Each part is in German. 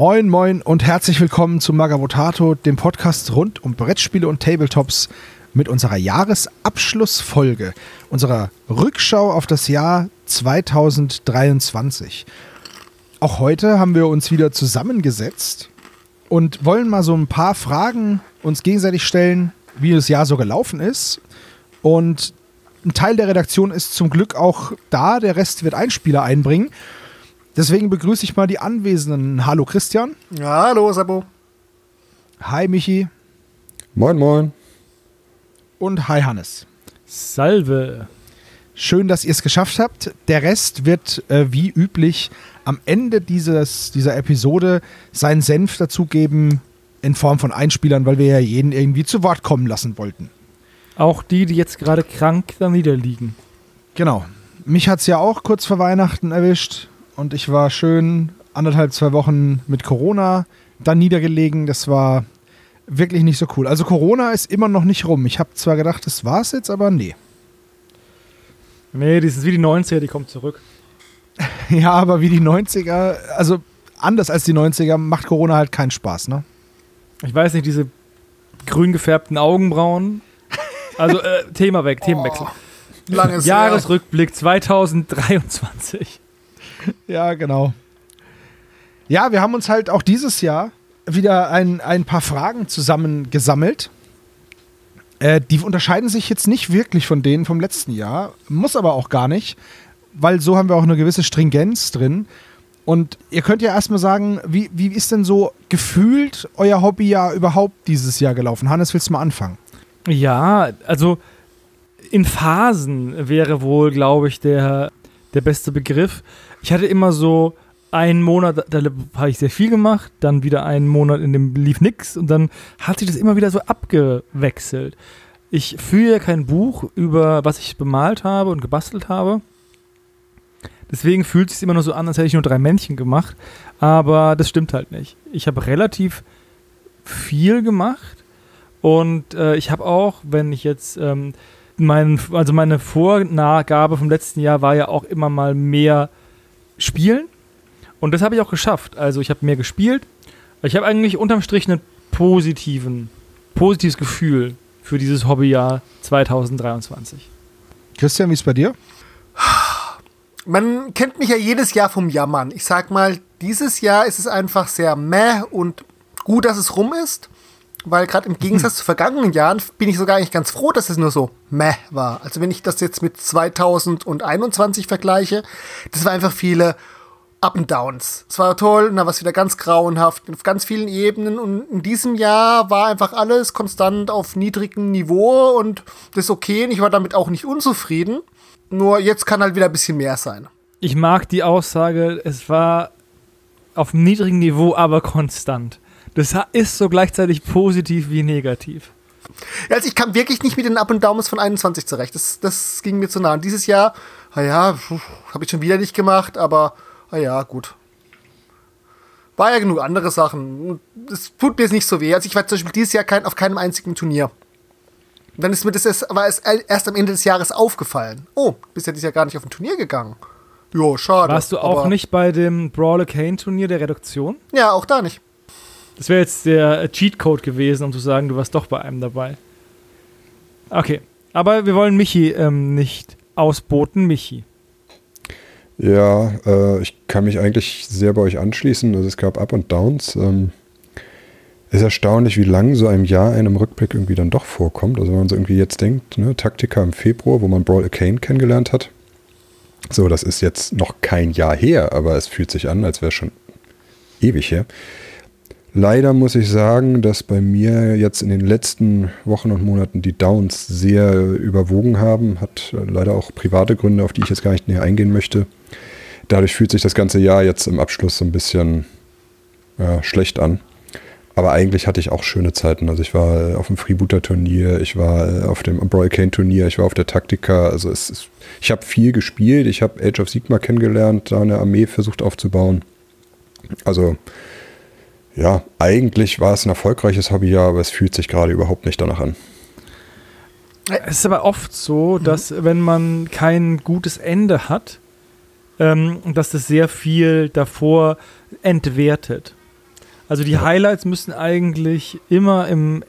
Moin, moin und herzlich willkommen zu Magavotato, dem Podcast rund um Brettspiele und Tabletops mit unserer Jahresabschlussfolge, unserer Rückschau auf das Jahr 2023. Auch heute haben wir uns wieder zusammengesetzt und wollen mal so ein paar Fragen uns gegenseitig stellen, wie das Jahr so gelaufen ist. Und ein Teil der Redaktion ist zum Glück auch da, der Rest wird Einspieler einbringen. Deswegen begrüße ich mal die Anwesenden. Hallo Christian. Ja, hallo Sabo. Hi Michi. Moin, moin. Und hi Hannes. Salve. Schön, dass ihr es geschafft habt. Der Rest wird äh, wie üblich am Ende dieses, dieser Episode seinen Senf dazugeben in Form von Einspielern, weil wir ja jeden irgendwie zu Wort kommen lassen wollten. Auch die, die jetzt gerade krank da niederliegen. Genau. Mich hat es ja auch kurz vor Weihnachten erwischt und ich war schön anderthalb, zwei Wochen mit Corona dann niedergelegen. Das war wirklich nicht so cool. Also Corona ist immer noch nicht rum. Ich habe zwar gedacht, das war's jetzt, aber nee. Nee, das ist wie die 90er, die kommt zurück. Ja, aber wie die 90er, also anders als die 90er, macht Corona halt keinen Spaß, ne? Ich weiß nicht, diese grün gefärbten Augenbrauen. Also, äh, Thema weg, Themenwechsel. Oh, langes Jahresrückblick 2023. Ja, genau. Ja, wir haben uns halt auch dieses Jahr wieder ein, ein paar Fragen zusammengesammelt. Äh, die unterscheiden sich jetzt nicht wirklich von denen vom letzten Jahr, muss aber auch gar nicht, weil so haben wir auch eine gewisse Stringenz drin. Und ihr könnt ja erstmal sagen, wie, wie ist denn so gefühlt euer Hobbyjahr überhaupt dieses Jahr gelaufen? Hannes, willst du mal anfangen? Ja, also in Phasen wäre wohl, glaube ich, der, der beste Begriff. Ich hatte immer so einen Monat, da habe ich sehr viel gemacht, dann wieder einen Monat, in dem lief nichts und dann hat sich das immer wieder so abgewechselt. Ich führe ja kein Buch über, was ich bemalt habe und gebastelt habe. Deswegen fühlt es sich immer nur so an, als hätte ich nur drei Männchen gemacht. Aber das stimmt halt nicht. Ich habe relativ viel gemacht und äh, ich habe auch, wenn ich jetzt ähm, mein, also meine Vorgabe vom letzten Jahr war ja auch immer mal mehr spielen. Und das habe ich auch geschafft. Also ich habe mehr gespielt. Ich habe eigentlich unterm Strich einen positiven, positives Gefühl für dieses Hobbyjahr 2023. Christian, wie ist bei dir? Man kennt mich ja jedes Jahr vom Jammern. Ich sag mal, dieses Jahr ist es einfach sehr meh und gut, dass es rum ist. Weil gerade im Gegensatz zu vergangenen Jahren bin ich sogar eigentlich ganz froh, dass es nur so meh war. Also wenn ich das jetzt mit 2021 vergleiche, das war einfach viele Up and Downs. Es war toll und dann war es wieder ganz grauenhaft auf ganz vielen Ebenen und in diesem Jahr war einfach alles konstant auf niedrigem Niveau und das ist okay und ich war damit auch nicht unzufrieden. Nur jetzt kann halt wieder ein bisschen mehr sein. Ich mag die Aussage, es war auf einem niedrigen Niveau, aber konstant. Das ist so gleichzeitig positiv wie negativ. Also ich kam wirklich nicht mit den Up and Downs von 21 zurecht. Das, das ging mir zu nah. Und dieses Jahr, naja, habe ich schon wieder nicht gemacht, aber naja, gut. War ja genug andere Sachen. Es tut mir jetzt nicht so weh. Also ich war zum Beispiel dieses Jahr kein, auf keinem einzigen Turnier. Und dann ist mir das erst, war es erst am Ende des Jahres aufgefallen. Oh, bist ja dieses Jahr gar nicht auf ein Turnier gegangen. Jo, schade. Warst du auch nicht bei dem Brawler Kane Turnier der Reduktion? Ja, auch da nicht. Das wäre jetzt der Cheatcode gewesen, um zu sagen, du warst doch bei einem dabei. Okay. Aber wir wollen Michi ähm, nicht ausboten. Michi. Ja, äh, ich kann mich eigentlich sehr bei euch anschließen. Also es gab Up und Downs. Ähm, ist erstaunlich, wie lang so einem Jahr einem Rückblick irgendwie dann doch vorkommt. Also wenn man so irgendwie jetzt denkt, ne, Taktika im Februar, wo man Brawl Kane kennengelernt hat. So, das ist jetzt noch kein Jahr her, aber es fühlt sich an, als wäre schon ewig her. Leider muss ich sagen, dass bei mir jetzt in den letzten Wochen und Monaten die Downs sehr überwogen haben. Hat leider auch private Gründe, auf die ich jetzt gar nicht näher eingehen möchte. Dadurch fühlt sich das ganze Jahr jetzt im Abschluss so ein bisschen ja, schlecht an. Aber eigentlich hatte ich auch schöne Zeiten. Also ich war auf dem Freebooter-Turnier, ich war auf dem Broil Kane-Turnier, ich war auf der Taktika. Also ist, ich habe viel gespielt. Ich habe Age of Sigma kennengelernt, da eine Armee versucht aufzubauen. Also ja, eigentlich war es ein erfolgreiches Hobby, ja, aber es fühlt sich gerade überhaupt nicht danach an. Es ist aber oft so, dass mhm. wenn man kein gutes Ende hat, ähm, dass das sehr viel davor entwertet. Also die Highlights müssen eigentlich immer im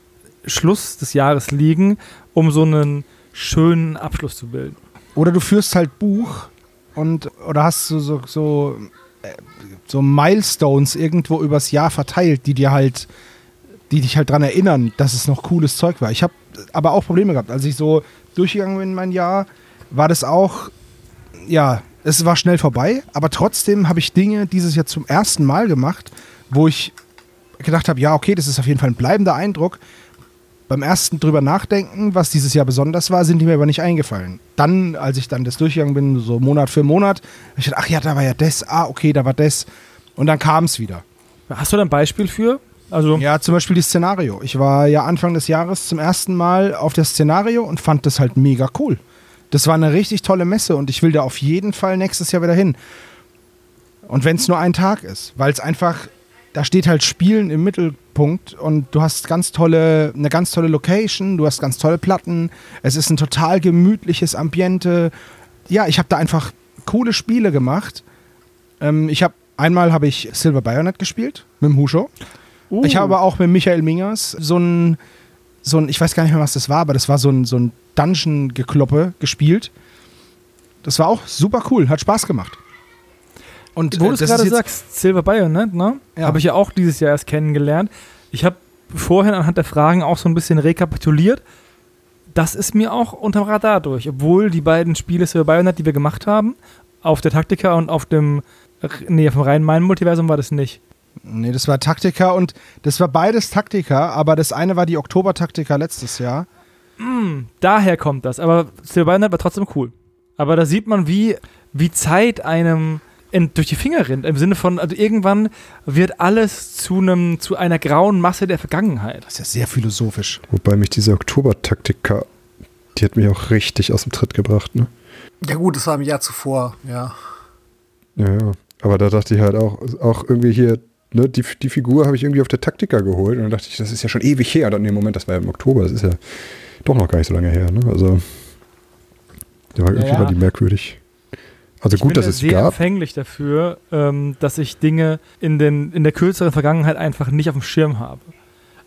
Schluss des Jahres liegen, um so einen schönen Abschluss zu bilden. Oder du führst halt Buch und oder hast so, so, so, so Milestones irgendwo übers Jahr verteilt, die dir halt, die dich halt dran erinnern, dass es noch cooles Zeug war. Ich habe aber auch Probleme gehabt. Als ich so durchgegangen bin in mein Jahr, war das auch, ja, es war schnell vorbei, aber trotzdem habe ich Dinge dieses Jahr zum ersten Mal gemacht, wo ich gedacht habe, ja, okay, das ist auf jeden Fall ein bleibender Eindruck. Beim ersten drüber nachdenken, was dieses Jahr besonders war, sind die mir aber nicht eingefallen. Dann, als ich dann das durchgegangen bin, so Monat für Monat, habe ich gedacht, ach ja, da war ja das, ah, okay, da war das. Und dann kam es wieder. Hast du da ein Beispiel für? Also Ja, zum Beispiel das Szenario. Ich war ja Anfang des Jahres zum ersten Mal auf das Szenario und fand das halt mega cool. Das war eine richtig tolle Messe und ich will da auf jeden Fall nächstes Jahr wieder hin. Und wenn es nur ein Tag ist, weil es einfach, da steht halt Spielen im Mittelpunkt und du hast ganz tolle, eine ganz tolle Location, du hast ganz tolle Platten, es ist ein total gemütliches Ambiente. Ja, ich habe da einfach coole Spiele gemacht. Ähm, ich habe einmal habe ich Silver Bayonet gespielt mit dem Husho. uh, Ich habe aber auch mit Michael Mingers so ein, so ein, ich weiß gar nicht mehr, was das war, aber das war so ein, so ein Dungeon-Gekloppe gespielt. Das war auch super cool, hat Spaß gemacht. Und wo äh, du es das gerade sagst, Silver Bayonet, ne? Ja. Habe ich ja auch dieses Jahr erst kennengelernt. Ich habe vorhin anhand der Fragen auch so ein bisschen rekapituliert. Das ist mir auch unterm Radar durch, obwohl die beiden Spiele Silver Bayonet, die wir gemacht haben, auf der Taktika und auf dem, nee, vom reinen Main-Multiversum war das nicht. Nee, das war Taktika und das war beides Taktika, aber das eine war die Oktober-Taktika letztes Jahr. Daher kommt das, aber Silver Bayonet war trotzdem cool. Aber da sieht man, wie, wie Zeit einem in, durch die Finger rinnt. Im Sinne von, also irgendwann wird alles zu, einem, zu einer grauen Masse der Vergangenheit. Das ist ja sehr philosophisch. Wobei mich diese Oktober-Taktika, die hat mich auch richtig aus dem Tritt gebracht, ne? Ja gut, das war im Jahr zuvor, ja. Ja, ja. Aber da dachte ich halt auch, auch irgendwie hier, ne, die, die Figur habe ich irgendwie auf der Taktika geholt und dann dachte ich, das ist ja schon ewig her. Und dann, nee, Moment, das war ja im Oktober, das ist ja doch noch gar nicht so lange her, ne? Also, der war, irgendwie Ja, ja. war die merkwürdig. Also ich gut, bin dass da es sehr gab. empfänglich dafür, ähm, dass ich Dinge in, den, in der kürzeren Vergangenheit einfach nicht auf dem Schirm habe.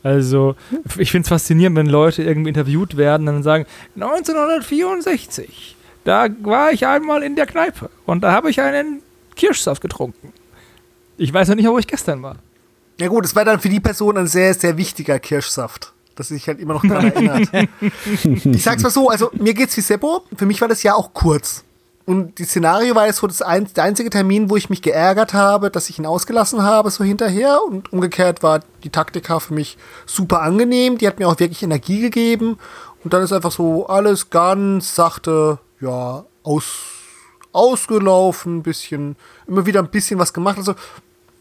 Also, ich finde es faszinierend, wenn Leute irgendwie interviewt werden und dann sagen, 1964, da war ich einmal in der Kneipe und da habe ich einen Kirschsaft getrunken. Ich weiß noch nicht, wo ich gestern war. Ja gut, es war dann für die Person ein sehr, sehr wichtiger Kirschsaft, dass sie sich halt immer noch daran erinnert. ich sag's mal so, also mir geht's wie Seppo, für mich war das Jahr auch kurz. Und die Szenario war jetzt so das ein, der einzige Termin, wo ich mich geärgert habe, dass ich ihn ausgelassen habe, so hinterher. Und umgekehrt war die Taktika für mich super angenehm. Die hat mir auch wirklich Energie gegeben. Und dann ist einfach so alles ganz sachte, ja, aus, ausgelaufen, bisschen, immer wieder ein bisschen was gemacht. Also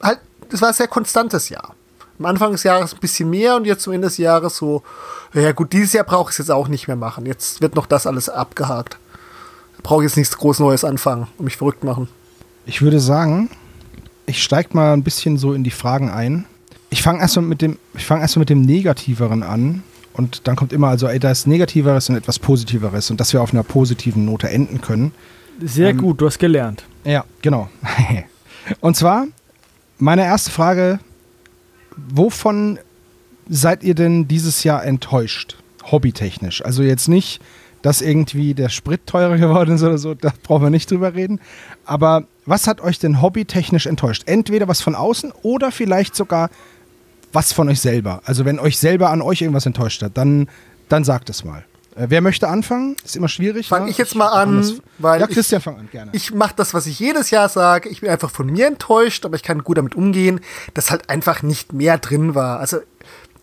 halt, das war ein sehr konstantes Jahr. Am Anfang des Jahres ein bisschen mehr und jetzt zum Ende des Jahres so, ja gut, dieses Jahr brauche ich es jetzt auch nicht mehr machen. Jetzt wird noch das alles abgehakt. Brauche ich jetzt nichts groß Neues anfangen und mich verrückt machen. Ich würde sagen, ich steige mal ein bisschen so in die Fragen ein. Ich fange erstmal mit dem, ich fange erstmal mit dem Negativeren an. Und dann kommt immer also etwas Negativeres und etwas Positiveres und dass wir auf einer positiven Note enden können. Sehr Ähm, gut, du hast gelernt. Ja, genau. Und zwar, meine erste Frage, wovon seid ihr denn dieses Jahr enttäuscht? Hobbytechnisch. Also jetzt nicht, dass irgendwie der Sprit teurer geworden ist oder so, da brauchen wir nicht drüber reden. Aber was hat euch denn hobbytechnisch enttäuscht? Entweder was von außen oder vielleicht sogar was von euch selber. Also wenn euch selber an euch irgendwas enttäuscht hat, dann, dann sagt es mal. Äh, wer möchte anfangen? Ist immer schwierig. Fang ne? ich jetzt mal an, das- weil ja, ich- Christian, fang an, gerne. Ich mache das, was ich jedes Jahr sage. Ich bin einfach von mir enttäuscht, aber ich kann gut damit umgehen, dass halt einfach nicht mehr drin war. Also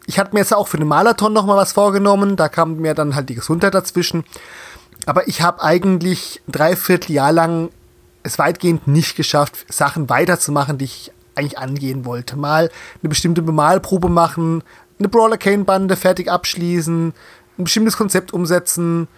ich hatte mir jetzt auch für den Marathon noch mal was vorgenommen. Da kam mir dann halt die Gesundheit dazwischen. Aber ich habe eigentlich ein Dreivierteljahr lang es weitgehend nicht geschafft, Sachen weiterzumachen, die ich eigentlich angehen wollte. Mal eine bestimmte Bemalprobe machen, eine Brawler Cane Bande fertig abschließen, ein bestimmtes Konzept umsetzen,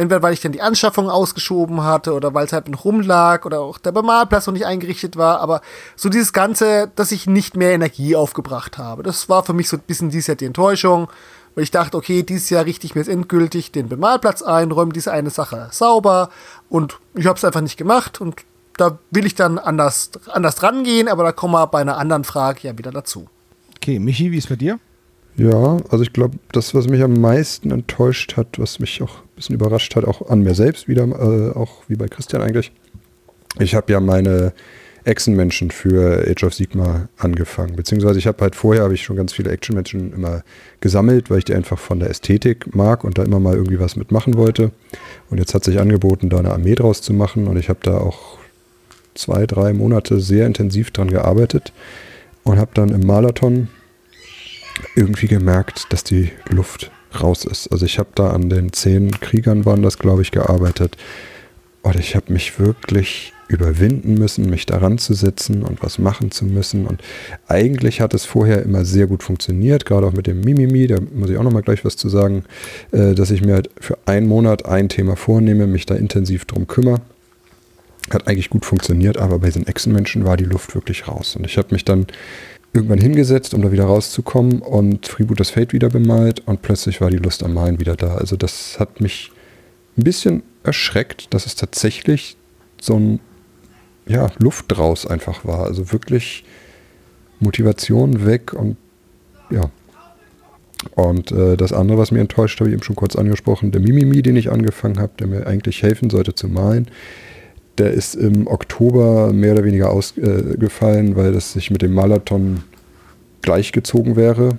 entweder weil ich dann die Anschaffung ausgeschoben hatte oder weil es halt noch rumlag oder auch der Bemalplatz noch nicht eingerichtet war, aber so dieses Ganze, dass ich nicht mehr Energie aufgebracht habe. Das war für mich so ein bisschen dieses Jahr die Enttäuschung, weil ich dachte, okay, dieses Jahr richte ich mir jetzt endgültig den Bemalplatz ein, räume diese eine Sache sauber und ich habe es einfach nicht gemacht und da will ich dann anders, anders rangehen, aber da kommen wir bei einer anderen Frage ja wieder dazu. Okay, Michi, wie ist bei dir? Ja, also ich glaube, das, was mich am meisten enttäuscht hat, was mich auch ein bisschen überrascht hat, auch an mir selbst wieder, äh, auch wie bei Christian eigentlich. Ich habe ja meine Echsenmenschen für Age of Sigma angefangen. Beziehungsweise ich habe halt vorher habe ich schon ganz viele Actionmenschen immer gesammelt, weil ich die einfach von der Ästhetik mag und da immer mal irgendwie was mitmachen wollte. Und jetzt hat sich angeboten, da eine Armee draus zu machen und ich habe da auch zwei, drei Monate sehr intensiv dran gearbeitet und habe dann im Marathon irgendwie gemerkt, dass die Luft raus ist. Also ich habe da an den zehn Kriegern waren das, glaube ich, gearbeitet. Und ich habe mich wirklich überwinden müssen, mich daran zu setzen und was machen zu müssen. Und eigentlich hat es vorher immer sehr gut funktioniert, gerade auch mit dem Mimimi, da muss ich auch nochmal gleich was zu sagen, äh, dass ich mir halt für einen Monat ein Thema vornehme, mich da intensiv drum kümmere. Hat eigentlich gut funktioniert, aber bei den Echsenmenschen war die Luft wirklich raus. Und ich habe mich dann irgendwann hingesetzt, um da wieder rauszukommen und Freeboot das Fate wieder bemalt und plötzlich war die Lust am Malen wieder da. Also das hat mich ein bisschen erschreckt, dass es tatsächlich so ein ja, Luft draus einfach war. Also wirklich Motivation weg und ja. Und äh, das andere, was mir enttäuscht, habe ich eben schon kurz angesprochen, der Mimimi, den ich angefangen habe, der mir eigentlich helfen sollte zu malen, der ist im Oktober mehr oder weniger ausgefallen, weil das sich mit dem Marathon gleichgezogen wäre.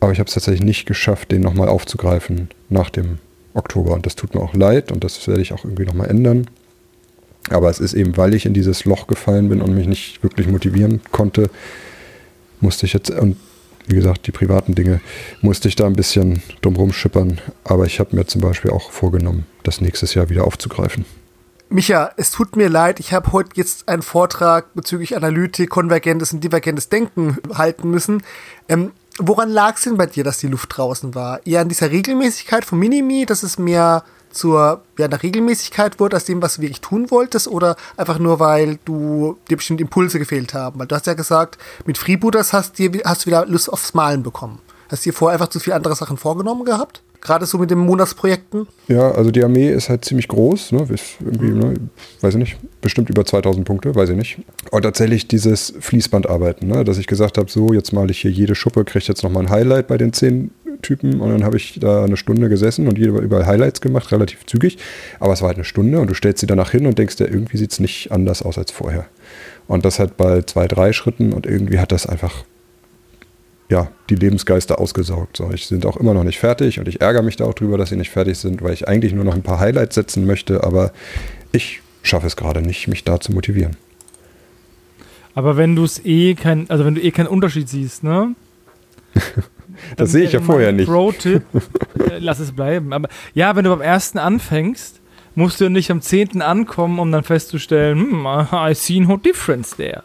Aber ich habe es tatsächlich nicht geschafft, den nochmal aufzugreifen nach dem Oktober. Und das tut mir auch leid und das werde ich auch irgendwie nochmal ändern. Aber es ist eben, weil ich in dieses Loch gefallen bin und mich nicht wirklich motivieren konnte, musste ich jetzt, und wie gesagt, die privaten Dinge, musste ich da ein bisschen drumherum schippern. Aber ich habe mir zum Beispiel auch vorgenommen, das nächstes Jahr wieder aufzugreifen. Micha, es tut mir leid, ich habe heute jetzt einen Vortrag bezüglich Analytik, konvergentes und divergentes Denken halten müssen. Ähm, woran lag es denn bei dir, dass die Luft draußen war? Eher an dieser Regelmäßigkeit von Minimi, dass es mehr zur ja, einer Regelmäßigkeit wurde aus dem, was du wirklich tun wolltest, oder einfach nur, weil du dir bestimmte Impulse gefehlt haben? Weil du hast ja gesagt, mit Freebooters hast, dir, hast du wieder Lust aufs Malen bekommen. Hast du dir vorher einfach zu viele andere Sachen vorgenommen gehabt? Gerade so mit den Monatsprojekten? Ja, also die Armee ist halt ziemlich groß, ne? Ist irgendwie, ne? weiß ich nicht, bestimmt über 2000 Punkte, weiß ich nicht. Und tatsächlich dieses Fließbandarbeiten, ne? dass ich gesagt habe, so, jetzt male ich hier jede Schuppe, kriege jetzt nochmal ein Highlight bei den 10 Typen und dann habe ich da eine Stunde gesessen und jede überall Highlights gemacht, relativ zügig. Aber es war halt eine Stunde und du stellst sie danach hin und denkst dir, irgendwie sieht es nicht anders aus als vorher. Und das halt bei zwei, drei Schritten und irgendwie hat das einfach ja, die Lebensgeister ausgesaugt. So, ich sind auch immer noch nicht fertig und ich ärgere mich da auch drüber, dass sie nicht fertig sind, weil ich eigentlich nur noch ein paar Highlights setzen möchte, aber ich schaffe es gerade nicht, mich da zu motivieren. Aber wenn du es eh kein, also wenn du eh keinen Unterschied siehst, ne? das sehe ich ja vorher nicht. Pro-Tipp, äh, lass es bleiben. Aber ja, wenn du beim ersten anfängst, musst du nicht am zehnten ankommen, um dann festzustellen, hm, I see no difference there.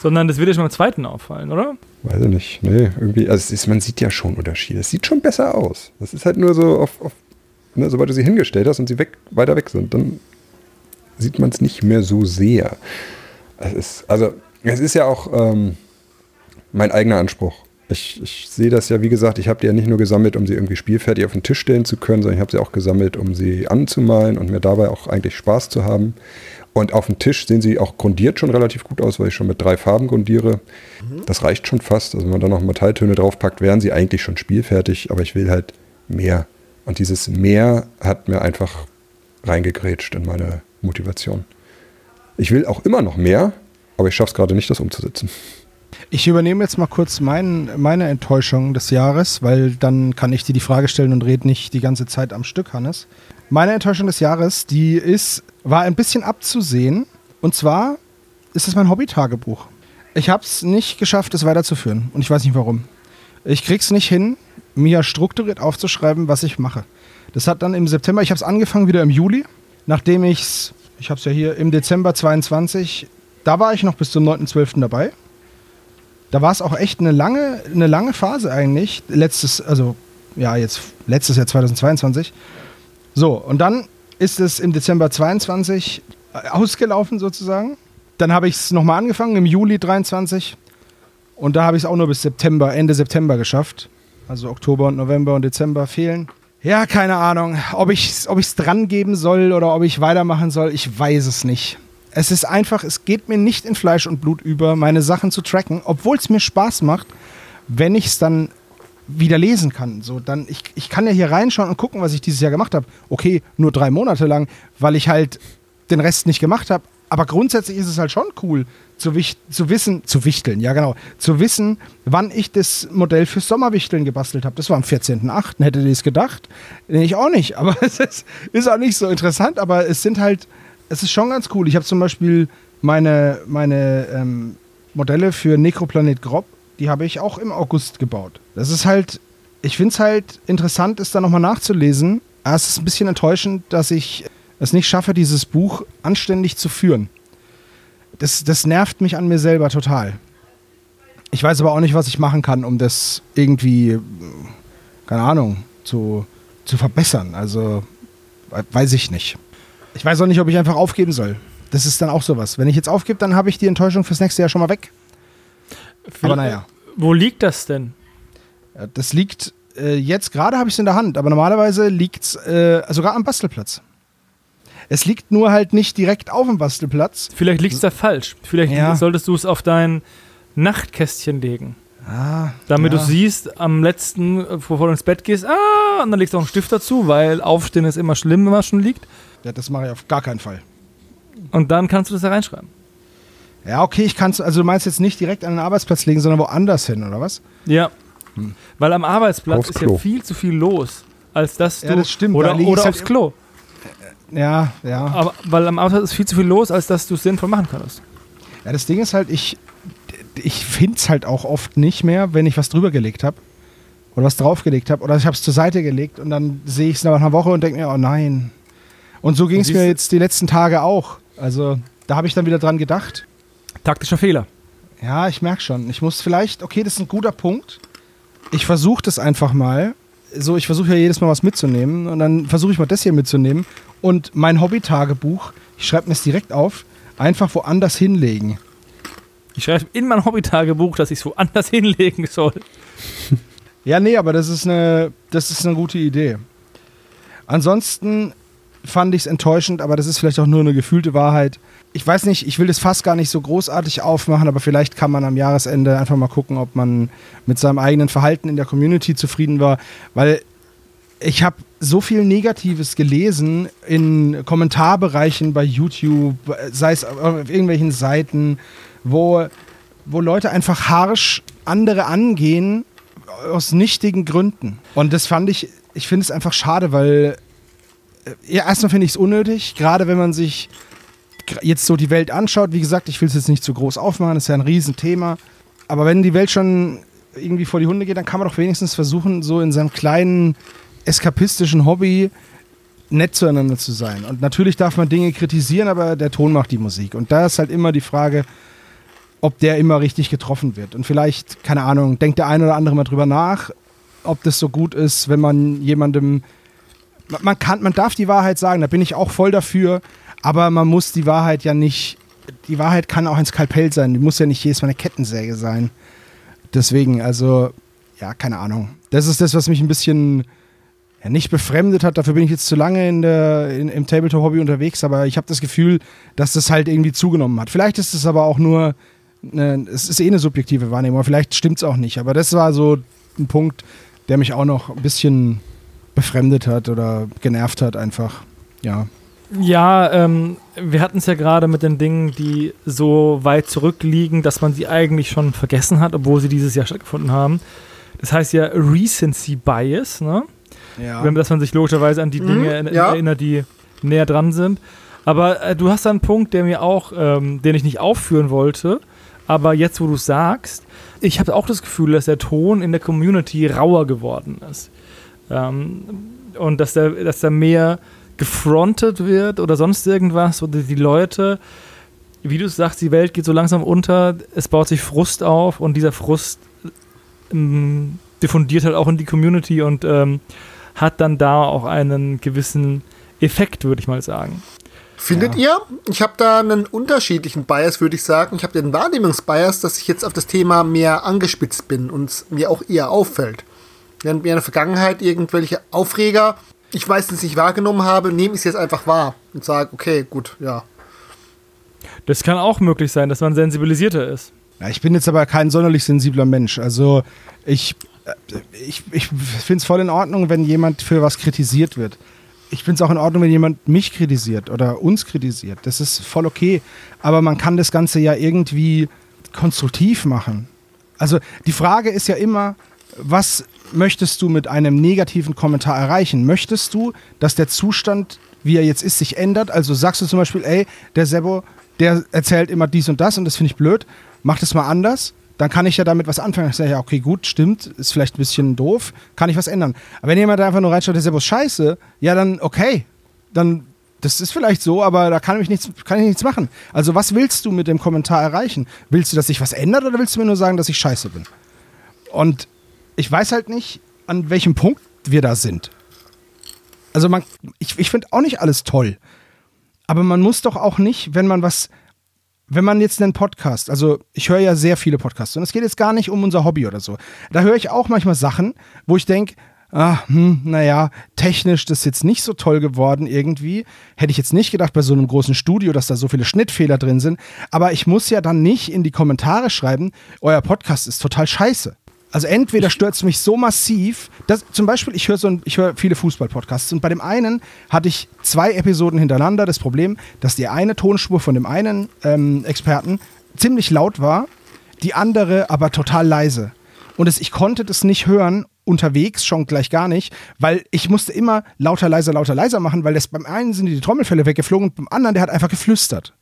Sondern das wird dir schon beim zweiten auffallen, oder? Weiß ich nicht. Nee, irgendwie, also ist, man sieht ja schon Unterschiede. Es sieht schon besser aus. Das ist halt nur so auf, auf ne, sobald du sie hingestellt hast und sie weg, weiter weg sind, dann sieht man es nicht mehr so sehr. Es ist, also, es ist ja auch ähm, mein eigener Anspruch. Ich, ich sehe das ja, wie gesagt, ich habe die ja nicht nur gesammelt, um sie irgendwie spielfertig auf den Tisch stellen zu können, sondern ich habe sie auch gesammelt, um sie anzumalen und mir dabei auch eigentlich Spaß zu haben. Und auf dem Tisch sehen sie auch grundiert schon relativ gut aus, weil ich schon mit drei Farben grundiere. Mhm. Das reicht schon fast. Also wenn man da noch Metalltöne draufpackt, wären sie eigentlich schon spielfertig, aber ich will halt mehr. Und dieses mehr hat mir einfach reingegrätscht in meine Motivation. Ich will auch immer noch mehr, aber ich schaffe es gerade nicht, das umzusetzen. Ich übernehme jetzt mal kurz mein, meine Enttäuschung des Jahres, weil dann kann ich dir die Frage stellen und rede nicht die ganze Zeit am Stück, Hannes. Meine Enttäuschung des Jahres, die ist, war ein bisschen abzusehen. Und zwar ist es mein Hobby-Tagebuch. Ich habe es nicht geschafft, es weiterzuführen. Und ich weiß nicht warum. Ich krieg's nicht hin, mir strukturiert aufzuschreiben, was ich mache. Das hat dann im September, ich habe es angefangen wieder im Juli, nachdem ich es, ich habe es ja hier im Dezember 22, da war ich noch bis zum 9.12. dabei. Da war es auch echt eine lange, eine lange Phase eigentlich. Letztes, also ja, jetzt letztes Jahr 2022. So, und dann ist es im Dezember 22 äh, ausgelaufen sozusagen. Dann habe ich es nochmal angefangen im Juli 23 und da habe ich es auch nur bis September, Ende September geschafft. Also Oktober und November und Dezember fehlen. Ja, keine Ahnung, ob ich es ob dran geben soll oder ob ich weitermachen soll, ich weiß es nicht. Es ist einfach, es geht mir nicht in Fleisch und Blut über, meine Sachen zu tracken, obwohl es mir Spaß macht, wenn ich es dann wieder lesen kann. So, dann, ich, ich kann ja hier reinschauen und gucken, was ich dieses Jahr gemacht habe. Okay, nur drei Monate lang, weil ich halt den Rest nicht gemacht habe. Aber grundsätzlich ist es halt schon cool, zu, zu wissen, zu wichteln, ja genau, zu wissen, wann ich das Modell fürs Sommerwichteln gebastelt habe. Das war am 14.08. Hättet ihr es gedacht? Nee, ich auch nicht. Aber es ist, ist auch nicht so interessant. Aber es sind halt, es ist schon ganz cool. Ich habe zum Beispiel meine, meine ähm, Modelle für Necroplanet Grob, die habe ich auch im August gebaut. Das ist halt, ich finde es halt interessant, es da nochmal nachzulesen. Aber es ist ein bisschen enttäuschend, dass ich es nicht schaffe, dieses Buch anständig zu führen. Das, das nervt mich an mir selber total. Ich weiß aber auch nicht, was ich machen kann, um das irgendwie, keine Ahnung, zu, zu verbessern. Also, we- weiß ich nicht. Ich weiß auch nicht, ob ich einfach aufgeben soll. Das ist dann auch sowas. Wenn ich jetzt aufgebe, dann habe ich die Enttäuschung fürs nächste Jahr schon mal weg. Aber naja. Wo liegt das denn? Ja, Das liegt, äh, jetzt gerade habe ich es in der Hand, aber normalerweise liegt es äh, sogar am Bastelplatz. Es liegt nur halt nicht direkt auf dem Bastelplatz. Vielleicht liegt es da falsch. Vielleicht Ja. solltest du es auf dein Nachtkästchen legen. Ah, Damit ja. du siehst, am letzten, äh, bevor du ins Bett gehst, ah, und dann legst du auch einen Stift dazu, weil Aufstehen ist immer schlimm, wenn man schon liegt. Ja, das mache ich auf gar keinen Fall. Und dann kannst du das da reinschreiben. Ja, okay, ich kann es, also du meinst jetzt nicht direkt an den Arbeitsplatz legen, sondern woanders hin, oder was? Ja. Hm. Weil am Arbeitsplatz Aufs ist Klo. ja viel zu viel los, als dass du. Ja, das stimmt, Oder, oder halt aufs Klo. Ja, ja. Aber, weil am Arbeitsplatz ist viel zu viel los, als dass du es sinnvoll machen kannst. Ja, das Ding ist halt, ich, ich finde es halt auch oft nicht mehr, wenn ich was drüber gelegt habe. Oder was draufgelegt habe. Oder ich habe es zur Seite gelegt und dann sehe ich es nach einer Woche und denke mir, oh nein. Und so ging es mir jetzt die letzten Tage auch. Also da habe ich dann wieder dran gedacht. Taktischer Fehler. Ja, ich merke schon. Ich muss vielleicht, okay, das ist ein guter Punkt. Ich versuche das einfach mal. So, ich versuche ja jedes Mal was mitzunehmen und dann versuche ich mal das hier mitzunehmen und mein Hobby-Tagebuch, ich schreibe mir es direkt auf, einfach woanders hinlegen. Ich schreibe in mein Hobby-Tagebuch, dass ich es woanders hinlegen soll. Ja, nee, aber das ist eine, das ist eine gute Idee. Ansonsten fand ich es enttäuschend, aber das ist vielleicht auch nur eine gefühlte Wahrheit. Ich weiß nicht, ich will das fast gar nicht so großartig aufmachen, aber vielleicht kann man am Jahresende einfach mal gucken, ob man mit seinem eigenen Verhalten in der Community zufrieden war, weil ich habe so viel Negatives gelesen in Kommentarbereichen bei YouTube, sei es auf irgendwelchen Seiten, wo, wo Leute einfach harsch andere angehen aus nichtigen Gründen. Und das fand ich, ich finde es einfach schade, weil ja, erstmal finde ich es unnötig, gerade wenn man sich jetzt so die Welt anschaut. Wie gesagt, ich will es jetzt nicht zu groß aufmachen, das ist ja ein Riesenthema. Aber wenn die Welt schon irgendwie vor die Hunde geht, dann kann man doch wenigstens versuchen, so in seinem kleinen eskapistischen Hobby nett zueinander zu sein. Und natürlich darf man Dinge kritisieren, aber der Ton macht die Musik. Und da ist halt immer die Frage, ob der immer richtig getroffen wird. Und vielleicht, keine Ahnung, denkt der eine oder andere mal drüber nach, ob das so gut ist, wenn man jemandem. Man, kann, man darf die Wahrheit sagen, da bin ich auch voll dafür, aber man muss die Wahrheit ja nicht. Die Wahrheit kann auch ein Skalpell sein, die muss ja nicht jedes Mal eine Kettensäge sein. Deswegen, also, ja, keine Ahnung. Das ist das, was mich ein bisschen ja, nicht befremdet hat. Dafür bin ich jetzt zu lange in der, in, im Tabletop-Hobby unterwegs, aber ich habe das Gefühl, dass das halt irgendwie zugenommen hat. Vielleicht ist es aber auch nur, eine, es ist eh eine subjektive Wahrnehmung, aber vielleicht stimmt es auch nicht. Aber das war so ein Punkt, der mich auch noch ein bisschen befremdet hat oder genervt hat einfach. Ja. Ja, ähm, wir hatten es ja gerade mit den Dingen, die so weit zurückliegen, dass man sie eigentlich schon vergessen hat, obwohl sie dieses Jahr stattgefunden haben. Das heißt ja Recency Bias, ne? Ja. Wenn, dass man sich logischerweise an die Mhm, Dinge er- ja. erinnert, die näher dran sind. Aber äh, du hast da einen Punkt, der mir auch, ähm, den ich nicht aufführen wollte, aber jetzt, wo du es sagst, ich habe auch das Gefühl, dass der Ton in der Community rauer geworden ist. Ähm, und dass da dass da mehr gefrontet wird oder sonst irgendwas oder die Leute, wie du sagst, die Welt geht so langsam unter, es baut sich Frust auf und dieser Frust ähm, diffundiert halt auch in die Community und ähm, hat dann da auch einen gewissen Effekt, würde ich mal sagen. Findet ihr? Ich habe da einen unterschiedlichen Bias, würde ich sagen. Ich habe den Wahrnehmungsbias, dass ich jetzt auf das Thema mehr angespitzt bin und es mir auch eher auffällt. Während mir in der Vergangenheit irgendwelche Aufreger, ich weiß es nicht wahrgenommen habe, nehme ich es jetzt einfach wahr und sage, okay, gut, ja. Das kann auch möglich sein, dass man sensibilisierter ist. Ja, ich bin jetzt aber kein sonderlich sensibler Mensch. Also ich, äh, ich, ich finde es voll in Ordnung, wenn jemand für was kritisiert wird. Ich finde es auch in Ordnung, wenn jemand mich kritisiert oder uns kritisiert. Das ist voll okay. Aber man kann das Ganze ja irgendwie konstruktiv machen. Also die Frage ist ja immer, was möchtest du mit einem negativen Kommentar erreichen? Möchtest du, dass der Zustand, wie er jetzt ist, sich ändert? Also sagst du zum Beispiel, ey, der Sebo, der erzählt immer dies und das und das finde ich blöd, mach das mal anders. Dann kann ich ja damit was anfangen. Ich sage, ja, okay, gut, stimmt, ist vielleicht ein bisschen doof, kann ich was ändern. Aber wenn jemand einfach nur reinschaut, der Sebo ist scheiße, ja, dann okay, dann das ist vielleicht so, aber da kann ich, nichts, kann ich nichts machen. Also, was willst du mit dem Kommentar erreichen? Willst du, dass sich was ändert oder willst du mir nur sagen, dass ich scheiße bin? Und ich weiß halt nicht, an welchem Punkt wir da sind. Also man, ich, ich finde auch nicht alles toll. Aber man muss doch auch nicht, wenn man was, wenn man jetzt einen Podcast, also ich höre ja sehr viele Podcasts und es geht jetzt gar nicht um unser Hobby oder so. Da höre ich auch manchmal Sachen, wo ich denke, ah, hm, naja, technisch das ist jetzt nicht so toll geworden irgendwie. Hätte ich jetzt nicht gedacht bei so einem großen Studio, dass da so viele Schnittfehler drin sind. Aber ich muss ja dann nicht in die Kommentare schreiben, euer Podcast ist total scheiße. Also entweder stört es mich so massiv, dass zum Beispiel, ich höre so ein, viele Fußball-Podcasts und bei dem einen hatte ich zwei Episoden hintereinander das Problem, dass die eine Tonspur von dem einen ähm, Experten ziemlich laut war, die andere aber total leise. Und es, ich konnte das nicht hören, unterwegs schon gleich gar nicht, weil ich musste immer lauter, leiser, lauter, leiser machen, weil das beim einen sind die Trommelfälle weggeflogen und beim anderen, der hat einfach geflüstert.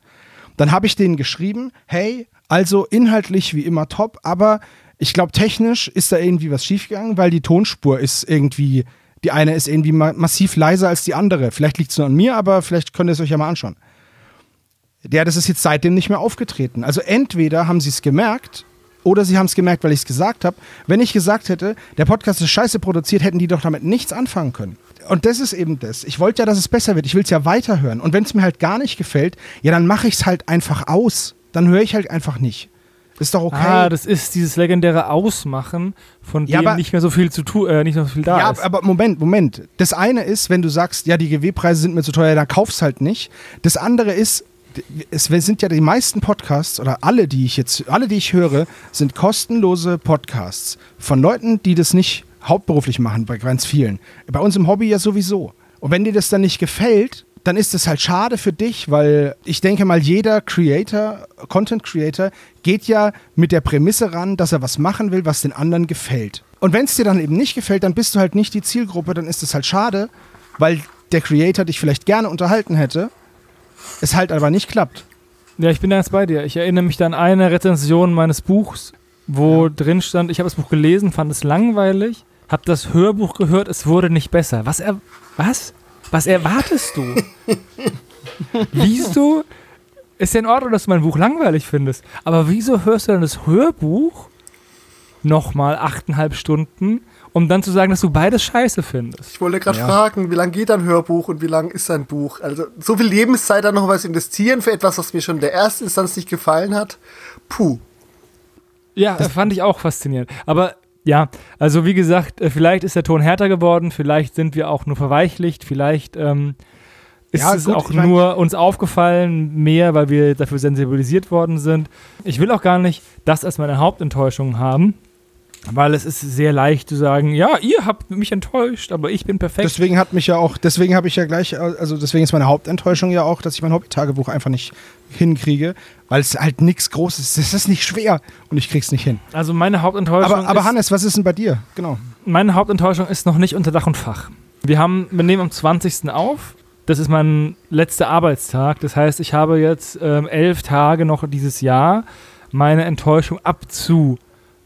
Dann habe ich denen geschrieben, hey, also inhaltlich wie immer top, aber ich glaube, technisch ist da irgendwie was schiefgegangen, weil die Tonspur ist irgendwie, die eine ist irgendwie ma massiv leiser als die andere. Vielleicht liegt es nur an mir, aber vielleicht könnt ihr es euch ja mal anschauen. Ja, das ist jetzt seitdem nicht mehr aufgetreten. Also entweder haben sie es gemerkt oder sie haben es gemerkt, weil ich es gesagt habe. Wenn ich gesagt hätte, der Podcast ist scheiße produziert, hätten die doch damit nichts anfangen können. Und das ist eben das. Ich wollte ja, dass es besser wird. Ich will es ja weiterhören. Und wenn es mir halt gar nicht gefällt, ja, dann mache ich es halt einfach aus. Dann höre ich halt einfach nicht. Ist doch okay. Ah, das ist dieses legendäre Ausmachen, von Ja, dem aber- nicht mehr so viel zu tun, äh, nicht mehr so viel da ja, ist. aber Moment, Moment. Das eine ist, wenn du sagst, ja, die GW-Preise sind mir zu teuer, dann kauf's halt nicht. Das andere ist, es sind ja die meisten Podcasts oder alle, die ich jetzt, alle, die ich höre, sind kostenlose Podcasts von Leuten, die das nicht hauptberuflich machen, bei ganz vielen. Bei uns im Hobby ja sowieso. Und wenn dir das dann nicht gefällt, dann ist es halt schade für dich, weil ich denke mal, jeder Creator, Content Creator, geht ja mit der Prämisse ran, dass er was machen will, was den anderen gefällt. Und wenn es dir dann eben nicht gefällt, dann bist du halt nicht die Zielgruppe, dann ist es halt schade, weil der Creator dich vielleicht gerne unterhalten hätte, es halt aber nicht klappt. Ja, ich bin ganz bei dir. Ich erinnere mich dann an eine Rezension meines Buchs, wo drin stand, ich habe das Buch gelesen, fand es langweilig, habe das Hörbuch gehört, es wurde nicht besser. Was er was? Was erwartest du? wieso ist ja in Ordnung, dass du mein Buch langweilig findest, aber wieso hörst du dann das Hörbuch nochmal achteinhalb Stunden, um dann zu sagen, dass du beides scheiße findest? Ich wollte gerade Ja. fragen, wie lang geht ein Hörbuch und wie lang ist ein Buch? Also so viel Lebenszeit dann noch was investieren für etwas, was mir schon in der ersten Instanz nicht gefallen hat. Puh. Ja, das fand ich auch faszinierend. Aber ja, also wie gesagt, äh, vielleicht ist der Ton härter geworden, vielleicht sind wir auch nur verweichlicht, vielleicht ähm, ist Ja, es gut, auch ich mein- nur uns aufgefallen, mehr, weil wir dafür sensibilisiert worden sind. Ich will auch gar nicht das als meine Hauptenttäuschung haben, weil es ist sehr leicht zu sagen, ja, ihr habt mich enttäuscht, aber ich bin perfekt. Deswegen hat mich ja auch, deswegen habe ich ja gleich, also deswegen ist meine Hauptenttäuschung ja auch, dass ich mein Hobby-Tagebuch einfach nicht hinkriege, weil es halt nichts Großes ist. Es ist nicht schwer und ich krieg's nicht hin. also meine Hauptenttäuschung Aber, aber ist, Hannes, was ist denn bei dir? Genau. meine Hauptenttäuschung ist noch nicht unter Dach und Fach. Wir haben, wir nehmen am 20. auf. Das ist mein letzter Arbeitstag. Das heißt, ich habe jetzt ähm, elf Tage noch dieses Jahr, meine Enttäuschung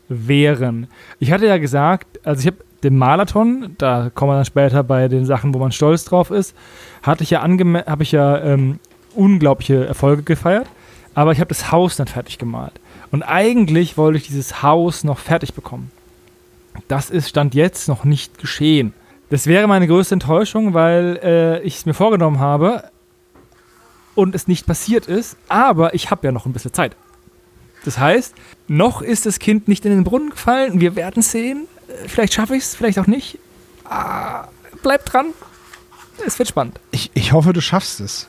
abzuwehren. Ich hatte ja gesagt, also ich habe den Marathon, da kommen wir dann später bei den Sachen, wo man stolz drauf ist, hatte ich ja habe ich ja ähm, unglaubliche Erfolge gefeiert, aber ich habe das Haus dann fertig gemalt. Und eigentlich wollte ich dieses Haus noch fertig bekommen. Das ist Stand jetzt noch nicht geschehen. Das wäre meine größte Enttäuschung, weil äh, ich es mir vorgenommen habe und es nicht passiert ist, aber ich habe ja noch ein bisschen Zeit. Das heißt, noch ist das Kind nicht in den Brunnen gefallen. Wir werden sehen. Äh, Vielleicht schaffe ich es, vielleicht auch nicht. Ah, bleibt dran. Es wird spannend. Ich, ich hoffe, du schaffst es.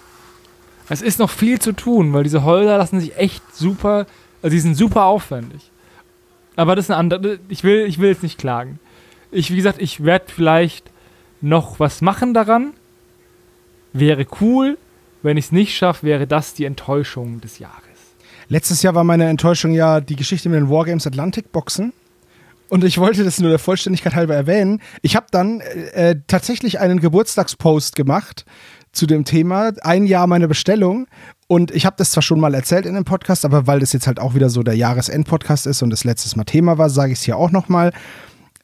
Es ist noch viel zu tun, weil diese Holder lassen sich echt super Also die sind super aufwendig. Aber das ist eine andere. Ich will, ich will jetzt nicht klagen. Ich, wie gesagt, ich werde vielleicht noch was machen daran. Wäre cool. Wenn ich es nicht schaffe, wäre das die Enttäuschung des Jahres. Letztes Jahr war meine Enttäuschung ja die Geschichte mit den Wargames Atlantic Boxen. Und ich wollte das nur der Vollständigkeit halber erwähnen. Ich habe dann äh, tatsächlich einen Geburtstagspost gemacht zu dem Thema, ein Jahr meine Bestellung. Und ich habe das zwar schon mal erzählt in dem Podcast, aber weil das jetzt halt auch wieder so der Jahresend-Podcast ist und das letztes Mal Thema war, sage ich es hier auch nochmal.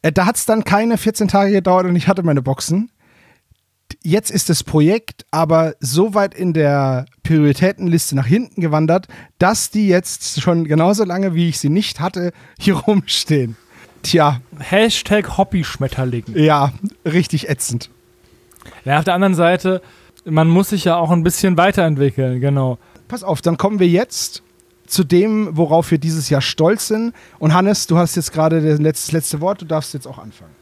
Äh, da hat es dann keine 14 Tage gedauert und ich hatte meine Boxen. Jetzt ist das Projekt aber so weit in der Prioritätenliste nach hinten gewandert, dass die jetzt schon genauso lange, wie ich sie nicht hatte, hier rumstehen. Tja. Hashtag Hobby-Schmetterling. Ja, richtig ätzend. Ja, auf der anderen Seite, man muss sich ja auch ein bisschen weiterentwickeln, genau. Pass auf, dann kommen wir jetzt zu dem, worauf wir dieses Jahr stolz sind. Und Hannes, du hast jetzt gerade das letzte, Wort, du darfst jetzt auch anfangen.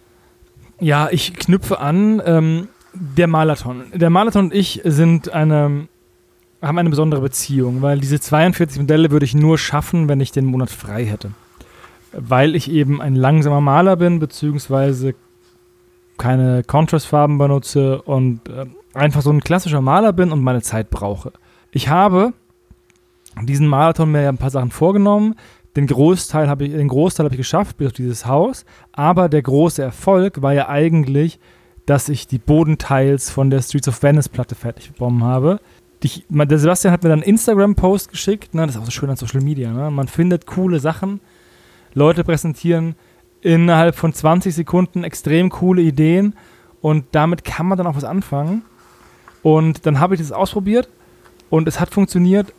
Ja, ich knüpfe an. Ähm, der Marathon. Der Marathon und ich sind eine, haben eine besondere Beziehung, weil diese 42 Modelle würde ich nur schaffen, wenn ich den Monat frei hätte. Weil ich eben ein langsamer Maler bin, beziehungsweise keine Contrastfarben benutze und äh, einfach so ein klassischer Maler bin und meine Zeit brauche. Ich habe diesen Marathon mir ein paar Sachen vorgenommen. Den Großteil habe ich, den Großteil habe ich geschafft, bis auf dieses Haus. Aber der große Erfolg war ja eigentlich, dass ich die Bodenteils von der Streets of Venice Platte fertig bekommen habe. Die, der Sebastian hat mir dann einen Instagram-Post geschickt. Ne? Das ist auch so schön an Social Media. Ne? Man findet coole Sachen. Leute präsentieren innerhalb von 20 Sekunden extrem coole Ideen. Und damit kann man dann auch was anfangen. Und dann habe ich das ausprobiert und es hat funktioniert.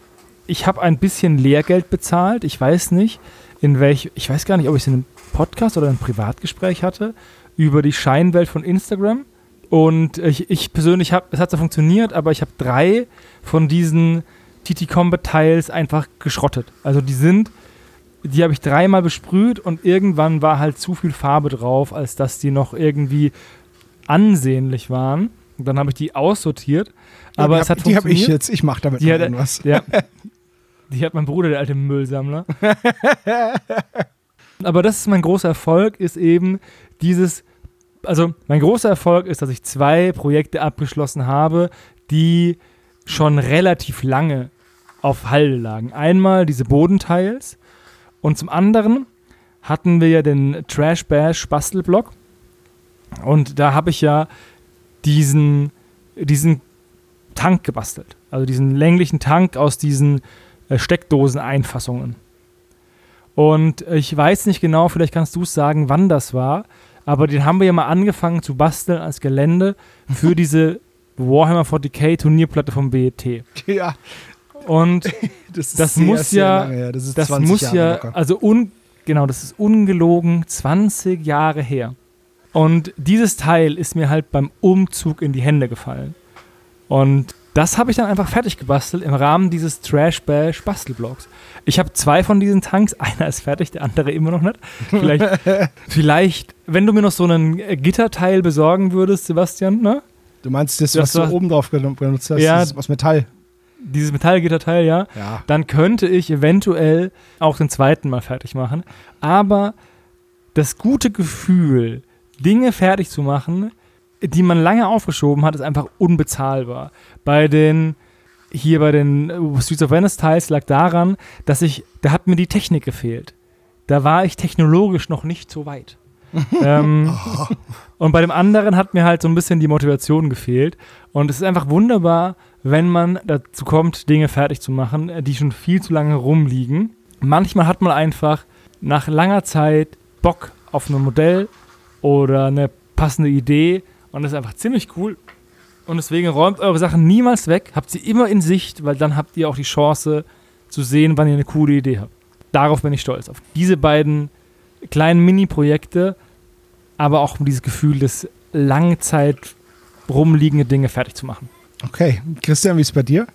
Ich habe ein bisschen Lehrgeld bezahlt. Ich weiß nicht, in welch, ich weiß gar nicht, ob ich es in einem Podcast oder einem Privatgespräch hatte über die Scheinwelt von Instagram. Und ich, ich persönlich habe, es hat so funktioniert, aber ich habe drei von diesen TT Combat Tiles einfach geschrottet. Also die sind, die habe ich dreimal besprüht und irgendwann war halt zu viel Farbe drauf, als dass die noch irgendwie ansehnlich waren. Und dann habe ich die aussortiert. Ja, aber es hab, hat Die habe ich jetzt, ich mache damit die irgendwas. Ja, die hat mein Bruder, der alte Müllsammler. aber das ist mein großer Erfolg, ist eben dieses also mein großer Erfolg ist, dass ich zwei Projekte abgeschlossen habe, die schon relativ lange auf Halde lagen. Einmal diese Bodenteils und zum anderen hatten wir ja den Trash Bash Bastelblock und da habe ich ja diesen, diesen Tank gebastelt. Also diesen länglichen Tank aus diesen äh, Steckdosen-Einfassungen. Und ich weiß nicht genau, vielleicht kannst du es sagen, wann das war, aber den haben wir ja mal angefangen zu basteln als Gelände für diese Warhammer 40k Turnierplatte vom BET. Ja. Und das, das sehr, muss ja, lange, das, das muss Jahre ja, locker. also un, genau, das ist ungelogen 20 Jahre her. Und dieses Teil ist mir halt beim Umzug in die Hände gefallen. Und das habe ich dann einfach fertig gebastelt im Rahmen dieses Trash Bash Bastelblocks. Ich habe zwei von diesen Tanks, einer ist fertig, der andere immer noch nicht. Vielleicht, vielleicht wenn du mir noch so einen äh, Gitterteil besorgen würdest, Sebastian, ne? Du meinst das, Das was du war- oben drauf benutzt hast, Ja. das ist aus Metall. Dieses Metallgitterteil, ja. Ja. Dann könnte ich eventuell auch den zweiten mal fertig machen. Aber das gute Gefühl, Dinge fertig zu machen, die man lange aufgeschoben hat, ist einfach unbezahlbar. Bei den hier bei den äh, Streets of Venice Teils lag daran, dass ich, da hat mir die Technik gefehlt. Da war ich technologisch noch nicht so weit. ähm, und bei dem anderen hat mir halt so ein bisschen die Motivation gefehlt. Und es ist einfach wunderbar, wenn man dazu kommt, Dinge fertig zu machen, äh, die schon viel zu lange rumliegen. Manchmal hat man einfach nach langer Zeit Bock auf ein Modell oder eine passende Idee und das ist einfach ziemlich cool. Und deswegen räumt eure Sachen niemals weg, habt sie immer in Sicht, weil dann habt ihr auch die Chance zu sehen, wann ihr eine coole Idee habt. Darauf bin ich stolz. Auf diese beiden kleinen Mini-Projekte, aber auch um dieses Gefühl des Langzeit rumliegende Dinge fertig zu machen. Okay. Christian, wie ist es bei dir?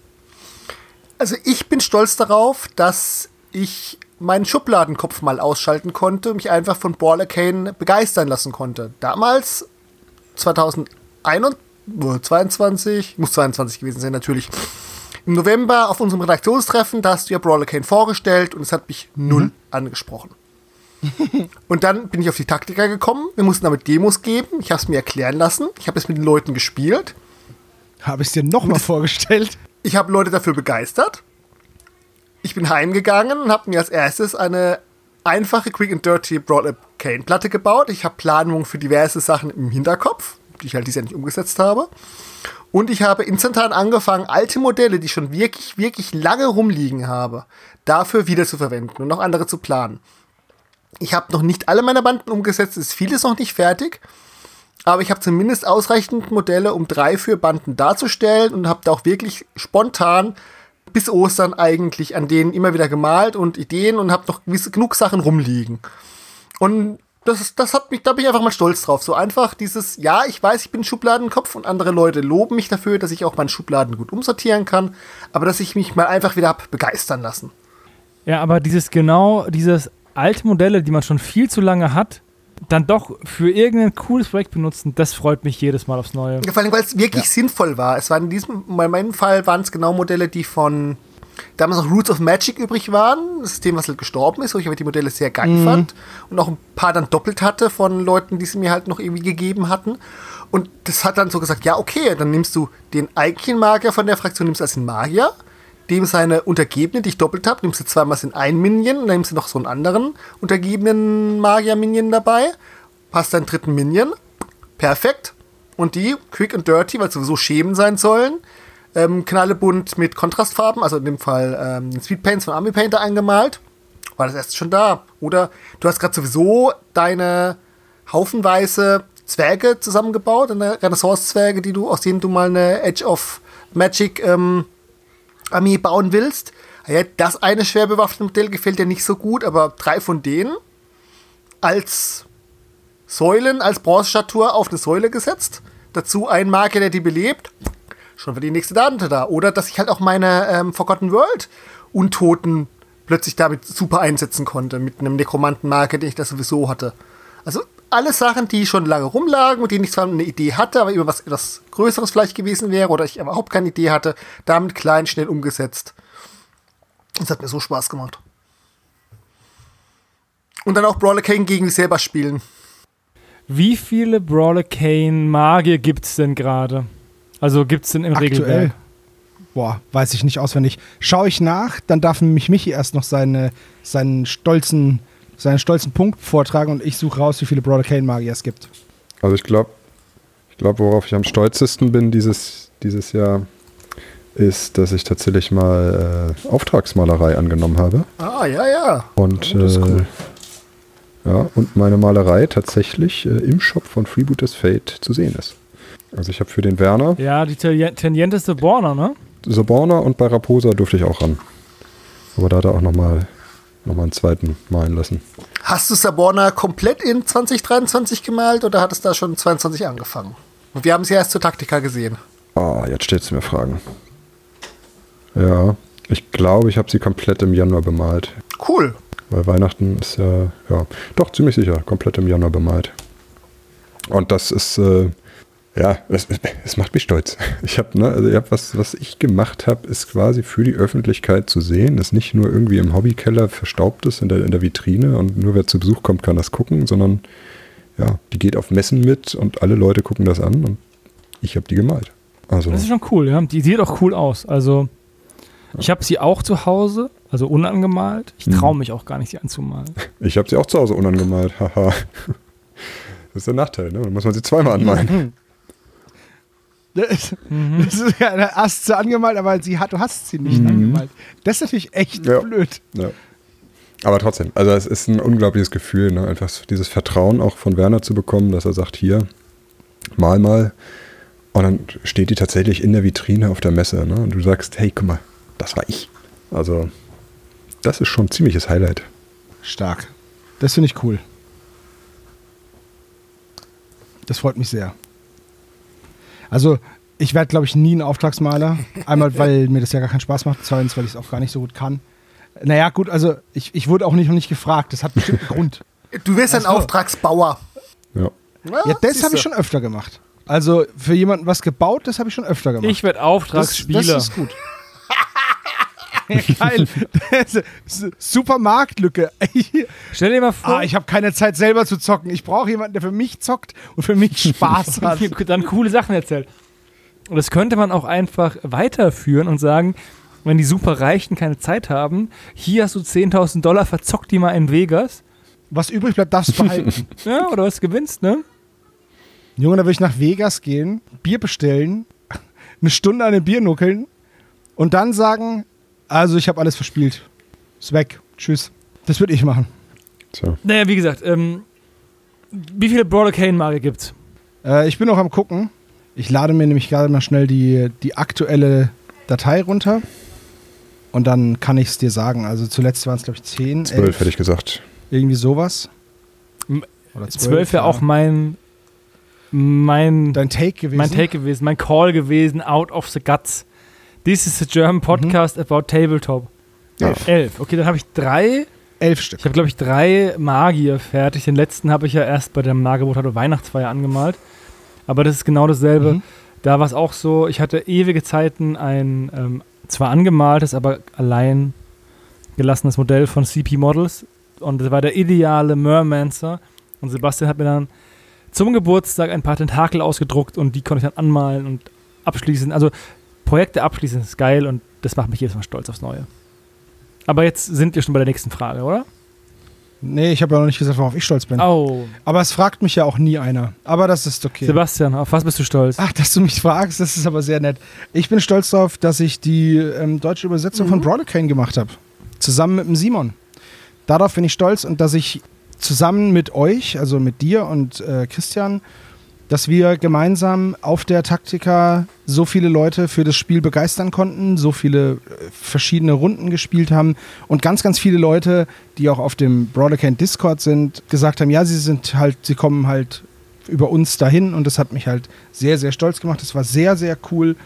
Also ich bin stolz darauf, dass ich meinen Schubladenkopf mal ausschalten konnte und mich einfach von Ball Arcane begeistern lassen konnte. Damals, 2021, 22, muss 22 gewesen sein natürlich, Im November auf unserem Redaktionstreffen, da hast du ja Brawler Kane vorgestellt und es hat mich null angesprochen. und dann bin ich auf die Taktiker gekommen. Wir mussten damit Demos geben. Ich habe es mir erklären lassen. Ich habe es mit den Leuten gespielt. Habe ich es dir nochmal vorgestellt? Ich habe Leute dafür begeistert. Ich bin heimgegangen und habe mir als erstes eine einfache Quick and Dirty Broad Kane Platte gebaut. Ich habe Planungen für diverse Sachen im Hinterkopf, die ich halt dieses Jahr nicht umgesetzt habe. Und ich habe instantan angefangen, alte Modelle, die schon wirklich, wirklich lange rumliegen habe, dafür wieder zu verwenden und noch andere zu planen. Ich habe noch nicht alle meine Banden umgesetzt, ist vieles noch nicht fertig. Aber ich habe zumindest ausreichend Modelle, um drei, vier Banden darzustellen und habe da auch wirklich spontan bis Ostern eigentlich an denen immer wieder gemalt und Ideen und habe noch gewisse, genug Sachen rumliegen. Und das, das hat mich, da bin ich einfach mal stolz drauf. So einfach dieses, ja, ich weiß, ich bin Schubladenkopf und andere Leute loben mich dafür, dass ich auch meine Schubladen gut umsortieren kann, aber dass ich mich mal einfach wieder hab begeistern lassen. Ja, aber dieses genau, dieses alte Modelle, die man schon viel zu lange hat, dann doch für irgendein cooles Projekt benutzen, das freut mich jedes Mal aufs Neue. Ja, vor allem, weil es wirklich ja. sinnvoll war. Es waren in diesem, in meinem Fall waren es genau Modelle, die von damals noch Roots of Magic übrig waren, das System, was halt gestorben ist, wo ich aber die Modelle sehr geil mhm. fand und auch ein paar dann doppelt hatte von Leuten, die sie mir halt noch irgendwie gegeben hatten. Und das hat dann so gesagt, ja, okay, dann nimmst du den eigentlichen Magier von der Fraktion, nimmst als den Magier, dem seine Untergebene, die ich doppelt habe, nimmst du zweimal in ein Minion, dann nimmst du noch so einen anderen untergebenen Magier-Minion dabei, passt deinen dritten Minion, perfekt. Und die, Quick and Dirty, weil sowieso Schemen sein sollen, ähm, knallebunt mit Kontrastfarben, also in dem Fall ähm, den Speed Paints von Army Painter eingemalt, war das erst schon da. Oder du hast gerade sowieso deine haufenweise Zwerge zusammengebaut, eine Renaissance-Zwerge, die du, aus denen du mal eine Edge of Magic ähm, Armee bauen willst. Ja, das eine schwer bewaffnete Modell gefällt dir nicht so gut, aber drei von denen als Säulen, als Bronzestatue auf eine Säule gesetzt. Dazu ein Marker, der die belebt schon für die nächste Dante da. Oder dass ich halt auch meine ähm, Forgotten World Untoten plötzlich damit super einsetzen konnte, mit einem Nekromantenmarke, den ich da sowieso hatte. Also alle Sachen, die schon lange rumlagen und denen ich zwar eine Idee hatte, aber über was etwas Größeres vielleicht gewesen wäre oder ich überhaupt keine Idee hatte, damit klein, schnell umgesetzt. Das hat mir so Spaß gemacht. Und dann auch Brawler Kane gegen mich selber spielen. Wie viele Brawler Kane Magier gibt es denn gerade? Also gibt es denn im Aktuell? Regelwerk? Boah, weiß ich nicht auswendig. Schaue ich nach, dann darf nämlich Michi erst noch seine, seinen, stolzen, seinen stolzen Punkt vortragen und ich suche raus, wie viele Brother Kane Magier es gibt. Also ich glaube, ich glaube, worauf ich am stolzesten bin dieses, dieses Jahr, ist, dass ich tatsächlich mal äh, Auftragsmalerei angenommen habe. Ah, ja, ja. Und, oh, äh, ja, und meine Malerei tatsächlich äh, im Shop von Freebooters Fate zu sehen ist. Also ich habe für den Werner. Ja, die Tangente ist Borner, ne? Borner und bei Raposa durfte ich auch ran. Aber da hat er auch nochmal noch mal einen zweiten malen lassen. Hast du Saborna komplett in 2023 gemalt oder hat es da schon 22 angefangen? Und wir haben sie erst zur Taktika gesehen. Ah, jetzt stellst du mir Fragen. Ja, ich glaube, ich habe sie komplett im Januar bemalt. Cool. Weil Weihnachten ist ja, ja, doch ziemlich sicher, komplett im Januar bemalt. Und das ist, äh, ja, es, es macht mich stolz. Ich habe, ne, also ich hab was, was ich gemacht habe, ist quasi für die Öffentlichkeit zu sehen, ist nicht nur irgendwie im Hobbykeller verstaubt ist in der, in der Vitrine und nur wer zu Besuch kommt, kann das gucken, sondern ja, die geht auf Messen mit und alle Leute gucken das an und ich habe die gemalt. Also, das ist schon cool, ja. Die sieht auch cool aus. Also ich habe sie auch zu Hause, also unangemalt. Ich traue mhm. mich auch gar nicht, sie anzumalen. Ich habe sie auch zu Hause unangemalt, haha. das ist der Nachteil, ne? Dann muss man sie zweimal anmalen. Das, mhm. das ist ja eine Aste angemalt, aber sie hat, du hast sie nicht mhm. angemalt. Das ist natürlich echt ja. blöd. Ja. Aber trotzdem, also es ist ein unglaubliches Gefühl, ne? einfach dieses Vertrauen auch von Werner zu bekommen, dass er sagt, hier, mal mal. Und dann steht die tatsächlich in der Vitrine auf der Messe. Ne? Und du sagst, hey, guck mal, das war ich. Also, das ist schon ein ziemliches Highlight. Stark. Das finde ich cool. Das freut mich sehr. Also, ich werde, glaube ich, nie ein Auftragsmaler. Einmal, weil mir das ja gar keinen Spaß macht. Zweitens, weil ich es auch gar nicht so gut kann. Naja, gut, also ich, ich wurde auch nicht, noch nicht gefragt. Das hat bestimmt einen Grund. Du wirst ein Auftragsbauer. Ja. Ja, das habe ich schon öfter gemacht. Also für jemanden was gebaut, das habe ich schon öfter gemacht. Ich werde Auftragsspieler. Das, das, ist gut. Geil. Super Marktlücke. Stell dir mal vor, ah, ich habe keine Zeit selber zu zocken. Ich brauche jemanden, der für mich zockt und für mich Spaß hat. dann coole Sachen erzählt. Und das könnte man auch einfach weiterführen und sagen, wenn die Superreichen keine Zeit haben, hier hast du 10.000 Dollar, verzock die mal in Vegas. Was übrig bleibt, darfst du behalten. ja, oder was gewinnst, ne? Junge, da würde ich nach Vegas gehen, Bier bestellen, eine Stunde an dem Bier nuckeln und dann sagen, also ich habe alles verspielt. Ist weg. Tschüss. Das würde ich machen. So. Naja, wie gesagt, ähm, wie viele Brawler Kane-Marke gibt's? Äh, ich bin noch am gucken. Ich lade mir nämlich gerade mal schnell die, die aktuelle Datei runter. Und dann kann ich es dir sagen. Also zuletzt waren es, glaube ich, 10. 12 hätte ich gesagt. Irgendwie sowas. Oder 12, 12 wäre ja. auch mein, mein. Dein Take gewesen. Mein Take gewesen, mein Call gewesen, out of the guts. This is the German podcast mhm. about Tabletop. Elf. Elf. Okay, dann habe ich drei. Elf Stück. Ich habe, glaube ich, drei Magier fertig. Den letzten habe ich ja erst bei der Magier Weihnachtsfeier angemalt. Aber das ist genau dasselbe. Mhm. Da war es auch so, ich hatte ewige Zeiten ein ähm, zwar angemaltes, aber allein gelassenes Modell von CP Models. Und das war der ideale Mermancer. Und Sebastian hat mir dann zum Geburtstag ein paar Tentakel ausgedruckt und die konnte ich dann anmalen und abschließen. Also Projekte abschließen ist geil und das macht mich jedes Mal stolz aufs Neue. Aber jetzt sind wir schon bei der nächsten Frage, oder? Nee, ich habe ja noch nicht gesagt, worauf ich stolz bin. Oh. Aber es fragt mich ja auch nie einer. Aber das ist okay. Sebastian, auf was bist du stolz? Ach, dass du mich fragst, das ist aber sehr nett. Ich bin stolz darauf, dass ich die ähm, deutsche Übersetzung mhm. von Brodicane gemacht habe. Zusammen mit dem Simon. Darauf bin ich stolz und dass ich zusammen mit euch, also mit dir und äh, Christian, dass wir gemeinsam auf der Taktika so viele Leute für das Spiel begeistern konnten, so viele äh, verschiedene Runden gespielt haben und ganz, ganz viele Leute, die auch auf dem Broadercant Discord sind, gesagt haben, ja, sie sind halt, sie kommen halt über uns dahin und das hat mich halt sehr, sehr stolz gemacht. Das war sehr, sehr cool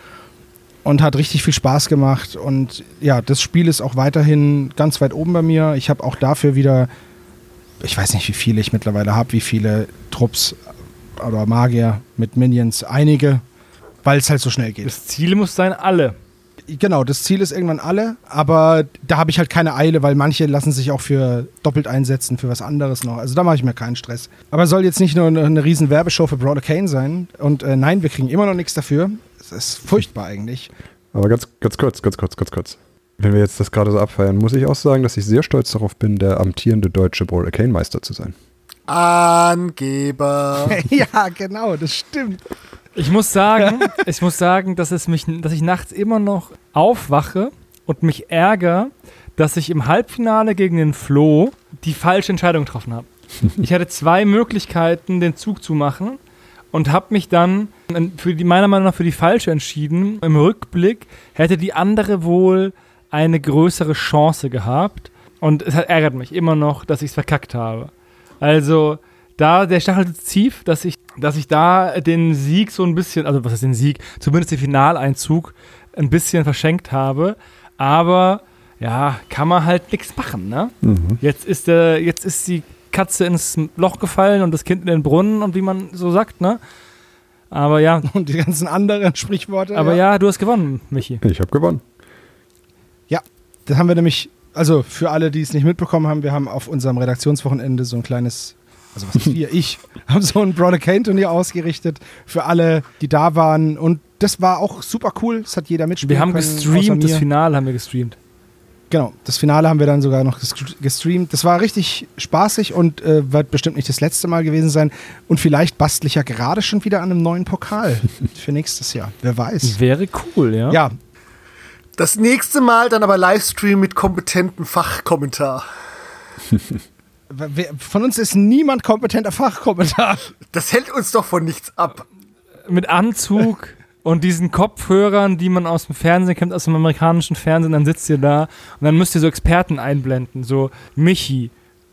und hat richtig viel Spaß gemacht und ja, das Spiel ist auch weiterhin ganz weit oben bei mir. Ich habe auch dafür wieder, ich weiß nicht, wie viele ich mittlerweile habe, wie viele Trupps oder Magier mit Minions, einige, weil es halt so schnell geht. Das Ziel muss sein, alle. Genau, das Ziel ist irgendwann alle, aber da habe ich halt keine Eile, weil manche lassen sich auch für doppelt einsetzen, für was anderes noch. Also da mache ich mir keinen Stress. Aber soll jetzt nicht nur eine, eine riesen Werbeshow für Brawler Kane sein. Und äh, nein, wir kriegen immer noch nichts dafür. Es ist furchtbar eigentlich. Aber ganz, ganz kurz, ganz kurz, ganz kurz. Wenn wir jetzt das gerade so abfeiern, muss ich auch sagen, dass ich sehr stolz darauf bin, der amtierende deutsche Brawler Kane Meister zu sein. Angeber. ja, genau, das stimmt. Ich muss sagen, ich muss sagen, dass es mich, dass ich nachts immer noch aufwache und mich ärgere, dass ich im Halbfinale gegen den Flo die falsche Entscheidung getroffen habe. Ich hatte zwei Möglichkeiten, den Zug zu machen und habe mich dann für die, meiner Meinung nach für die falsche entschieden. Im Rückblick hätte die andere wohl eine größere Chance gehabt und es ärgert mich immer noch, dass ich es verkackt habe. Also da der Stachel tief, dass ich, dass ich da den Sieg so ein bisschen, also was ist den Sieg, zumindest den Finaleinzug ein bisschen verschenkt habe. Aber ja, kann man halt nichts machen, ne? Mhm. Jetzt ist der, jetzt ist die Katze ins Loch gefallen und das Kind in den Brunnen und wie man so sagt, ne? Aber ja. Und die ganzen anderen Sprichworte. Aber ja, ja du hast gewonnen, Michi. Ich habe gewonnen. Ja, das haben wir nämlich also für alle, die es nicht mitbekommen haben, wir haben auf unserem Redaktionswochenende so ein kleines, also was ist wir, ich, haben so ein Broader Kane Turnier ausgerichtet für alle, die da waren und das war auch super cool, das hat jeder mitspielen Wir haben können, gestreamt, das Finale haben wir gestreamt. Genau, das Finale haben wir dann sogar noch gestreamt. Das war richtig spaßig und äh, wird bestimmt nicht das letzte Mal gewesen sein. Und vielleicht bastle ich ja gerade schon wieder an einem neuen Pokal für nächstes Jahr. Wer weiß. Wäre cool, ja. Ja, das nächste Mal dann aber Livestream mit kompetentem Fachkommentar. Von uns ist niemand kompetenter Fachkommentar. Das hält uns doch von nichts ab. Mit Anzug und diesen Kopfhörern, die man aus dem Fernsehen kennt, aus dem amerikanischen Fernsehen, dann sitzt ihr da und dann müsst ihr so Experten einblenden, so Michi,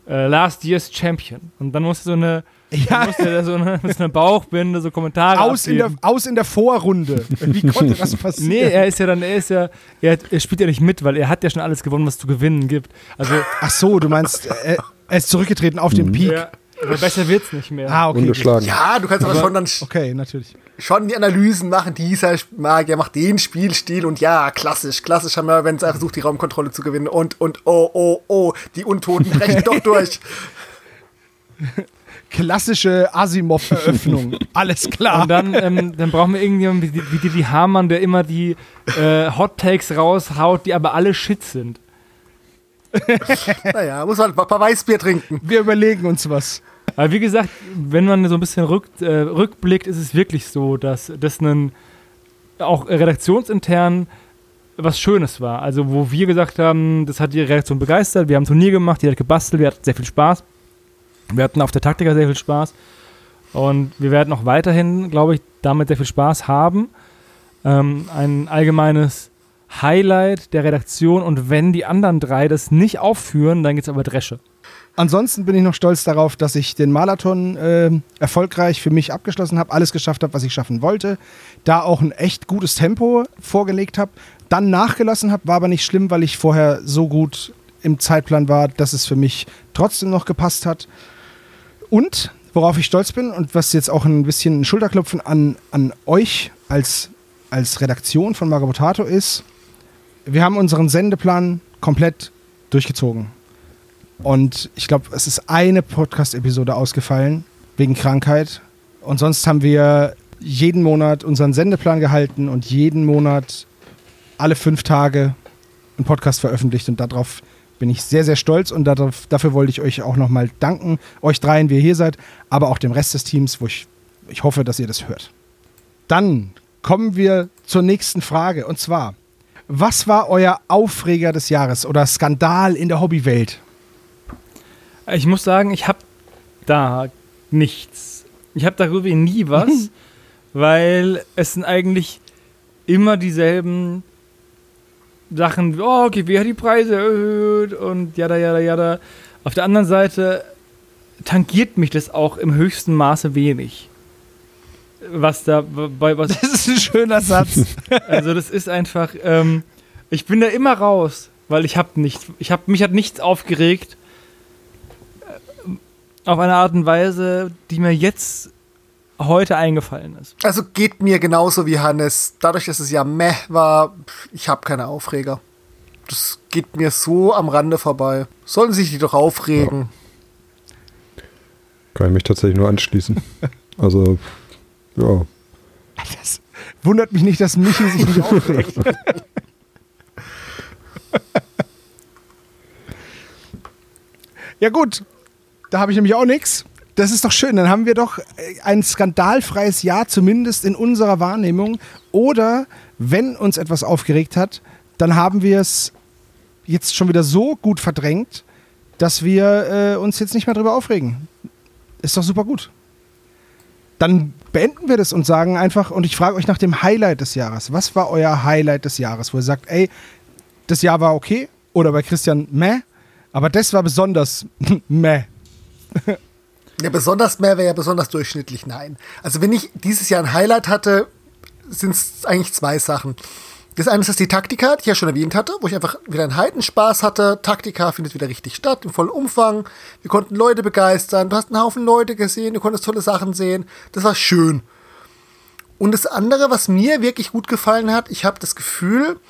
äh, Last Year's Champion. Und dann musst du so eine ja. musste da so eine, so einer Bauchbinde so Kommentare aus in, der, aus in der Vorrunde. Wie konnte das passieren? Nee, er ist ja dann, er ist ja, er, er, spielt ja nicht mit, weil er hat ja schon alles gewonnen, was zu gewinnen gibt. Also Ach so, du meinst, er, er ist zurückgetreten auf den mhm. Peak. Ja. Aber besser wird's nicht mehr. Ah, okay. Ungeschlagen. Ja, du kannst aber, schon dann Okay, natürlich. schon die Analysen machen. Dieser Magier macht den Spielstil und ja, klassisch. Klassisch haben wir, wenn es einfach versucht, die Raumkontrolle zu gewinnen. Und, und, oh, oh, oh, die Untoten brechen doch durch. Klassische Asimov-Eröffnung. Alles klar. Und dann, ähm, dann brauchen wir irgendjemanden wie, wie Didi Hamann, der immer die äh, Hot Takes raushaut, die aber alle Shit sind. Naja, muss man ein paar Weißbier trinken. Wir überlegen uns was. Aber wie gesagt, wenn man so ein bisschen rückt, äh, rückblickt, ist es wirklich so, dass das ein auch redaktionsintern was Schönes war. Also wo wir gesagt haben, das hat die Redaktion begeistert, wir haben ein Turnier gemacht, die hat gebastelt, wir hatten sehr viel Spaß. Wir hatten auf der Taktika sehr viel Spaß. Und wir werden auch weiterhin, glaube ich, damit sehr viel Spaß haben. Ähm, ein allgemeines Highlight der Redaktion und wenn die anderen drei das nicht aufführen, dann geht es aber Dresche. Ansonsten bin ich noch stolz darauf, dass ich den Marathon äh, erfolgreich für mich abgeschlossen habe, alles geschafft habe, was ich schaffen wollte. Da auch ein echt gutes Tempo vorgelegt habe. Dann nachgelassen habe, war aber nicht schlimm, weil ich vorher so gut im Zeitplan war, dass es für mich trotzdem noch gepasst hat. Und worauf ich stolz bin und was jetzt auch ein bisschen ein Schulterklopfen an, an euch als, als Redaktion von Magabotato ist, wir haben unseren Sendeplan komplett durchgezogen. Und ich glaube, es ist eine Podcast-Episode ausgefallen wegen Krankheit. Und sonst haben wir jeden Monat unseren Sendeplan gehalten und jeden Monat alle fünf Tage einen Podcast veröffentlicht. Und darauf bin ich sehr, sehr stolz. Und darauf, dafür wollte ich euch auch nochmal danken. Euch dreien, wie ihr hier seid, aber auch dem Rest des Teams, wo ich, ich hoffe, dass ihr das hört. Dann kommen wir zur nächsten Frage. Und zwar, was war euer Aufreger des Jahres oder Skandal in der Hobbywelt? Ich muss sagen, ich habe da nichts. Ich habe darüber nie was, weil es sind eigentlich immer dieselben Sachen, wie, oh, okay, wer hat die Preise erhöht und jada, jada, jada. Auf der anderen Seite tangiert mich das auch im höchsten Maße wenig. Was da bei was. Das ist ein schöner Satz. Also das ist einfach, ähm, ich bin da immer raus, weil ich habe nicht, ich habe mich hat nichts aufgeregt äh, auf eine Art und Weise, die mir jetzt heute eingefallen ist. Also geht mir genauso wie Hannes. Dadurch, dass es ja meh war, ich habe keine Aufreger. Das geht mir so am Rande vorbei. Sollen sich die doch aufregen. Kann ich mich tatsächlich nur anschließen. Also, ja. Das wundert mich nicht, dass Michi sich nicht aufregt. ja gut, da habe ich nämlich auch nichts. Das ist doch schön, dann haben wir doch äh, ein skandalfreies Jahr zumindest in unserer Wahrnehmung. Oder wenn uns etwas aufgeregt hat, dann haben wir es jetzt schon wieder so gut verdrängt, dass wir äh, uns jetzt nicht mehr drüber aufregen. Ist doch super gut. Dann beenden wir das und sagen einfach, und ich frage euch nach dem Highlight des Jahres. Was war euer Highlight des Jahres, wo ihr sagt, ey, das Jahr war okay? Oder bei Christian, meh? Aber das war besonders meh. Ja, besonders mehr wäre ja besonders durchschnittlich, nein. Also wenn ich dieses Jahr ein Highlight hatte, sind es eigentlich zwei Sachen. Das eine ist die Taktika, die ich ja schon erwähnt hatte, wo ich einfach wieder einen Heidenspaß hatte. Taktika findet wieder richtig statt, im vollen Umfang. Wir konnten Leute begeistern. Du hast einen Haufen Leute gesehen, du konntest tolle Sachen sehen. Das war schön. Und das andere, was mir wirklich gut gefallen hat, ich habe das Gefühl,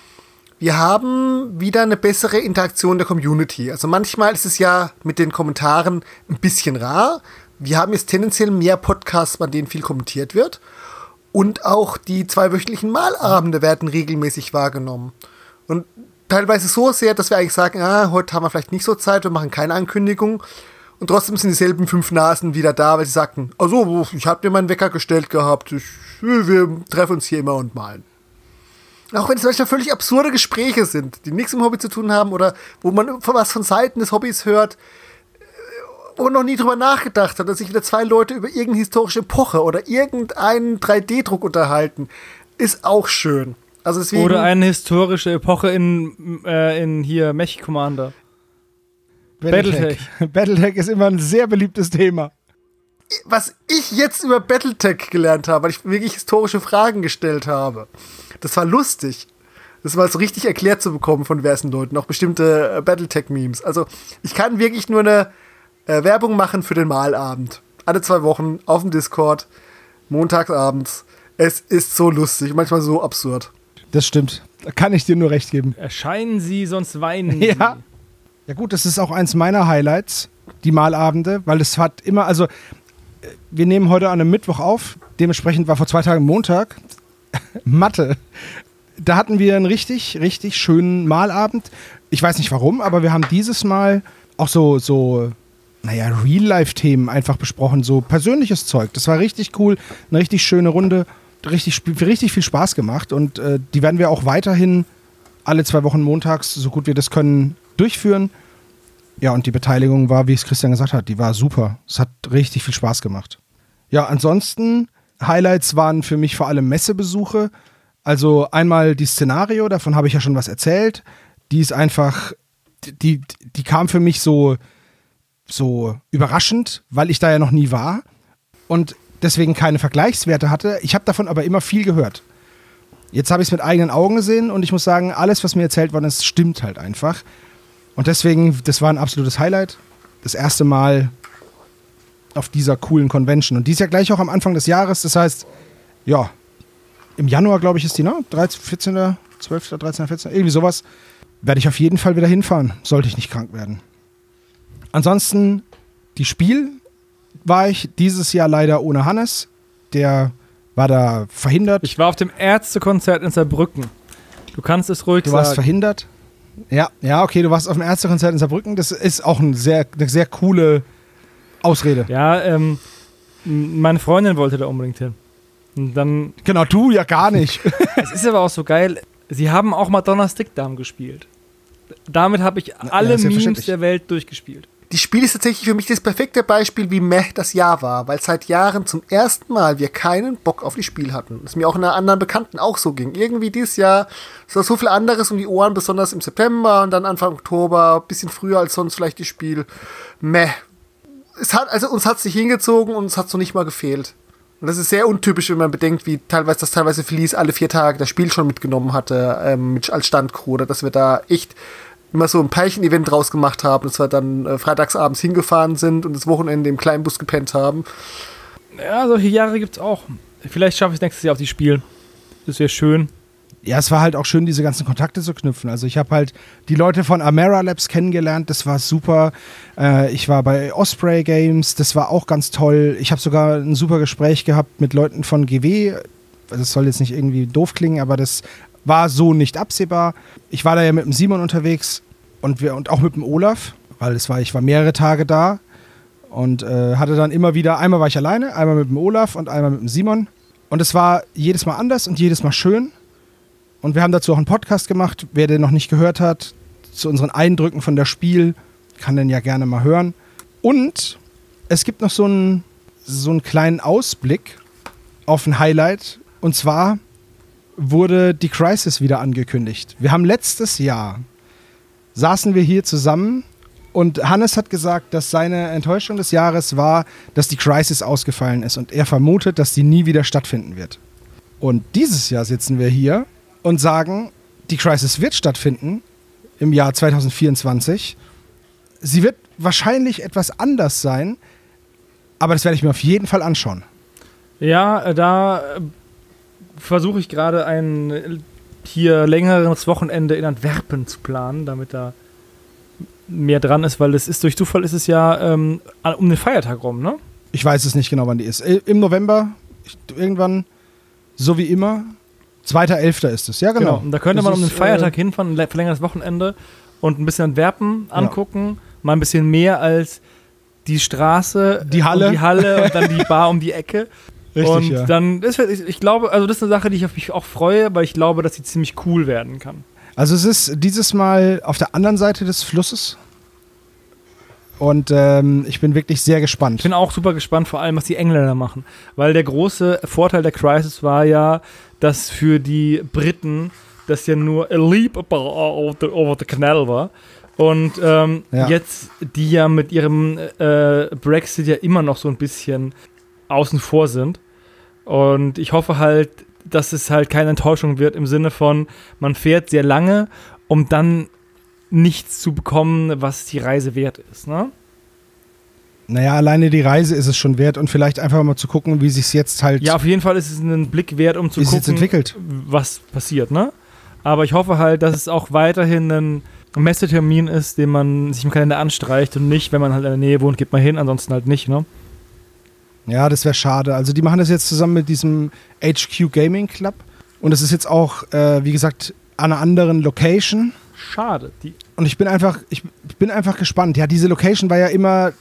wir haben wieder eine bessere Interaktion der Community. Also manchmal ist es ja mit den Kommentaren ein bisschen rar. Wir haben jetzt tendenziell mehr Podcasts, bei denen viel kommentiert wird. Und auch die zweiwöchentlichen Malabende werden regelmäßig wahrgenommen. Und teilweise so sehr, dass wir eigentlich sagen, ah, heute haben wir vielleicht nicht so Zeit, wir machen keine Ankündigung. Und trotzdem sind dieselben fünf Nasen wieder da, weil sie sagten, also ich habe mir meinen Wecker gestellt gehabt, ich, wir treffen uns hier immer und malen. Auch wenn es manchmal völlig absurde Gespräche sind, die nichts mit dem Hobby zu tun haben oder wo man von was von Seiten des Hobbys hört, man noch nie drüber nachgedacht hat, dass sich wieder zwei Leute über irgendeine historische Epoche oder irgendeinen 3D-Druck unterhalten, ist auch schön. Also deswegen, Oder eine historische Epoche in, äh, in hier Mech Commander. Battletech. Battletech ist immer ein sehr beliebtes Thema. was ich jetzt über Battletech gelernt habe, weil ich wirklich historische Fragen gestellt habe, das war lustig. Das mal so richtig erklärt zu bekommen von diversen Leuten, auch bestimmte äh, Battletech-Memes. Also ich kann wirklich nur eine äh, Werbung machen für den Malabend. Alle zwei Wochen auf dem Discord, montagsabends. Es ist so lustig, manchmal so absurd. Das stimmt. Da kann ich dir nur recht geben. Erscheinen Sie, sonst weinen Ja. Sie. Ja gut, das ist auch eins meiner Highlights, die Malabende, weil es hat immer, also äh, wir nehmen heute an einem Mittwoch auf, dementsprechend war vor zwei Tagen Montag Mathe. Da hatten wir einen richtig, richtig schönen Malabend. Ich weiß nicht warum, aber wir haben dieses Mal auch so, so, naja, Real-Life-Themen einfach besprochen, so persönliches Zeug. Das war richtig cool, eine richtig schöne Runde, richtig, richtig viel Spaß gemacht und äh, die werden wir auch weiterhin alle zwei Wochen montags, so gut wir das können, durchführen. Ja, und die Beteiligung war, wie es Christian gesagt hat, die war super. Es hat richtig viel Spaß gemacht. Ja, ansonsten, Highlights waren für mich vor allem Messebesuche. Also einmal die Szenario, davon habe ich ja schon was erzählt. Die ist einfach, die, die kam für mich so, so überraschend, weil ich da ja noch nie war und deswegen keine Vergleichswerte hatte. Ich habe davon aber immer viel gehört. Jetzt habe ich es mit eigenen Augen gesehen und ich muss sagen, alles, was mir erzählt worden ist, stimmt halt einfach. Und deswegen, das war ein absolutes Highlight. Das erste Mal auf dieser coolen Convention. Und die ist ja gleich auch am Anfang des Jahres. Das heißt, ja, im Januar, glaube ich, ist die, ne? 13, 14., 12., 13., 14., irgendwie sowas. Werde ich auf jeden Fall wieder hinfahren, sollte ich nicht krank werden. Ansonsten, die Spiel war ich dieses Jahr leider ohne Hannes. Der war da verhindert. Ich war auf dem Ärztekonzert in Saarbrücken. Du kannst es ruhig Du warst sagen. verhindert? Ja, ja, okay, du warst auf dem Ärztekonzert in Saarbrücken. Das ist auch ein sehr, eine sehr coole Ausrede. Ja, ähm, meine Freundin wollte da unbedingt hin. Und dann, Genau, du ja gar nicht. es ist aber auch so geil, sie haben auch Madonna Stickdarm gespielt. Damit habe ich alle ja, Memes selbstverständlich. der Welt durchgespielt. Die Spiel ist tatsächlich für mich das perfekte Beispiel, wie meh das Jahr war, weil seit Jahren zum ersten Mal wir keinen Bock auf die Spiel hatten. Das mir auch in einer anderen Bekannten auch so ging. Irgendwie dieses Jahr war so viel anderes um die Ohren, besonders im September und dann Anfang Oktober, bisschen früher als sonst vielleicht die Spiel. Meh. Es hat, also uns hat es nicht hingezogen und uns hat so nicht mal gefehlt. Und das ist sehr untypisch, wenn man bedenkt, wie teilweise, dass teilweise Felice alle vier Tage das Spiel schon mitgenommen hatte, ähm, als Standcrew, dass wir da echt immer so ein Pärchen-Event draus gemacht haben, dass wir dann äh, freitagsabends hingefahren sind und das Wochenende im kleinen Bus gepennt haben. Ja, solche Jahre gibt's auch. Vielleicht schaffe ich es nächstes Jahr auf die Spiel. Das wäre schön. Ja, es war halt auch schön, diese ganzen Kontakte zu knüpfen. Also ich habe halt die Leute von Amera Labs kennengelernt, das war super. Äh, ich war bei Osprey Games, das war auch ganz toll. Ich habe sogar ein super Gespräch gehabt mit Leuten von GW. Das soll jetzt nicht irgendwie doof klingen, aber das war so nicht absehbar. Ich war da ja mit dem Simon unterwegs und, wir, und auch mit dem Olaf, weil es war, ich war mehrere Tage da und äh, hatte dann immer wieder, einmal war ich alleine, einmal mit dem Olaf und einmal mit dem Simon. Und es war jedes Mal anders und jedes Mal schön. Und wir haben dazu auch einen Podcast gemacht. Wer den noch nicht gehört hat, zu unseren Eindrücken von der Spiel, kann den ja gerne mal hören. Und es gibt noch so einen, so einen kleinen Ausblick auf ein Highlight. Und zwar wurde die Crisis wieder angekündigt. Wir haben letztes Jahr, saßen wir hier zusammen und Hannes hat gesagt, dass seine Enttäuschung des Jahres war, dass die Crisis ausgefallen ist und er vermutet, dass die nie wieder stattfinden wird. Und dieses Jahr sitzen wir hier und sagen, die Crisis wird stattfinden im Jahr 2024. Sie wird wahrscheinlich etwas anders sein, aber das werde ich mir auf jeden Fall anschauen. Ja, da versuche ich gerade ein äh, hier längeres Wochenende in Antwerpen zu planen, damit da mehr dran ist, weil es ist durch Zufall ist es ja ähm, um den Feiertag rum, ne? Ich weiß es nicht genau, wann die ist. Äh, Im November, irgendwann, so wie immer. 2.11. ist es, ja genau. Und da könnte Das man um den ist, Feiertag äh, hinfahren, ein verlängertes Wochenende und ein bisschen Antwerpen angucken, mal ein bisschen mehr als die Straße, Die Halle. die Halle und dann die Bar um die Ecke. Richtig, und ja. dann, wär- ich, ich glaube, also das ist eine Sache, die ich auf mich auch freue, weil ich glaube, dass sie ziemlich cool werden kann. Also es ist dieses Mal auf der anderen Seite des Flusses. Und ähm, ich bin wirklich sehr Ich gespannt. bin auch super gespannt, vor allem, was die Engländer machen. Weil der große Vorteil der Crisis war ja, dass für die Briten das ja nur a leap over the, over the canal war. Und ähm, Ja. jetzt, die ja mit ihrem äh, Brexit ja immer noch so ein bisschen außen vor sind. Und ich hoffe halt, dass es halt keine Enttäuschung wird im Sinne von, man fährt sehr lange, um dann nichts zu bekommen, was die Reise wert ist. Ne? Naja, alleine die Reise ist es schon wert und vielleicht einfach mal zu gucken, wie sich jetzt halt, Ja, auf jeden Fall ist es einen Blick wert, um zu gucken, entwickelt. was passiert, ne? Aber ich hoffe halt, dass es auch weiterhin ein Messetermin ist, den man sich im Kalender anstreicht und nicht, wenn man halt in der Nähe wohnt, geht man hin, ansonsten halt nicht, ne? Ja, das wäre schade. Also die machen das jetzt zusammen mit diesem HQ Gaming Club und es ist jetzt auch, äh, wie gesagt, an einer anderen Location. Schade. Die, Und ich bin einfach, ich bin einfach gespannt. Ja, diese Location war ja immer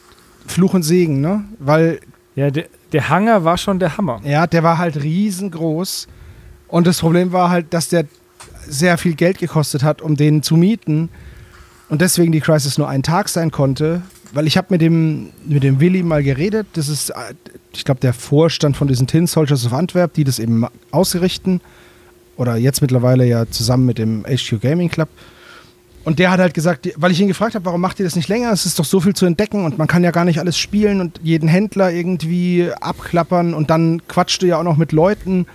Fluch und Segen, ne? Weil, ja, der, der Hangar war schon der Hammer. ja, der war halt riesengroß. Und das Problem war halt, dass der sehr viel Geld gekostet hat, um den zu mieten. Und deswegen die Crisis nur ein Tag sein konnte. Weil ich habe mit dem, mit dem Willi mal geredet. Das ist, äh, ich glaube, der Vorstand von diesen Tin Soldiers of Antwerp, die das eben ausrichten. Oder jetzt mittlerweile ja zusammen mit dem HQ Gaming Club. Und der hat halt gesagt, weil ich ihn gefragt habe, warum macht ihr das nicht länger? Es ist doch so viel zu entdecken und man kann ja gar nicht alles spielen und jeden Händler irgendwie abklappern und dann quatscht du ja auch noch mit Leuten.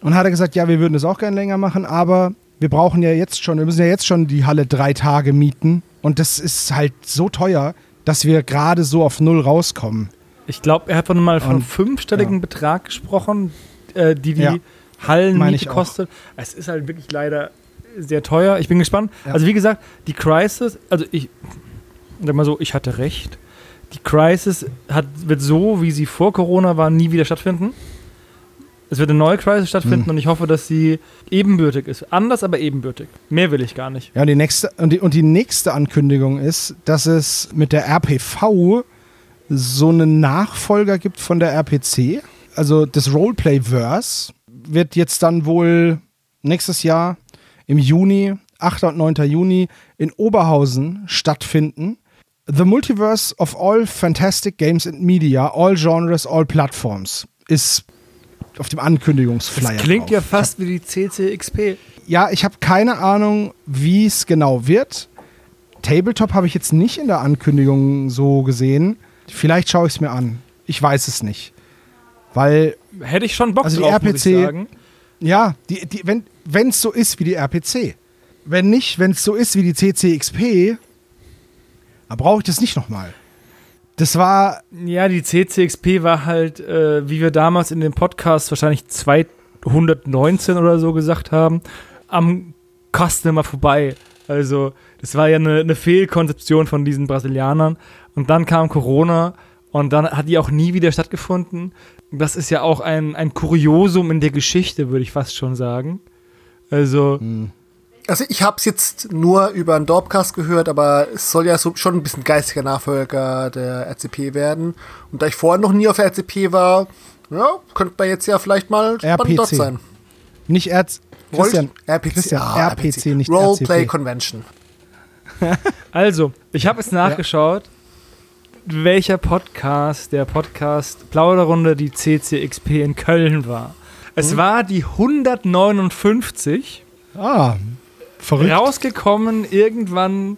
Und hat er gesagt, ja, wir würden das auch gerne länger machen, aber wir brauchen ja jetzt schon, wir müssen ja jetzt schon die Halle drei Tage mieten und das ist halt so teuer, dass wir gerade so auf null rauskommen. Ich glaube, er hat von mal von Und- fünfstelligen ja. Betrag gesprochen, äh, die die Ja. Hallenmiete ich auch. kostet. Es ist halt wirklich leider sehr teuer. Ich bin gespannt. Ja. Also wie gesagt, die Crisis, also ich sag mal so, ich hatte recht. Die Crisis hat, wird so, wie sie vor Corona war, nie wieder stattfinden. Es wird eine neue Crisis stattfinden Hm. und ich hoffe, dass sie ebenbürtig ist. Anders, aber ebenbürtig. Mehr will ich gar nicht. Ja, und die nächste, und die, und die nächste Ankündigung ist, dass es mit der RPV so einen Nachfolger gibt von der RPC. Also das Roleplay-Verse wird jetzt dann wohl nächstes Jahr im Juni, 8. und 9. Juni, in Oberhausen stattfinden. The Multiverse of All Fantastic Games and Media, All Genres, All Platforms ist auf dem Ankündigungsflyer. Das klingt drauf. ja fast wie die CCXP. Ja, ich habe keine Ahnung, wie es genau wird. Tabletop habe ich jetzt nicht in der Ankündigung so gesehen. Vielleicht schaue ich es mir an. Ich weiß es nicht. Weil, Hätte ich schon Bock Also die drauf, RPC sagen. ja, die, die, wenn es so ist wie die RPC. Wenn nicht, wenn es so ist wie die CCXP, dann brauche ich das nicht nochmal. Das war, Ja, die CCXP war halt, äh, wie wir damals in dem Podcast wahrscheinlich 219 oder so gesagt haben, am Customer vorbei. Also, das war ja eine, eine Fehlkonzeption von diesen Brasilianern. Und dann kam Corona und dann hat die auch nie wieder stattgefunden. Das ist ja auch ein, ein Kuriosum in der Geschichte, würde ich fast schon sagen. Also, Also ich habe es jetzt nur über einen Dorpcast gehört, aber es soll ja so schon ein bisschen geistiger Nachfolger der RCP werden. Und da ich vorher noch nie auf der RCP war, ja, könnte man jetzt ja vielleicht mal spannend RPC. dort sein. nicht Erz. Christian, RPC, Christian, ah, RPC, nicht Roleplay RCP. Convention. Also, ich habe es nachgeschaut, welcher Podcast der Podcast Plauderrunde die CCXP in Köln war. Es Hm? war die 159, Ah, verrückt. rausgekommen irgendwann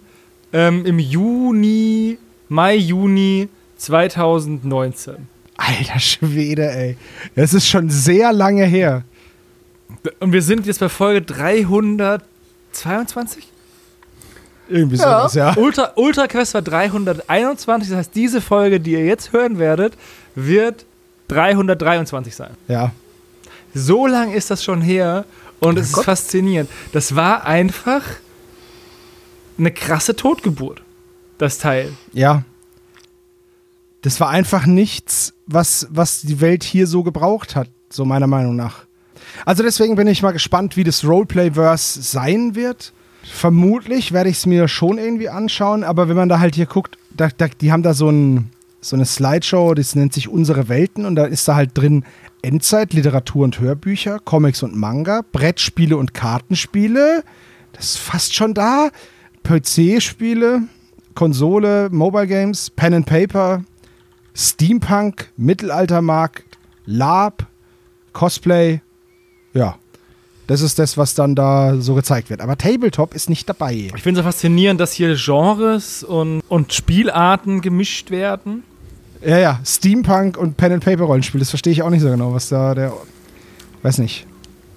ähm, im Juni, Mai, Juni 2019. Alter Schwede, ey. Das ist schon sehr lange her. Und wir sind jetzt bei Folge 322? Irgendwie Ja. sowas, ja. Ultra, Ultra Quest war 321, das heißt, diese Folge, die ihr jetzt hören werdet, wird 323 sein. Ja. So lang ist das schon her und es ist Gott. faszinierend. Das war einfach eine krasse Totgeburt, das Teil. Ja. Das war einfach nichts, was, was die Welt hier so gebraucht hat, so meiner Meinung nach. Also deswegen bin ich mal gespannt, wie das Roleplay-Verse sein wird. Vermutlich werde ich es mir schon irgendwie anschauen, aber wenn man da halt hier guckt, da, da, die haben da so, ein, so eine Slideshow, das nennt sich Unsere Welten und da ist da halt drin Endzeit, Literatur und Hörbücher, Comics und Manga, Brettspiele und Kartenspiele. Das ist fast schon da. PC-Spiele, Konsole, Mobile Games, Pen and Paper, Steampunk, Mittelaltermarkt, Lab, Cosplay. Ja, das ist das, was dann da so gezeigt wird. Aber Tabletop ist nicht dabei. Ich finde es so faszinierend, dass hier Genres und, und Spielarten gemischt werden. Ja, ja, Steampunk und Pen and Paper Rollenspiel. Das verstehe ich auch nicht so genau, was da der. Weiß nicht.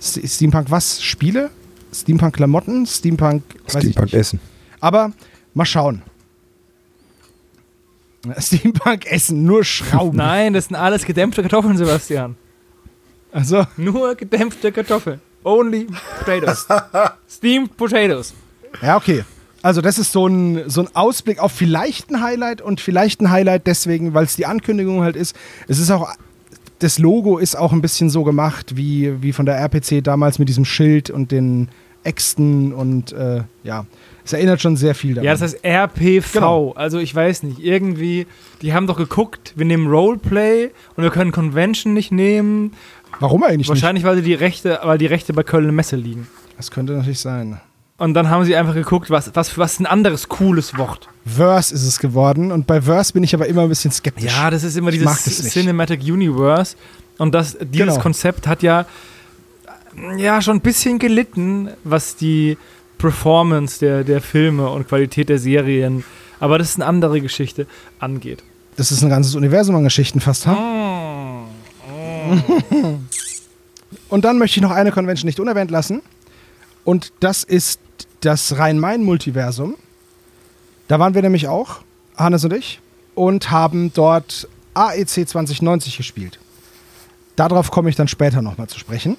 St- Steampunk was? Spiele? Steampunk Klamotten? Steampunk. Weiß ich Steampunk nicht. Essen. Aber mal schauen. Steampunk essen, nur Schrauben. Nein, das sind alles gedämpfte Kartoffeln, Sebastian. Also, Nur gedämpfte Kartoffeln. Only potatoes. Steamed potatoes. ja, okay. Also, das ist so ein, so ein Ausblick auf vielleicht ein Highlight und vielleicht ein Highlight deswegen, weil es die Ankündigung halt ist. Es ist auch, das Logo ist auch ein bisschen so gemacht wie, wie von der RPC damals mit diesem Schild und den Äxten und äh, ja, es erinnert schon sehr viel daran. Ja, das heißt RPV. Genau. Also ich weiß nicht, irgendwie, die haben doch geguckt, wir nehmen Roleplay und wir können Convention nicht nehmen. Warum eigentlich Wahrscheinlich, weil die Rechte, weil die Rechte bei Köln Messe liegen. nicht? Das könnte natürlich sein. Und dann haben sie einfach geguckt, was, was, was ist ein anderes cooles Wort. Verse ist es geworden und bei Verse bin ich aber immer ein bisschen skeptisch. Ja, das ist immer dieses. Cinematic Universe. Und das, dieses Genau. Konzept hat ja, ja schon ein bisschen gelitten, was die Performance der, der Filme und Qualität der Serien, aber das ist eine andere Geschichte, angeht. Das ist ein ganzes Universum an Geschichten fast, ha? Und dann möchte ich noch eine Convention nicht unerwähnt lassen. Und das ist das Rhein-Main-Multiversum. Da waren wir nämlich auch, Hannes und ich, und haben dort AEC 2090 gespielt. Darauf komme ich dann später nochmal zu sprechen.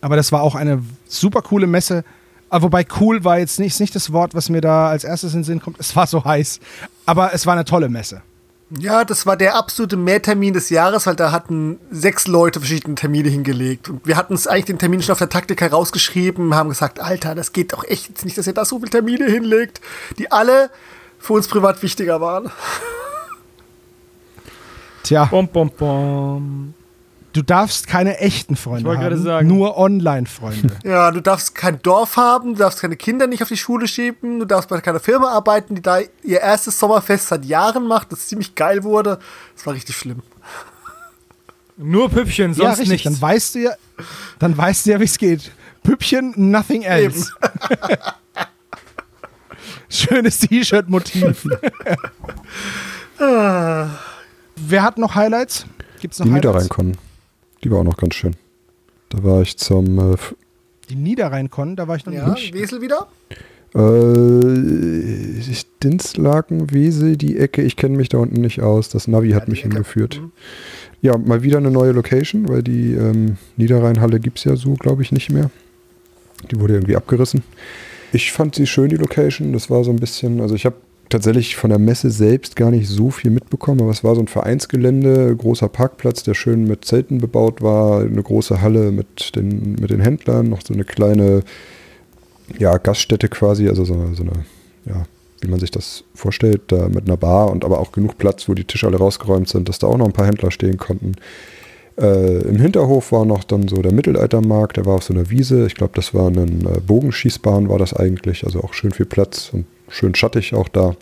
Aber das war auch eine super coole Messe. Aber wobei cool war jetzt nicht, nicht das Wort, was mir da als erstes in den Sinn kommt. Es war so heiß. Aber es war eine tolle Messe. Ja, das war der absolute Mehrtermin des Jahres, weil da hatten sechs Leute verschiedene Termine hingelegt. Und wir hatten es eigentlich den Termin schon auf der Taktik herausgeschrieben, haben gesagt, Alter, das geht doch echt jetzt nicht, dass ihr da so viele Termine hinlegt, die alle für uns privat wichtiger waren. Tja, Bom, bom, bom. Du darfst keine echten Freunde Ich wollte haben, gerade sagen. nur Online-Freunde. Ja, du darfst kein Dorf haben, du darfst keine Kinder nicht auf die Schule schieben, du darfst bei keiner Firma arbeiten, die da ihr erstes Sommerfest seit Jahren macht, das ziemlich geil wurde. Das war richtig schlimm. Nur Püppchen, ja, sonst richtig. nichts. Dann weißt du ja, dann weißt du ja, wie es geht. Püppchen, nothing else. Schönes T-Shirt-Motiv. Wer hat noch Highlights? Gibt's noch Die Highlights? Niederrhein-Con. Die war auch noch ganz schön. Da war ich zum äh, Die Niederrhein-Con, da war ich noch Ja, nicht. Wesel wieder? äh, Dinslaken, Wesel, die Ecke. Ich kenne mich da unten nicht aus. Das Navi hat die mich Ecke. hingeführt. Mhm. Ja, mal wieder eine neue Location, weil die ähm, Niederrheinhalle gibt es ja so, glaube ich, nicht mehr. Die wurde irgendwie abgerissen. Ich fand sie schön, die Location. Das war so ein bisschen, also ich habe tatsächlich von der Messe selbst gar nicht so viel mitbekommen, aber es war so ein Vereinsgelände, großer Parkplatz, der schön mit Zelten bebaut war, eine große Halle mit den, mit den Händlern, noch so eine kleine ja, Gaststätte quasi, also so eine, so eine, ja, wie man sich das vorstellt, da mit einer Bar und aber auch genug Platz, wo die Tische alle rausgeräumt sind, dass da auch noch ein paar Händler stehen konnten. Äh, Im Hinterhof war noch dann so der Mittelaltermarkt, der war auf so einer Wiese. Ich glaube, das war eine äh, Bogenschießbahn, war das eigentlich. Also auch schön viel Platz und schön schattig auch da.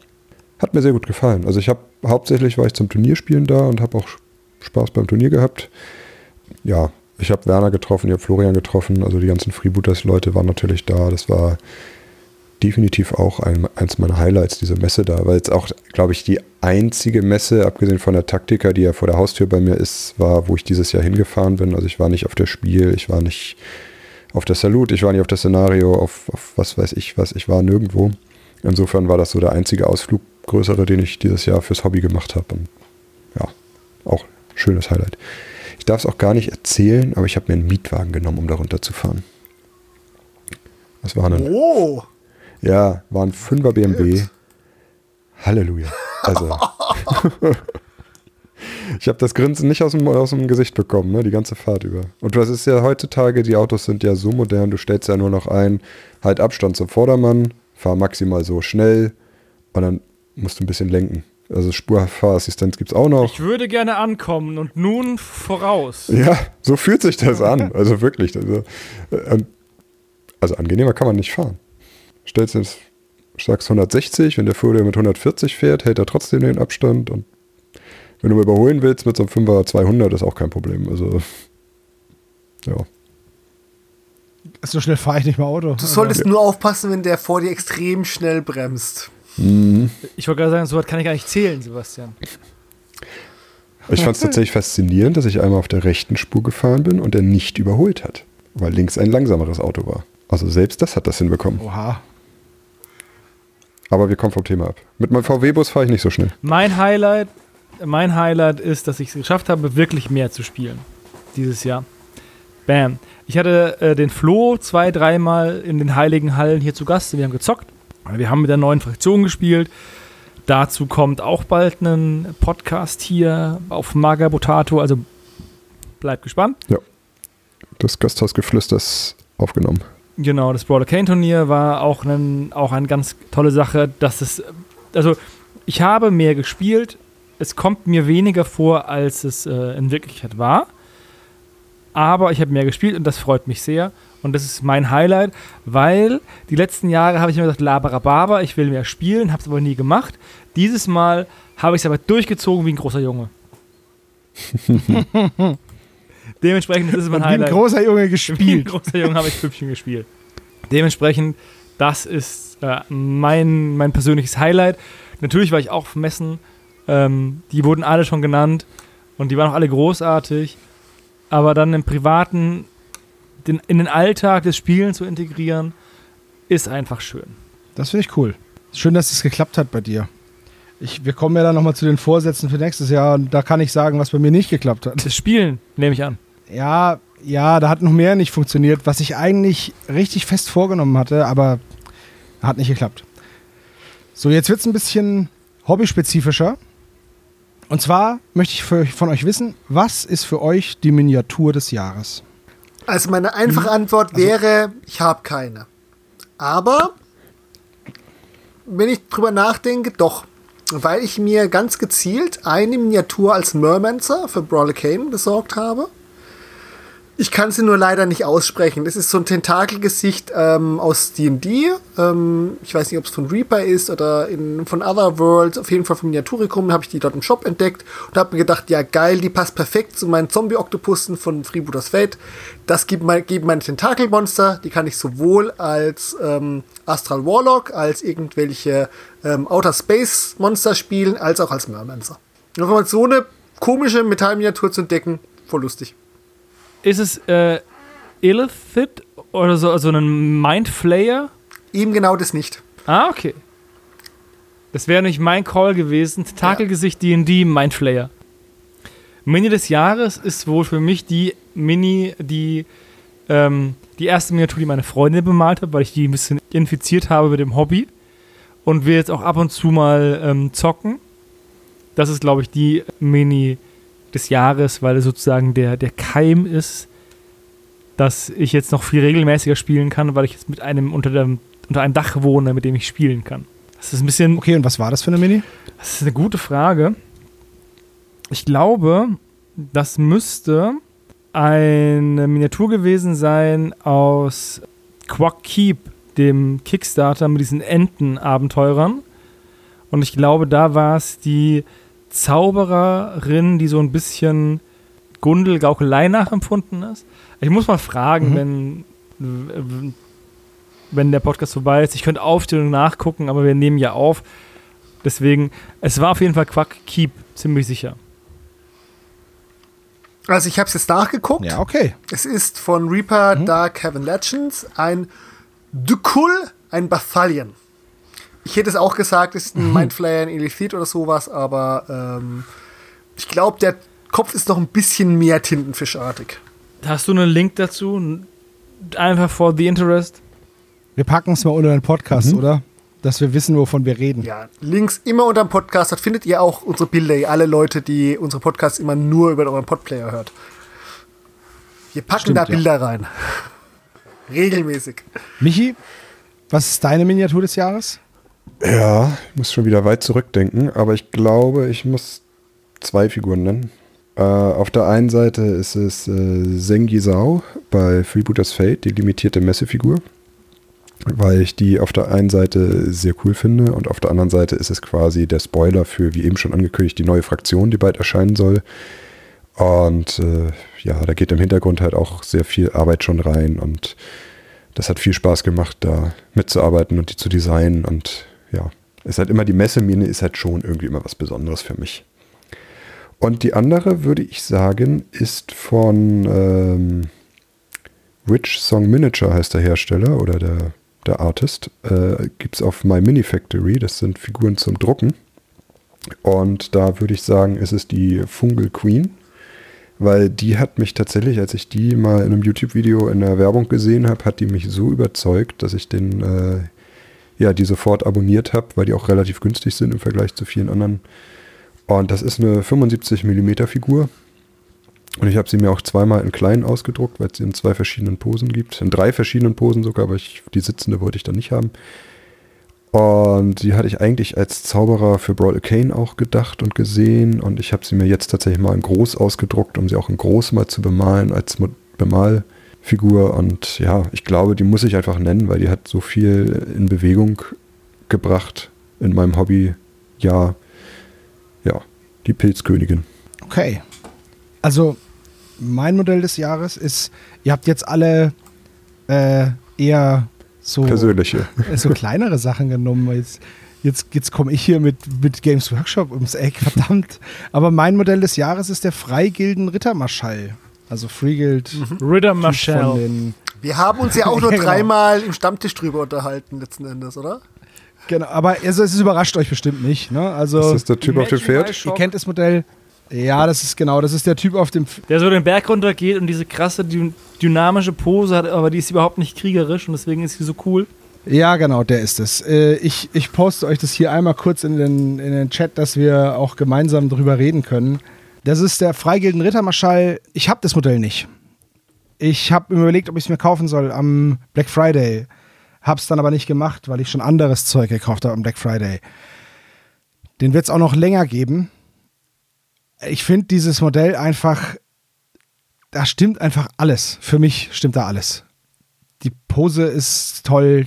Hat mir sehr gut gefallen. Also ich habe hauptsächlich war ich zum Turnierspielen da und habe auch Spaß beim Turnier gehabt. Ja, ich habe Werner getroffen, ich habe Florian getroffen, also die ganzen Freebooters-Leute waren natürlich da. Das war definitiv auch ein, eins meiner Highlights, diese Messe da, weil es auch, glaube ich, die einzige Messe, abgesehen von der Taktika, die ja vor der Haustür bei mir ist, war, wo ich dieses Jahr hingefahren bin. Also ich war nicht auf der Spiel, ich war nicht auf der Salut, ich war nicht auf der Szenario, auf, auf was weiß ich was, ich war nirgendwo. Insofern war das so der einzige Ausflug größere, den ich dieses Jahr fürs Hobby gemacht habe. Und ja, auch schönes Highlight. Ich darf es auch gar nicht erzählen, aber ich habe mir einen Mietwagen genommen, um da runterzufahren. Das war ein Oh, ja, war ein 5er BMW. Halleluja. Also. ich habe das Grinsen nicht aus dem, aus dem Gesicht bekommen, ne, die ganze Fahrt über. Und das ist ja heutzutage, die Autos sind ja so modern, du stellst ja nur noch ein, halt Abstand zum Vordermann, fahr maximal so schnell und dann musst du ein bisschen lenken. Also Spurfahrassistenz gibt es auch noch. Ich würde gerne ankommen und nun voraus. Ja, so fühlt sich das an. Also wirklich. Also, äh, also angenehmer kann man nicht fahren. Stellst jetzt, sagst 160, wenn der vor dir mit 140 fährt, hält er trotzdem den Abstand. Und wenn du mal überholen willst mit so einem 5er 200, ist auch kein Problem. Also, ja. So schnell fahre ich nicht mal Auto. du solltest nur aufpassen, wenn der vor dir extrem schnell bremst. Mhm. Ich wollte gerade sagen, so weit kann ich gar nicht zählen, Sebastian. Ich fand es tatsächlich faszinierend, dass ich einmal auf der rechten Spur gefahren bin und er nicht überholt hat, weil links ein langsameres Auto war. Also selbst das hat das hinbekommen. Oha. Aber wir kommen vom Thema ab. Mit meinem VW-Bus fahre ich nicht so schnell. Mein Highlight, mein Highlight ist, dass ich es geschafft habe, wirklich mehr zu spielen. Dieses Jahr. Bam. Ich hatte äh, den Flo zwei, dreimal in den Heiligen Hallen hier zu Gast. Wir haben gezockt. Wir haben mit der neuen Fraktion gespielt. Dazu kommt auch bald ein Podcast hier auf Magabotato. Also bleibt gespannt. Das Gasthausgeflüster ist aufgenommen. Genau, das Brawler Kane Turnier war auch, ein, auch eine ganz tolle Sache, dass es, also ich habe mehr gespielt, es kommt mir weniger vor, als es äh, in Wirklichkeit war, aber ich habe mehr gespielt und das freut mich sehr und das ist mein Highlight, weil die letzten Jahre habe ich immer gesagt, laberababa, ich will mehr spielen, habe es aber nie gemacht. Dieses Mal habe ich es aber durchgezogen wie ein großer Junge. Dementsprechend das ist mein Und wie ein Highlight. großer Junge Wie ein gespielt. großer Junge habe ich Püppchen gespielt. Dementsprechend, das ist äh, mein, mein persönliches Highlight. Natürlich war ich auch auf Messen. Ähm, die wurden alle schon genannt und die waren auch alle großartig. Aber dann im Privaten den, in den Alltag des Spielens zu integrieren, ist einfach schön. Das finde ich cool. Schön, dass es geklappt hat bei dir. Ich, wir kommen ja dann nochmal zu den Vorsätzen für nächstes Jahr und da kann ich sagen, was bei mir nicht geklappt hat. Das Spielen nehme ich an. Ja, ja, da hat noch mehr nicht funktioniert, was ich eigentlich richtig fest vorgenommen hatte, aber hat nicht geklappt. So, jetzt wird es ein bisschen hobbyspezifischer. Und zwar möchte ich für, von euch wissen, was ist für euch die Miniatur des Jahres? Also meine einfache Antwort wäre, ich habe keine. Aber wenn ich drüber nachdenke, doch. Weil ich mir ganz gezielt eine Miniatur als Mermancer für Brawler Kane besorgt habe. Ich kann sie nur leider nicht aussprechen. Das ist so ein Tentakelgesicht ähm, aus D&D. Ähm, ich weiß nicht, ob es von Reaper ist oder in, von Other Worlds. Auf jeden Fall von Miniaturicum habe ich die dort im Shop entdeckt und habe mir gedacht, ja geil, die passt perfekt zu meinen Zombie-Oktopussen von Freebooters Fate. Das gibt mein, geben meine Tentakelmonster. Die kann ich sowohl als ähm, Astral Warlock, als irgendwelche ähm, Outer Space Monster spielen, als auch als Mermancer. Noch mal so eine komische Metallminiatur zu entdecken, voll lustig. Ist es äh, Illithid oder so also ein Mindflayer? Eben genau das nicht. Ah, okay. Das wäre nicht mein Call gewesen. Tentakelgesicht D&D Mindflayer. Mini des Jahres ist wohl für mich die Mini, die ähm, die erste Miniatur, die meine Freundin bemalt hat, weil ich die ein bisschen infiziert habe mit dem Hobby. Und wir jetzt auch ab und zu mal ähm, zocken. Das ist, glaube ich, die Mini des Jahres, weil es sozusagen der, der Keim ist, dass ich jetzt noch viel regelmäßiger spielen kann, weil ich jetzt mit einem unter, dem, unter einem Dach wohne, mit dem ich spielen kann. Das ist ein bisschen Okay, und was war das für eine Mini? das ist eine gute Frage. Ich glaube, das müsste eine Miniatur gewesen sein aus Quack Keep, dem Kickstarter mit diesen Enten-Abenteurern. Und ich glaube, da war es die Zaubererin, die so ein bisschen Gundel-Gaukelei nachempfunden ist. Ich muss mal fragen, wenn, wenn der Podcast vorbei ist. Ich könnte Aufstellung nachgucken, aber wir nehmen ja auf. Deswegen, es war auf jeden Fall Quack Keep, ziemlich sicher. Also ich habe es jetzt nachgeguckt. Ja, okay. Es ist von Reaper Dark Heaven Legends ein Dukul, ein Bathalion. Ich hätte es auch gesagt, es ist ein Mindflayer, ein Elithid oder sowas, aber ähm, ich glaube, der Kopf ist noch ein bisschen mehr tintenfischartig. Hast du einen Link dazu? Einfach for the interest? Wir packen es mal unter den Podcast, oder? Dass wir wissen, wovon wir reden. Ja, Links immer unter dem Podcast, dort findet ihr auch unsere Bilder, alle Leute, die unsere Podcasts immer nur über euren Podplayer hört. Wir packen Stimmt, da ja. Bilder rein. Regelmäßig. Michi, was ist deine Miniatur des Jahres? Ja, ich muss schon wieder weit zurückdenken, aber ich glaube, ich muss zwei Figuren nennen. Äh, auf der einen Seite ist es äh, Sengi Sao bei Freebooters Fate, die limitierte Messefigur, weil ich die auf der einen Seite sehr cool finde und auf der anderen Seite ist es quasi der Spoiler für, wie eben schon angekündigt, die neue Fraktion, die bald erscheinen soll. Und äh, ja, da geht im Hintergrund halt auch sehr viel Arbeit schon rein und das hat viel Spaß gemacht, da mitzuarbeiten und die zu designen und ja, ist halt immer die Messemine ist halt schon irgendwie immer was Besonderes für mich. Und die andere, würde ich sagen, ist von ähm, Rich Song Miniature heißt der Hersteller oder der der Artist, äh, gibt es auf My Mini Factory. Das sind Figuren zum Drucken. Und da würde ich sagen, ist es die Fungal Queen. Weil die hat mich tatsächlich, als ich die mal in einem YouTube-Video in der Werbung gesehen habe, hat die mich so überzeugt, dass ich den, äh, ja, die sofort abonniert habe, weil die auch relativ günstig sind im Vergleich zu vielen anderen. Und das ist eine 75 mm Figur. Und ich habe sie mir auch zweimal in klein ausgedruckt, weil es sie in zwei verschiedenen Posen gibt. In drei verschiedenen Posen sogar, aber ich, die sitzende wollte ich dann nicht haben. Und die hatte ich eigentlich als Zauberer für Brawl Kane auch gedacht und gesehen. Und ich habe sie mir jetzt tatsächlich mal in groß ausgedruckt, um sie auch in groß mal zu bemalen als Mo Bemalfigur. Und ja, ich glaube, die muss ich einfach nennen, weil die hat so viel in Bewegung gebracht in meinem Hobby. Ja, ja, die Pilzkönigin. Okay. Also, mein Modell des Jahres ist, ihr habt jetzt alle äh, eher so, Persönliche. so kleinere Sachen genommen. Jetzt, jetzt, jetzt komme ich hier mit, mit Games Workshop ums Eck, verdammt. Aber mein Modell des Jahres ist der Freigilden Rittermarschall. Also Freeguild Ritter von Marshall. Wir haben uns ja auch nur genau. dreimal im Stammtisch drüber unterhalten, letzten Endes, oder? Genau, aber also, es überrascht euch bestimmt nicht. Ne? Also, Ist das der Typ auf dem Pferd? ihr kennt das Modell. Ja, das ist genau, das ist der Typ auf dem. F Der so den Berg runtergeht und diese krasse, dy dynamische Pose hat, aber die ist überhaupt nicht kriegerisch und deswegen ist sie so cool. Ja, genau, der ist es. Äh, ich, ich poste euch das hier einmal kurz in den, in den Chat, dass wir auch gemeinsam drüber reden können. Das ist der Freigilden Rittermarschall. Ich habe das Modell nicht. Ich habe mir überlegt, ob ich es mir kaufen soll am Black Friday. Hab's dann aber nicht gemacht, weil ich schon anderes Zeug gekauft habe am Black Friday. Den wird es auch noch länger geben. Ich finde dieses Modell einfach, da stimmt einfach alles. Für mich stimmt da alles. Die Pose ist toll.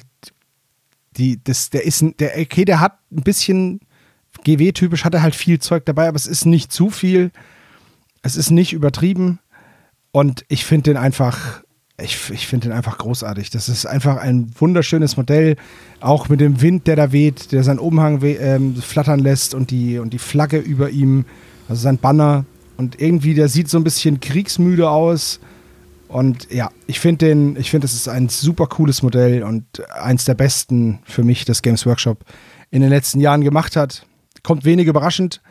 Die, das, der ist, der, okay, der hat ein bisschen GW-typisch, hat er halt viel Zeug dabei, aber es ist nicht zu viel. Es ist nicht übertrieben. Und ich finde den einfach, ich, ich finde den einfach großartig. Das ist einfach ein wunderschönes Modell. Auch mit dem Wind, der da weht, der seinen Umhang we ähm, flattern lässt und die, und die Flagge über ihm, also sein Banner. Und irgendwie, der sieht so ein bisschen kriegsmüde aus. Und ja, ich finde den, ich finde, es ist ein super cooles Modell und eins der besten für mich, das Games Workshop in den letzten Jahren gemacht hat. Kommt wenig überraschend,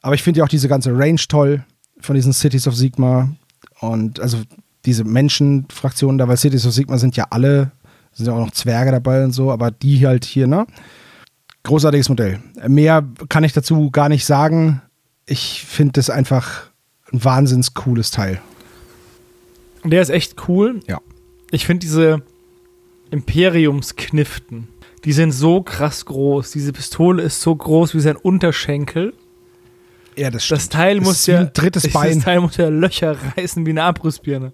aber ich finde ja auch diese ganze Range toll von diesen Cities of Sigma und also diese Menschenfraktionen da, weil Cities of Sigma sind ja alle, sind ja auch noch Zwerge dabei und so, aber die halt hier, ne? Großartiges Modell. Mehr kann ich dazu gar nicht sagen. Ich finde das einfach ein wahnsinns cooles Teil. Der ist echt cool. Ja. Ich finde diese Imperiumskniften, die sind so krass groß. Diese Pistole ist so groß wie sein Unterschenkel. Ja, das Das Teil Das muss ja ein drittes das Bein. Teil muss ja Löcher reißen wie eine Abrissbirne.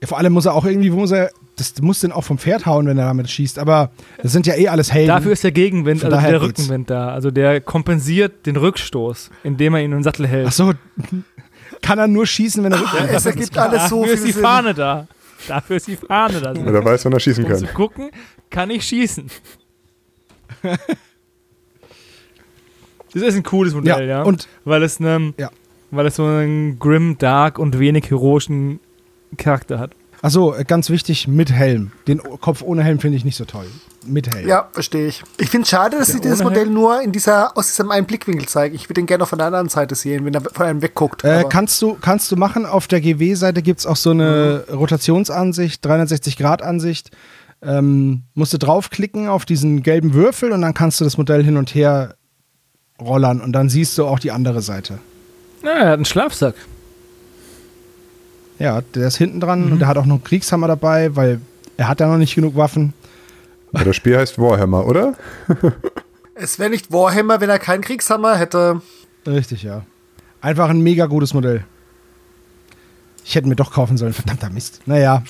Ja, vor allem muss er auch irgendwie, muss er, das muss den auch vom Pferd hauen, wenn er damit schießt. Aber das sind ja eh alles Helden. Dafür ist der Gegenwind, Von also der geht's. Rückenwind da. Also der kompensiert den Rückstoß, indem er ihn in den Sattel hält. Ach so, kann er nur schießen, wenn er Rückenwind Es ergibt alles so Dafür viel ist die Sinn. Fahne da. Dafür ist die Fahne da. Ja, der weiß, wann er schießen Um zu kann. gucken, kann ich schießen. Das ist ein cooles Modell, ja. Ja, und weil es ne, Ja. weil es so einen grim, dark und wenig heroischen Charakter hat. Achso, ganz wichtig, mit Helm. Den Kopf ohne Helm finde ich nicht so toll. Mit Helm. Ja, verstehe ich. Ich finde es schade, dass sie dieses Modell Helm? nur in dieser, aus diesem einen Blickwinkel zeigen. Ich würde den gerne noch von der anderen Seite sehen, wenn er von einem wegguckt. Äh, kannst, du, kannst du machen, auf der GW-Seite gibt es auch so eine Rotationsansicht, 360-Grad-Ansicht. Ähm, musst du draufklicken auf diesen gelben Würfel und dann kannst du das Modell hin und her rollern und dann siehst du auch die andere Seite. Ja, er hat einen Schlafsack. Ja, der ist hinten dran und der hat auch noch einen Kriegshammer dabei, weil er hat ja noch nicht genug Waffen. Aber das Spiel heißt Warhammer, oder? es wäre nicht Warhammer, wenn er keinen Kriegshammer hätte. Richtig, ja. Einfach ein mega gutes Modell. Ich hätte mir doch kaufen sollen, verdammter Mist. Naja.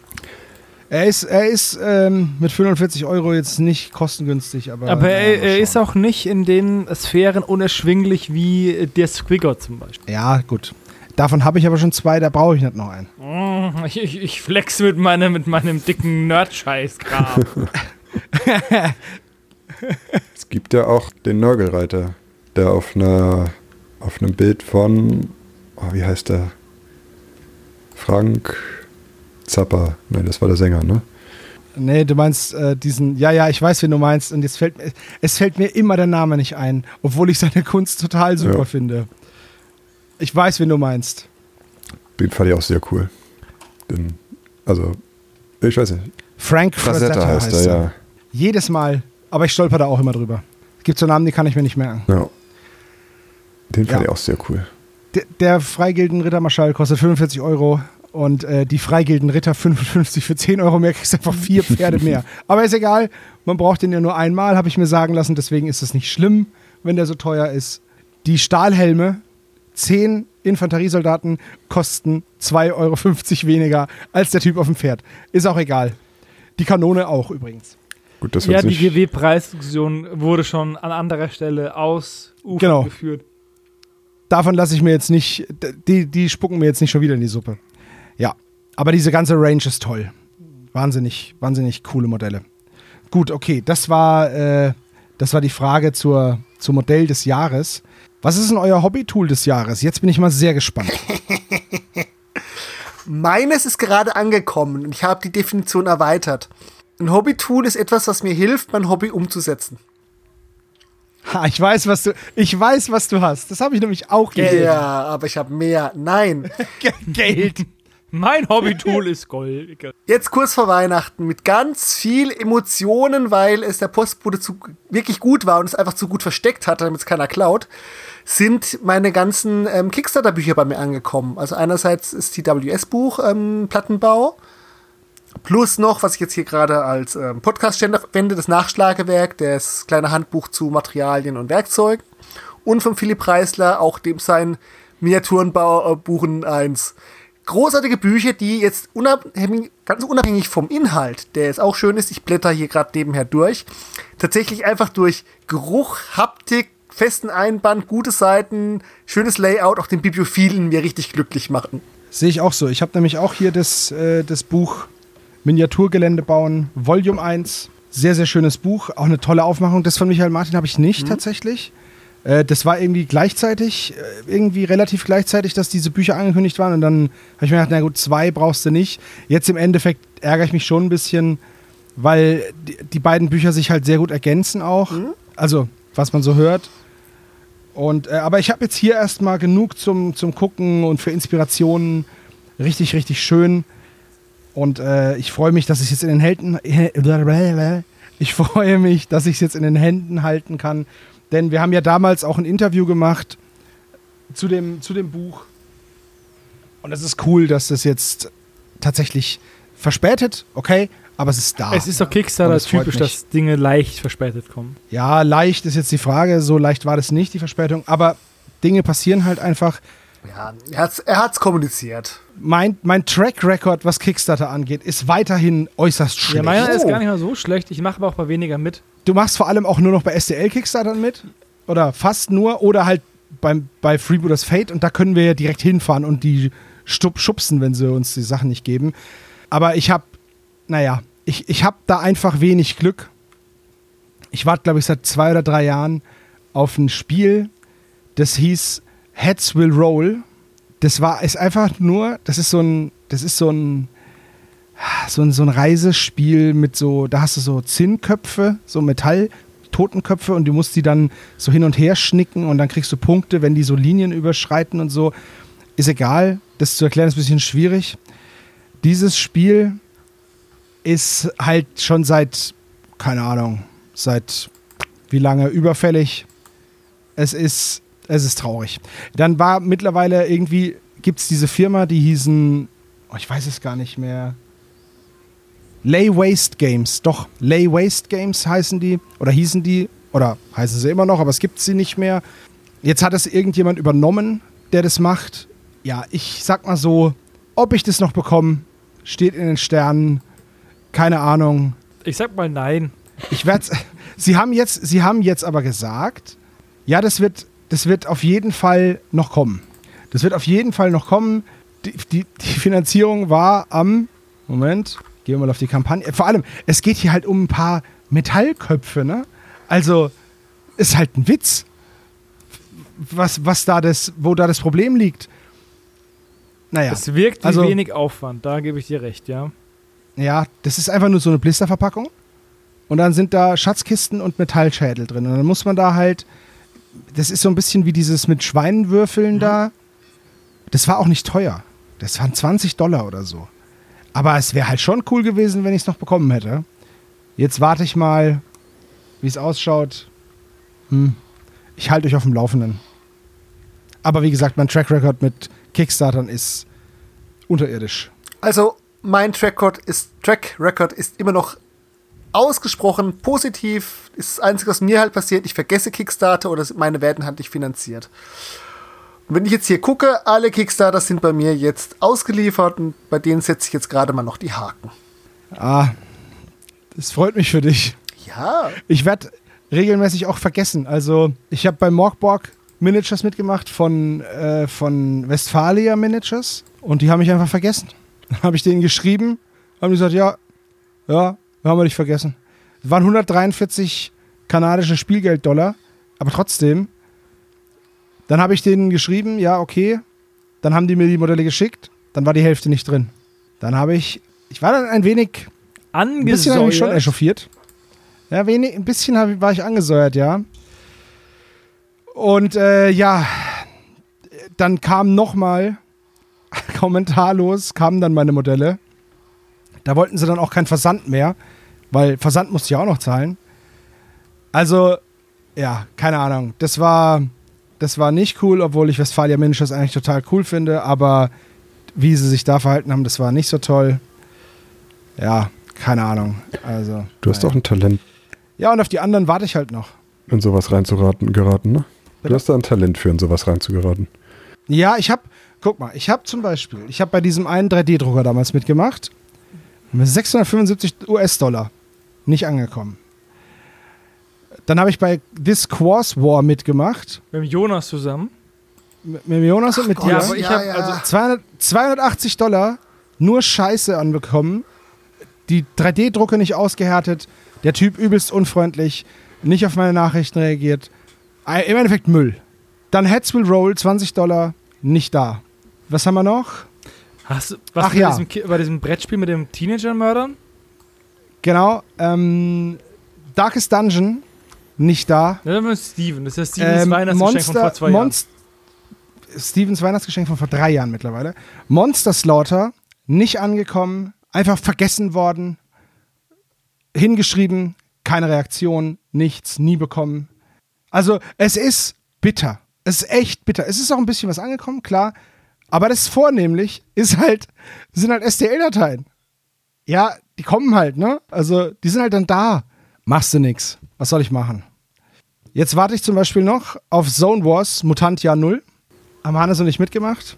Er ist, er ist ähm, mit 45 Euro jetzt nicht kostengünstig, aber. Aber er, er ist auch nicht in den Sphären unerschwinglich wie der Squigger zum Beispiel. Ja, gut. Davon habe ich aber schon zwei, da brauche ich nicht noch einen. Oh, Ich, ich, ich flex mit meinem, mit meinem dicken Nerd-Scheiß-Kram. Es gibt ja auch den Nörgelreiter, der auf einer auf einem Bild von, oh, wie heißt der? Frank Zappa. Nein, das war der Sänger, ne? Nee, du meinst äh, diesen, ja, ja, ich weiß, wen du meinst. Und jetzt fällt mir, es fällt mir immer der Name nicht ein, obwohl ich seine Kunst total super Ja. finde. Ich weiß, wen du meinst. Den fand ich auch sehr cool. Den, also, ich weiß nicht. Frank Frazetta Frazetta heißt er, ja. Jedes Mal. Aber ich stolper da auch immer drüber. Es gibt so Namen, die kann ich mir nicht merken. ja. Den fand Ja. ich auch sehr cool. Der, der Freigilden Rittermarschall kostet 45 Euro und äh, die Freigilden Ritter 55 für 10 Euro mehr, kriegst einfach vier Pferde mehr. Aber ist egal, man braucht den ja nur einmal, habe ich mir sagen lassen, deswegen ist es nicht schlimm, wenn der so teuer ist. Die Stahlhelme, 10 Infanteriesoldaten kosten 2,50 Euro weniger als der Typ auf dem Pferd. Ist auch egal. Die Kanone auch übrigens. Gut, das wird Ja, die. GW-Preisdiskussion wurde schon an anderer Stelle ausufern Genau. geführt. davon lasse ich mir jetzt nicht, die, die spucken mir jetzt nicht schon wieder in die Suppe. Ja, aber diese ganze Range ist toll. Wahnsinnig, wahnsinnig coole Modelle. Gut, okay, das war, äh, das war die Frage zur, zum Modell des Jahres. Was ist denn euer Hobby-Tool des Jahres? Jetzt bin ich mal sehr gespannt. Meines ist gerade angekommen und ich habe die Definition erweitert. Ein Hobby-Tool ist etwas, was mir hilft, mein Hobby umzusetzen. Ha, ich weiß, was du, ich weiß, was du hast. Das habe ich nämlich auch gesehen. Ja, aber ich habe mehr. Nein. Geld. Mein Hobby-Tool ist Gold. Jetzt kurz vor Weihnachten mit ganz viel Emotionen, weil es der Postbote zu, wirklich gut war und es einfach zu gut versteckt hatte, damit es keiner klaut, sind meine ganzen ähm, Kickstarter-Bücher bei mir angekommen. Also einerseits ist die WS-Buch ähm, Plattenbau, plus noch, was ich jetzt hier gerade als ähm, Podcast-Ständer verwende, das Nachschlagewerk, das kleine Handbuch zu Materialien und Werkzeugen. Und von Philipp Preisler auch dem sein Miniaturenbaubuchen 1 großartige Bücher, die jetzt unabhängig, ganz unabhängig vom Inhalt, der jetzt auch schön ist, ich blätter hier gerade nebenher durch, tatsächlich einfach durch Geruch, Haptik, festen Einband, gute Seiten, schönes Layout, auch den Bibliophilen mir richtig glücklich machen. Sehe ich auch so. Ich habe nämlich auch hier das, äh, das Buch Miniaturgelände bauen, Volume 1. Sehr, sehr schönes Buch. Auch eine tolle Aufmachung. Das von Michael Martin habe ich nicht tatsächlich. Äh, das war irgendwie gleichzeitig, äh, irgendwie relativ gleichzeitig, dass diese Bücher angekündigt waren. Und dann habe ich mir gedacht, na gut, zwei brauchst du nicht. Jetzt im Endeffekt ärgere ich mich schon ein bisschen, weil die, die beiden Bücher sich halt sehr gut ergänzen auch. Also, was man so hört. Und, äh, aber ich habe jetzt hier erstmal genug zum, zum Gucken und für Inspirationen. Richtig, richtig schön. Und äh, ich freue mich, dass ich jetzt in den Händen. Ich freue mich, dass ich es jetzt in den Händen halten kann. Denn wir haben ja damals auch ein Interview gemacht zu dem, zu dem Buch. Und es ist cool, dass das jetzt tatsächlich verspätet, okay, aber es ist da. Es ist doch Kickstarter typisch, dass Dinge leicht verspätet kommen. Ja, leicht ist jetzt die Frage, so leicht war das nicht, die Verspätung, aber Dinge passieren halt einfach. Ja, er hat's, er hat's kommuniziert. Mein, mein Track Record, was Kickstarter angeht, ist weiterhin äußerst schlecht. Ja, meiner ist Oh. gar nicht mal so schlecht. Ich mache aber auch mal weniger mit. Du machst vor allem auch nur noch bei STL Kickstartern mit? Oder fast nur? Oder halt beim, bei Freebooters Fate und da können wir ja direkt hinfahren und die stup schubsen, wenn sie uns die Sachen nicht geben. Aber ich habe, naja, ich, ich habe da einfach wenig Glück. Ich warte, glaube ich, seit zwei oder drei Jahren auf ein Spiel, das hieß Heads Will Roll. Das war, ist einfach nur, das ist so ein, das ist so ein, so ein, so ein Reisespiel mit so, da hast du so Zinnköpfe, so Metall-Totenköpfe und du musst die dann so hin und her schnicken und dann kriegst du Punkte, wenn die so Linien überschreiten und so. Ist egal, das zu erklären ist ein bisschen schwierig. Dieses Spiel ist halt schon seit, keine Ahnung, seit wie lange überfällig. Es ist, es ist traurig. Dann war mittlerweile irgendwie, gibt es diese Firma, die hießen, oh, ich weiß es gar nicht mehr. Lay Waste Games, doch, Lay Waste Games heißen die, oder hießen die, oder heißen sie immer noch, aber es gibt sie nicht mehr. Jetzt hat es irgendjemand übernommen, der das macht. Ja, ich sag mal so, ob ich das noch bekomme, steht in den Sternen. Keine Ahnung. Ich sag mal nein. Ich werde Sie haben jetzt, Sie haben jetzt aber gesagt, ja, das wird, das wird auf jeden Fall noch kommen. Das wird auf jeden Fall noch kommen. Die, die, die Finanzierung war am Moment, gehen wir mal auf die Kampagne. Vor allem, es geht hier halt um ein paar Metallköpfe, ne? Also, ist halt ein Witz. Was, was da das, wo da das Problem liegt. Naja. Es wirkt wie also- wenig Aufwand, da gebe ich dir recht, ja. Ja, das ist einfach nur so eine Blisterverpackung. Und dann sind da Schatzkisten und Metallschädel drin. Und dann muss man da halt. Das ist so ein bisschen wie dieses mit Schweinenwürfeln da. Das war auch nicht teuer. Das waren 20 Dollar oder so. Aber es wäre halt schon cool gewesen, wenn ich es noch bekommen hätte. Jetzt warte ich mal, wie es ausschaut. Hm. Ich halte euch auf dem Laufenden. Aber wie gesagt, mein Track Record mit Kickstartern ist unterirdisch. Also, mein Track Record ist, Track Record ist immer noch ausgesprochen positiv. Ist das Einzige, was mir halt passiert. Ich vergesse Kickstarter oder meine werden halt nicht finanziert. Und wenn ich jetzt hier gucke, alle Kickstarter sind bei mir jetzt ausgeliefert und bei denen setze ich jetzt gerade mal noch die Haken. Ah, das freut mich für dich. Ja. Ich werde regelmäßig auch vergessen. Also, ich habe bei Morgborg Miniatures mitgemacht von, äh, von Westphalia Miniatures und die haben mich einfach vergessen. Dann habe ich denen geschrieben, haben die gesagt, ja, ja, haben wir dich vergessen. Es waren 143 kanadische Spielgelddollar, aber trotzdem. Dann habe ich denen geschrieben, ja, okay. Dann haben die mir die Modelle geschickt, dann war die Hälfte nicht drin. Dann habe ich, ich war dann ein wenig ein bisschen habe ich schon echauffiert. Ja, wenig, ein bisschen hab, war ich angesäuert, ja. Und äh, ja, dann kam nochmal kommentarlos, kamen dann meine Modelle. Da wollten sie dann auch keinen Versand mehr, weil Versand musste ich auch noch zahlen. Also, ja, keine Ahnung. Das war, das war nicht cool, obwohl ich Westfalia Miniatures eigentlich total cool finde, aber wie sie sich da verhalten haben, das war nicht so toll. Ja, keine Ahnung. Also, du hast doch ein Talent. Ja, und auf die anderen warte ich halt noch. In sowas reinzuraten, geraten, ne? Du hast da ein Talent für, in sowas reinzugeraten. Ja, ich hab, guck mal, ich hab zum Beispiel, ich hab bei diesem einen 3D-Drucker damals mitgemacht. Mit 675 US-Dollar. Nicht angekommen. Dann habe ich bei This Quars War mitgemacht. Mit Jonas zusammen. Mit, mit Jonas und mit dir. Ja, aber ich ja, habe ja. also 200, 280 Dollar nur Scheiße anbekommen. Die 3D-Drucke nicht ausgehärtet. Der Typ übelst unfreundlich. Nicht auf meine Nachrichten reagiert. Im Endeffekt Müll. Dann Heads Will Roll, 20 Dollar. Nicht da. Was haben wir noch? Hast du was Ach bei, ja. diesem, bei diesem Brettspiel mit dem Teenager-Mördern? Genau. Ähm, Darkest Dungeon. Nicht da. Ja, dann es Steven. Das ist ja Stevens Ähm, Weihnachtsgeschenk von vor zwei Jahren. Monst Stevens Weihnachtsgeschenk von vor drei Jahren mittlerweile. Monster Slaughter, nicht angekommen, einfach vergessen worden, hingeschrieben, keine Reaktion, nichts, nie bekommen. Also es ist bitter. Es ist echt bitter. Es ist auch ein bisschen was angekommen, klar. Aber das vornehmlich ist halt, sind halt STL-Dateien. Ja, die kommen halt, ne? Also die sind halt dann da. Machst du nix. Was soll ich machen? Jetzt warte ich zum Beispiel noch auf Zone Wars Mutant Jahr 0. Haben Hannes und ich mitgemacht.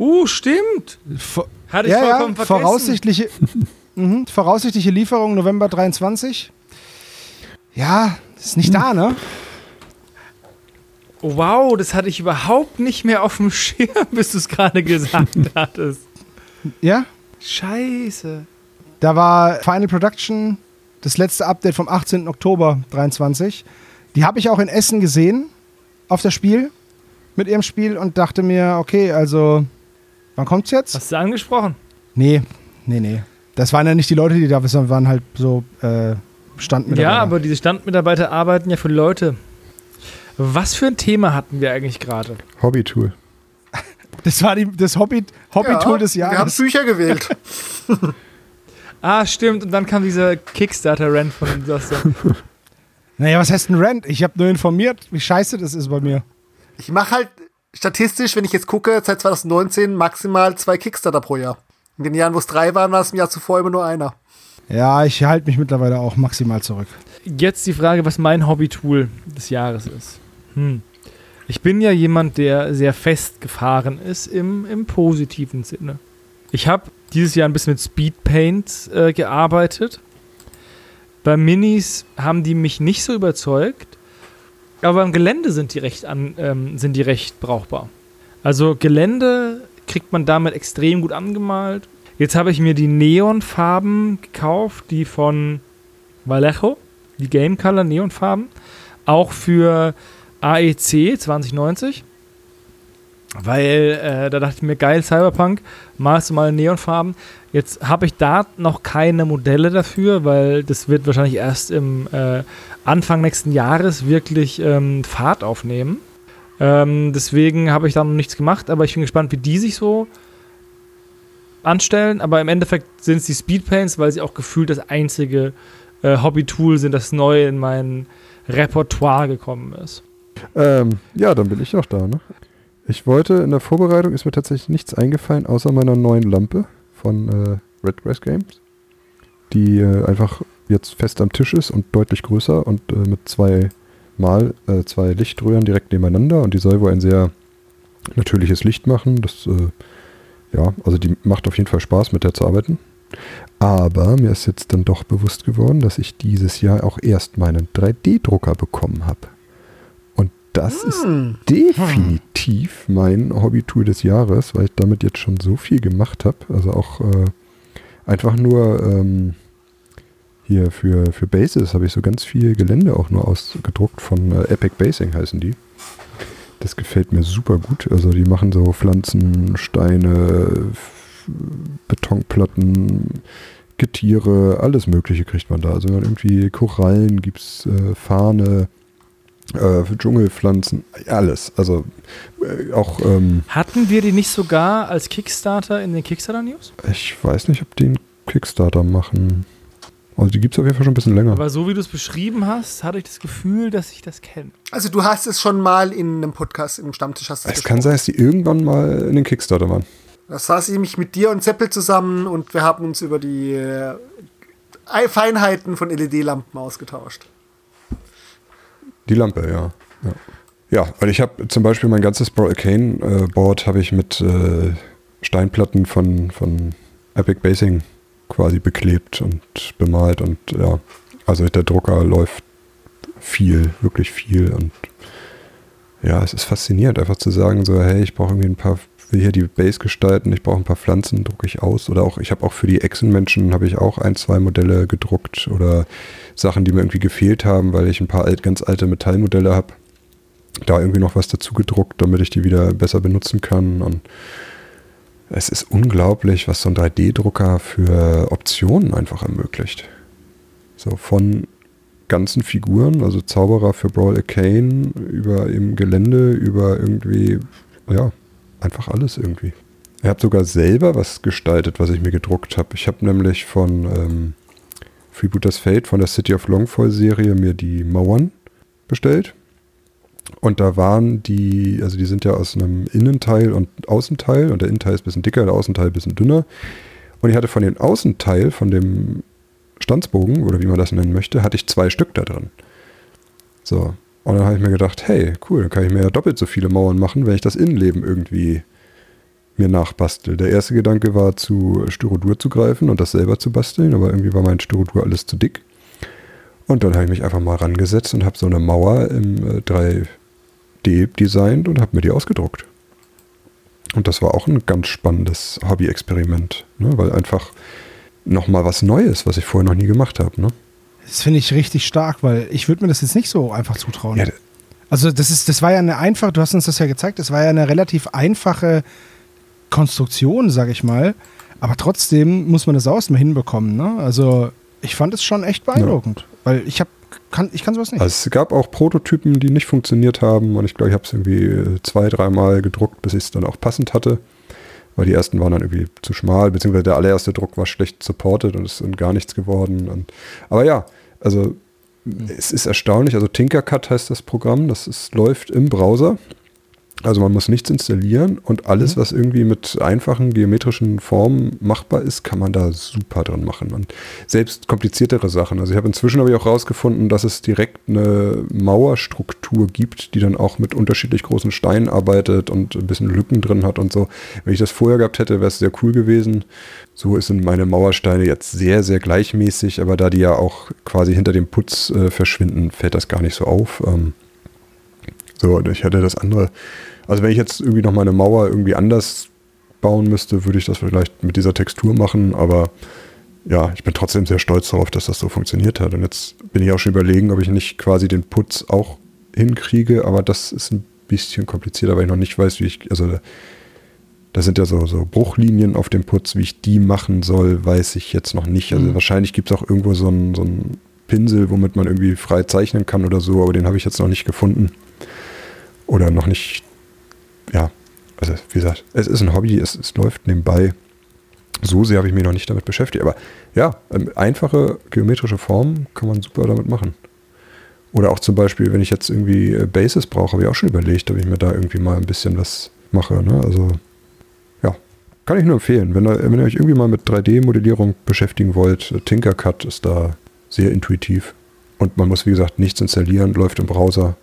Uh, stimmt. Vor Hatte ich ja, ja, vollkommen vergessen. voraussichtliche, mhm, voraussichtliche Lieferung November 23. Ja, ist nicht da, ne? Oh, wow, das hatte ich überhaupt nicht mehr auf dem Schirm, bis du es gerade gesagt hattest. Ja, Scheiße. Da war Final Production, das letzte Update vom 18. Oktober 23. Die habe ich auch in Essen gesehen, auf das Spiel, mit ihrem Spiel und dachte mir, okay, also, wann kommt's jetzt? Hast du angesprochen? Nee, nee, nee. Das waren ja nicht die Leute, die da waren, sondern waren halt so äh, Standmitarbeiter. Ja, aber diese Standmitarbeiter arbeiten ja für Leute. Was für ein Thema hatten wir eigentlich gerade? Hobbytool. Das war die, das Hobby, Hobby-Tool des Wir haben Jahres. Bücher gewählt. Ah, stimmt. Und dann kam dieser Kickstarter-Rant von Sebastian. Naja, was heißt ein Rant? Ich habe nur informiert, wie scheiße das ist bei mir. Ich mache halt statistisch, wenn ich jetzt gucke, seit 2019 maximal zwei Kickstarter pro Jahr. In den Jahren, wo es drei waren, war es im Jahr zuvor immer nur einer. Ja, ich halte mich mittlerweile auch maximal zurück. Jetzt die Frage, was mein Hobby-Tool des Jahres ist. Hm. Ich bin ja jemand, der sehr festgefahren ist im, im positiven Sinne. Ich habe dieses Jahr ein bisschen mit Speedpaint äh, gearbeitet. Bei Minis haben die mich nicht so überzeugt, aber beim Gelände sind die recht, an, ähm, sind die recht brauchbar. Also Gelände kriegt man damit extrem gut angemalt. Jetzt habe ich mir die Neonfarben gekauft, die von Vallejo, die Game Color Neonfarben, auch für AEC 2090. Weil äh, da dachte ich mir, geil, Cyberpunk, malst du mal in Neonfarben. Jetzt habe ich da noch keine Modelle dafür, weil das wird wahrscheinlich erst im äh, Anfang nächsten Jahres wirklich ähm, Fahrt aufnehmen. Ähm, deswegen habe ich da noch nichts gemacht, aber ich bin gespannt, wie die sich so anstellen. Aber im Endeffekt sind es die Speedpaints, weil sie auch gefühlt das einzige äh, Hobby-Tool sind, das neu in mein Repertoire gekommen ist. Ähm, ja, dann bin ich auch da, ne? Ich wollte, in der Vorbereitung ist mir tatsächlich nichts eingefallen, außer meiner neuen Lampe von äh, Redgrass Games, die äh, einfach jetzt fest am Tisch ist und deutlich größer und äh, mit zwei Mal, äh, zwei Lichtröhren direkt nebeneinander und die soll wohl ein sehr natürliches Licht machen. Das, äh, ja, also die macht auf jeden Fall Spaß, mit der zu arbeiten. Aber mir ist jetzt dann doch bewusst geworden, dass ich dieses Jahr auch erst meinen 3D-Drucker bekommen habe. Das ist Hm. definitiv mein Hobby-Tool des Jahres, weil ich damit jetzt schon so viel gemacht habe. Also auch äh, einfach nur ähm, hier für, für Bases habe ich so ganz viel Gelände auch nur ausgedruckt von äh, Epic Basing heißen die. Das gefällt mir super gut. Also die machen so Pflanzen, Steine, Betonplatten, Getiere, alles Mögliche kriegt man da. Also irgendwie Korallen gibt es, äh, Fahne, äh, Dschungelpflanzen, alles. Also äh, auch, ähm, Hatten wir die nicht sogar als Kickstarter in den Kickstarter-News? ich weiß nicht, ob die einen Kickstarter machen. Also die gibt es auf jeden Fall schon ein bisschen länger. Aber so wie du es beschrieben hast, hatte ich das Gefühl, dass ich das kenne. Also du hast es schon mal in einem Podcast, einem Stammtisch hast du Es kann sein, dass die irgendwann mal in den Kickstarter waren. Da saß ich mich mit dir und Seppel zusammen und wir haben uns über die äh, Feinheiten von LED-Lampen ausgetauscht. Die Lampe, ja. Ja, ja weil ich habe zum Beispiel mein ganzes Bro Arcane äh, habe ich mit äh, Steinplatten von, von Epic Basing quasi beklebt und bemalt und ja, also der Drucker läuft viel, wirklich viel und ja, es ist faszinierend, einfach zu sagen, so, hey, ich brauche irgendwie ein paar, will hier die Base gestalten, ich brauche ein paar Pflanzen, drucke ich aus. Oder auch, ich habe auch für die Echsenmenschen habe ich auch ein, zwei Modelle gedruckt oder Sachen, die mir irgendwie gefehlt haben, weil ich ein paar alt, ganz alte Metallmodelle habe. Da irgendwie noch was dazu gedruckt, damit ich die wieder besser benutzen kann. Und es ist unglaublich, was so ein 3D-Drucker für Optionen einfach ermöglicht. So von ganzen Figuren, also Zauberer für Brawl Arcane, über im Gelände, über irgendwie, ja, einfach alles irgendwie. Ich habe sogar selber was gestaltet, was ich mir gedruckt habe. Ich habe nämlich von ähm, Freebooters Fate, von der City of Longfall Serie, mir die Mauern bestellt. Und da waren die, also die sind ja aus einem Innenteil und Außenteil und der Innenteil ist ein bisschen dicker, der Außenteil ein bisschen dünner. Und ich hatte von dem Außenteil, von dem Stanzbogen oder wie man das nennen möchte, hatte ich zwei Stück da drin. So. Und dann habe ich mir gedacht, hey, cool, dann kann ich mir ja doppelt so viele Mauern machen, wenn ich das Innenleben irgendwie mir nachbastel. Der erste Gedanke war, zu Styrodur zu greifen und das selber zu basteln, aber irgendwie war mein Styrodur alles zu dick. Und dann habe ich mich einfach mal rangesetzt und habe so eine Mauer im äh, 3D designt und habe mir die ausgedruckt. Und das war auch ein ganz spannendes Hobby-Experiment, ne? weil einfach nochmal was Neues, was ich vorher noch nie gemacht habe. Ne? Das finde ich richtig stark, weil ich würde mir das jetzt nicht so einfach zutrauen. Ja, also das ist, das war ja eine einfache, du hast uns das ja gezeigt, das war ja eine relativ einfache Konstruktion, sag ich mal. Aber trotzdem muss man das auch erstmal hinbekommen. Ne? Also ich fand es schon echt beeindruckend, weil ich habe kann, ich kann sowas nicht. Also es gab auch Prototypen, die nicht funktioniert haben und ich glaube, ich habe es irgendwie äh, zwei, dreimal gedruckt, bis ich es dann auch passend hatte. Weil die ersten waren dann irgendwie zu schmal, beziehungsweise der allererste Druck war schlecht supported und es ist gar nichts geworden. Und, aber ja, also es ist erstaunlich. Also Tinkercad heißt das Programm, das ist, läuft im Browser. Also man muss nichts installieren und alles, was irgendwie mit einfachen geometrischen Formen machbar ist, kann man da super dran machen. Und selbst kompliziertere Sachen. Also ich habe inzwischen habe ich auch rausgefunden, dass es direkt eine Mauerstruktur gibt, die dann auch mit unterschiedlich großen Steinen arbeitet und ein bisschen Lücken drin hat und so. Wenn ich das vorher gehabt hätte, wäre es sehr cool gewesen. So sind meine Mauersteine jetzt sehr, sehr gleichmäßig, aber da die ja auch quasi hinter dem Putz äh, verschwinden, fällt das gar nicht so auf. Ähm, so, ich hätte das andere. Also wenn ich jetzt irgendwie noch meine Mauer irgendwie anders bauen müsste, würde ich das vielleicht mit dieser Textur machen, aber ja, ich bin trotzdem sehr stolz darauf, dass das so funktioniert hat. Und jetzt bin ich auch schon überlegen, ob ich nicht quasi den Putz auch hinkriege, aber das ist ein bisschen komplizierter, weil ich noch nicht weiß, wie ich, also da sind ja so, so Bruchlinien auf dem Putz, wie ich die machen soll, weiß ich jetzt noch nicht. Also Mhm. wahrscheinlich gibt es auch irgendwo so einen so einen Pinsel, womit man irgendwie frei zeichnen kann oder so, aber den habe ich jetzt noch nicht gefunden. Oder noch nicht, ja, also wie gesagt, es ist ein Hobby, es, es läuft nebenbei. So sehr habe ich mich noch nicht damit beschäftigt. Aber ja, ähm, einfache geometrische Formen kann man super damit machen. Oder auch zum Beispiel, wenn ich jetzt irgendwie äh, Bases brauche, habe ich auch schon überlegt, ob ich mir da irgendwie mal ein bisschen was mache. Ne? Also ja, kann ich nur empfehlen. Wenn, ihr- wenn ihr euch irgendwie mal mit 3D-Modellierung beschäftigen wollt, äh, Tinkercad ist da sehr intuitiv. Und man muss, wie gesagt, nichts installieren, läuft im Browser.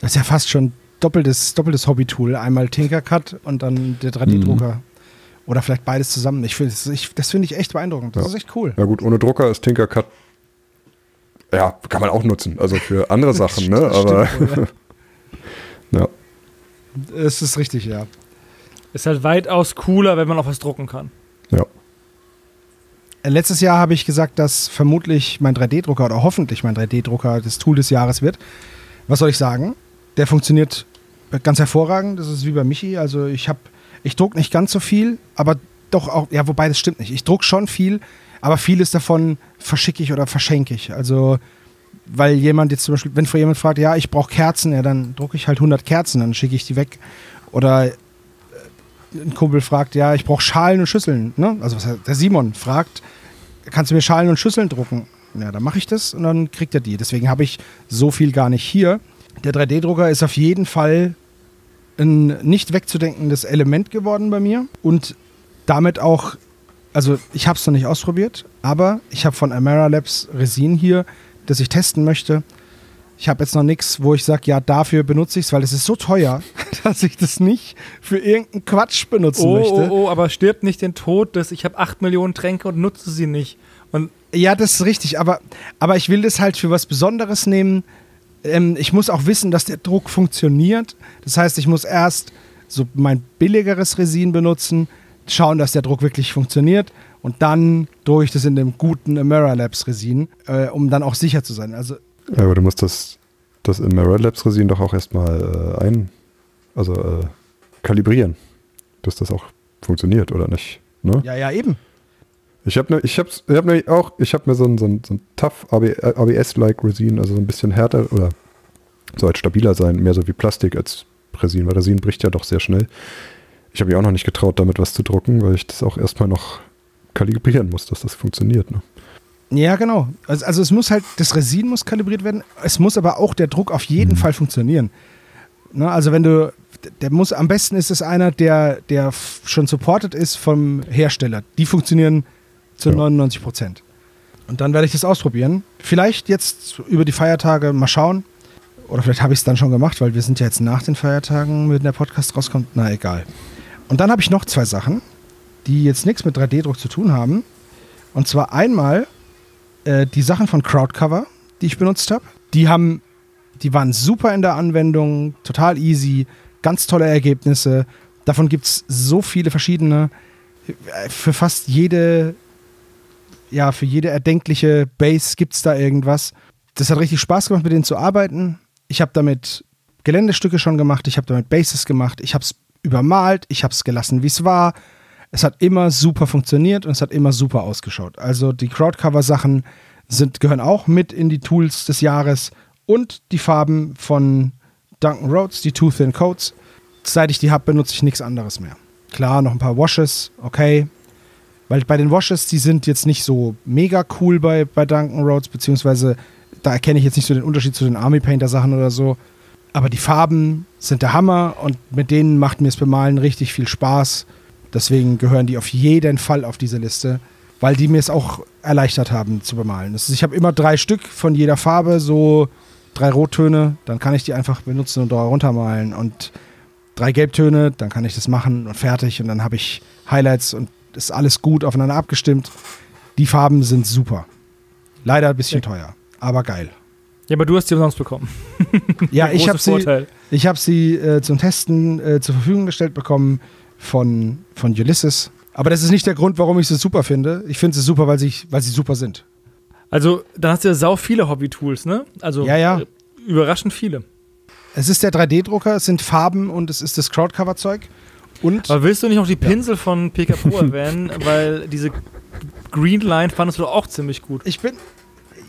Das ist ja fast schon doppeltes, doppeltes Hobby-Tool. Einmal Tinkercad und dann der 3D-Drucker. Oder vielleicht beides zusammen. Ich find, das ich, das finde ich echt beeindruckend. Das Ja. ist echt cool. Ja gut, ohne Drucker ist Tinkercad, ja, kann man auch nutzen. Also für andere Sachen, ne? Aber wohl, ja. ja. Es ist richtig, ja. Ist halt weitaus cooler, wenn man auch was drucken kann. ja. Äh, Letztes Jahr habe ich gesagt, dass vermutlich mein 3D-Drucker oder hoffentlich mein 3D-Drucker das Tool des Jahres wird. Was soll ich sagen? Der funktioniert ganz hervorragend. Das ist wie bei Michi. Also ich habe, ich druck nicht ganz so viel, aber doch auch, ja, wobei das stimmt nicht. Ich druck schon viel, aber vieles davon verschicke ich oder verschenke ich. Also weil jemand jetzt zum Beispiel, wenn vor jemand fragt, ja, ich brauche Kerzen, ja, dann drucke ich halt 100 Kerzen, dann schicke ich die weg. Oder äh, ein Kumpel fragt, ja, ich brauche Schalen und Schüsseln. Ne? Also was, der Simon fragt, kannst du mir Schalen und Schüsseln drucken? Ja, dann mache ich das und dann kriegt er die. Deswegen habe ich so viel gar nicht hier. Der 3D-Drucker ist auf jeden Fall ein nicht wegzudenkendes Element geworden bei mir und damit auch, also ich habe es noch nicht ausprobiert, aber ich habe von Amara Labs Resin hier, das ich testen möchte. Ich habe jetzt noch nichts, wo ich sage, ja, dafür benutze ich es, weil es ist so teuer, dass ich das nicht für irgendeinen Quatsch benutzen Oh, möchte. oh, oh, aber stirbt nicht den Tod, dass ich habe 8 Millionen Tränke und nutze sie nicht. Und Ja, das ist richtig, aber, aber ich will das halt für was Besonderes nehmen. Ähm, ich muss auch wissen, dass der Druck funktioniert. Das heißt, ich muss erst so mein billigeres Resin benutzen, schauen, dass der Druck wirklich funktioniert und dann drucke ich das in dem guten Amara Labs Resin, äh, um dann auch sicher zu sein. Also Ja, aber du musst das, das Mirror Labs Resin doch auch erstmal äh, ein, also äh, kalibrieren, dass das auch funktioniert oder nicht. Ne? ja, ja, eben. Ich habe ne, ich hab's, ich hab nämlich auch, ich habe mir so ein, so ein, so ein tough ABS-like Resin, also so ein bisschen härter oder so als stabiler sein, mehr so wie Plastik als Resin, weil Resin bricht ja doch sehr schnell. Ich habe mich auch noch nicht getraut, damit was zu drucken, weil ich das auch erstmal noch kalibrieren muss, dass das funktioniert. Ne? Ja, genau. Also, also es muss halt, das Resin muss kalibriert werden, es muss aber auch der Druck auf jeden Mhm. Fall funktionieren. Ne, also wenn du, der muss, am besten ist es einer, der, der schon supported ist vom Hersteller. Die funktionieren zu Ja. 99 Prozent. Und dann werde ich das ausprobieren. Vielleicht jetzt über die Feiertage mal schauen. Oder vielleicht habe ich es dann schon gemacht, weil wir sind ja jetzt nach den Feiertagen, wenn der Podcast rauskommt. Na egal. Und dann habe ich noch zwei Sachen, die jetzt nichts mit 3D-Druck zu tun haben. Und zwar einmal äh, die Sachen von Crowdcover, die ich benutzt habe. Die haben, die waren super in der Anwendung, total easy, ganz tolle Ergebnisse. Davon gibt es so viele verschiedene. Für fast jede, ja, für jede erdenkliche Base gibt es da irgendwas. Das hat richtig Spaß gemacht, mit denen zu arbeiten. Ich habe damit Geländestücke schon gemacht, ich habe damit Bases gemacht, ich habe es übermalt, ich habe es gelassen, wie es war. Es hat immer super funktioniert und es hat immer super ausgeschaut. Also die Crowdcover-Sachen sind, gehören auch mit in die Tools des Jahres und die Farben von Duncan Rhodes, die Too Thin Coats. Seit ich die habe, benutze ich nichts anderes mehr. Klar, noch ein paar Washes, okay. Weil bei den Washes, die sind jetzt nicht so mega cool bei, bei Duncan Rhodes, beziehungsweise da erkenne ich jetzt nicht so den Unterschied zu den Army Painter Sachen oder so. Aber die Farben sind der Hammer und mit denen macht mir das Bemalen richtig viel Spaß. Deswegen gehören die auf jeden Fall auf diese Liste, weil die mir es auch erleichtert haben zu bemalen. Ist, ich habe immer drei Stück von jeder Farbe, so drei Rottöne, dann kann ich die einfach benutzen und da runtermalen. Und drei Gelbtöne, dann kann ich das machen und fertig. Und dann habe ich Highlights und ist alles gut aufeinander abgestimmt. Die Farben sind super. Leider ein bisschen teuer, aber geil. ja, aber du hast die umsonst bekommen. Ja, ich habe sie, ich hab sie äh, zum Testen äh, zur Verfügung gestellt bekommen von, von Ulysses. Aber das ist nicht der Grund, warum ich sie super finde. Ich finde sie super, weil sie, weil sie super sind. Also, dann hast du ja sau viele Hobby-Tools, ne? Also, Ja, ja. äh, überraschend viele. Es ist der 3D-Drucker, es sind Farben und es ist das Crowdcover-Zeug. Und Aber willst du nicht noch die Pinsel von PK Pro erwähnen? Weil diese Green Line fandest du auch ziemlich gut. ich bin.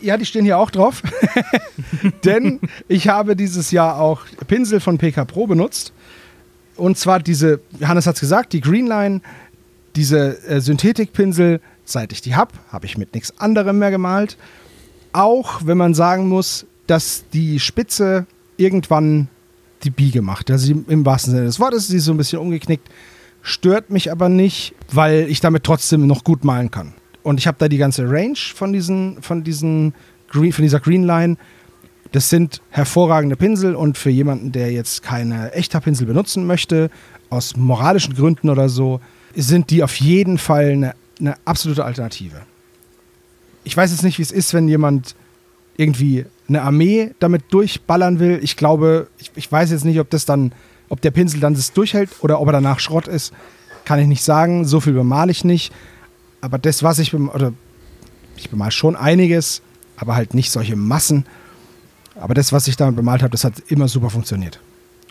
Ja, die stehen hier auch drauf. Denn ich habe dieses Jahr auch Pinsel von PK Pro benutzt. Und zwar diese, Hannes hat es gesagt, die Greenline, diese äh, Synthetikpinsel, seit ich die habe, habe ich mit nichts anderem mehr gemalt. Auch wenn man sagen muss, dass die Spitze irgendwann die Biege macht. Also im wahrsten Sinne des Wortes, sie ist so ein bisschen umgeknickt. Stört mich aber nicht, weil ich damit trotzdem noch gut malen kann. Und ich habe da die ganze Range von diesen, von diesen Green, von dieser Green Line. Das sind hervorragende Pinsel und für jemanden, der jetzt keine echter Pinsel benutzen möchte, aus moralischen Gründen oder so, sind die auf jeden Fall eine, eine absolute Alternative. Ich weiß jetzt nicht, wie es ist, wenn jemand irgendwie eine Armee damit durchballern will. Ich glaube, ich, ich weiß jetzt nicht, ob das dann, ob der Pinsel dann das durchhält oder ob er danach Schrott ist. Kann ich nicht sagen. So viel bemale ich nicht. Aber das, was ich bemale, oder ich bemale schon einiges, aber halt nicht solche Massen. Aber das, was ich damit bemalt habe, das hat immer super funktioniert.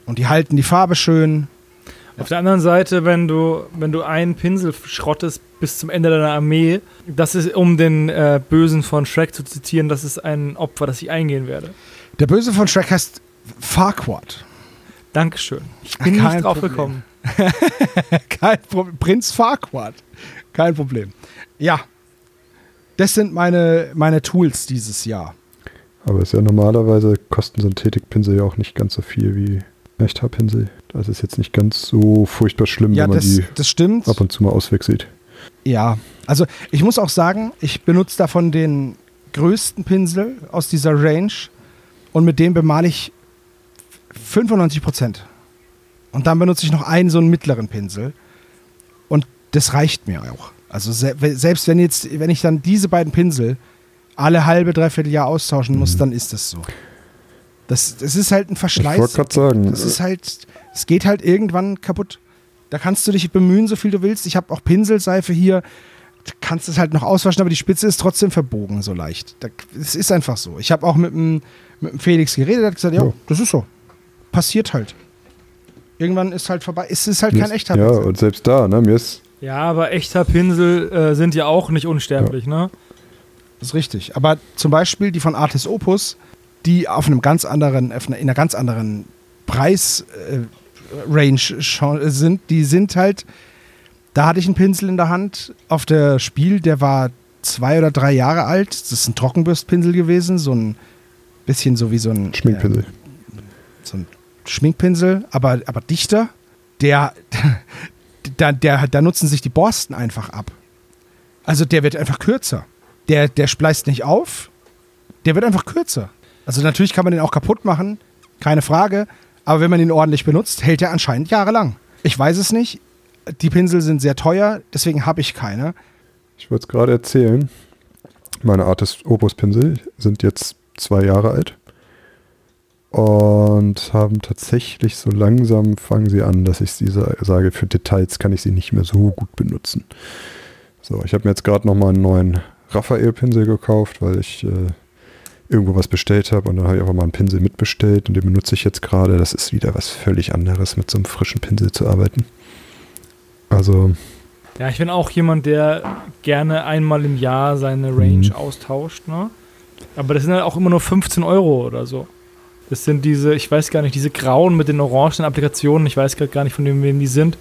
Und die halten die Farbe schön. Auf der anderen Seite, wenn du, wenn du einen Pinsel schrottest bis zum Ende deiner Armee, das ist, um den äh, Bösen von Shrek zu zitieren, das ist ein Opfer, das ich eingehen werde. Der Böse von Shrek heißt Farquaad. Dankeschön. Ich bin Kein nicht drauf Problem. gekommen. Kein Problem. Prinz Farquaad. Kein Problem. Ja. Das sind meine, meine Tools dieses Jahr. Aber ist ja normalerweise kosten Synthetikpinsel ja auch nicht ganz so viel wie echter Pinsel. Das ist jetzt nicht ganz so furchtbar schlimm, Ja, wenn man das, die das stimmt. ab und zu mal auswechselt. Ja. Also ich muss auch sagen, ich benutze davon den größten Pinsel aus dieser Range und mit dem bemale ich 95 Prozent. Und dann benutze ich noch einen so einen mittleren Pinsel. Und das reicht mir auch. Also se selbst wenn jetzt, wenn ich dann diese beiden Pinsel alle halbe, dreiviertel Jahr austauschen muss, Mhm. dann ist das so. Das, das ist halt ein Ich Verschleiß. wollte gerade sagen, Das ist halt, es geht halt irgendwann kaputt. Da kannst du dich bemühen, so viel du willst. Ich habe auch Pinselseife hier. Du kannst es halt noch auswaschen, aber die Spitze ist trotzdem verbogen so leicht. Es ist einfach so. Ich habe auch mit dem, mit dem Felix geredet, der hat gesagt, ja, Ja. das ist so. Passiert halt. Irgendwann ist halt vorbei. Es ist halt mir kein ist- echter Ja, Pinsel. und selbst da, ne, mir ist Ja, aber echter Pinsel äh, sind ja auch nicht unsterblich, ne? Das ist richtig. Aber zum Beispiel die von Artis Opus, die auf einem ganz anderen, auf einer, in einer ganz anderen Preis-Range sind, die sind halt, da hatte ich einen Pinsel in der Hand auf der Spiel, der war zwei oder drei Jahre alt. Das ist ein Trockenbürstpinsel gewesen, so ein bisschen so wie so ein Schminkpinsel. ähm, so ein Schminkpinsel, aber, aber dichter. Der, da, der, da nutzen sich die Borsten einfach ab. Also der wird einfach kürzer. Der, der spleißt nicht auf, der wird einfach kürzer. Also natürlich kann man den auch kaputt machen, keine Frage. Aber wenn man ihn ordentlich benutzt, hält er anscheinend jahrelang. Ich weiß es nicht. Die Pinsel sind sehr teuer, deswegen habe ich keine. Ich wollte es gerade erzählen. Meine Artist Opus Pinsel sind jetzt zwei Jahre alt und haben tatsächlich so langsam fangen sie an, dass ich sie sa- sage, für Details kann ich sie nicht mehr so gut benutzen. So, ich habe mir jetzt gerade nochmal einen neuen Raphael Pinsel gekauft, weil ich äh, irgendwo was bestellt habe und dann habe ich einfach mal einen Pinsel mitbestellt und den benutze ich jetzt gerade. Das ist wieder was völlig anderes, mit so einem frischen Pinsel zu arbeiten. Also, Ja, ich bin auch jemand, der gerne einmal im Jahr seine Range Mhm. austauscht, ne? Aber das sind halt auch immer nur 15 Euro oder so. Das sind diese, ich weiß gar nicht, diese grauen mit den orangen Applikationen, ich weiß grad gar nicht, von wem wem die sind.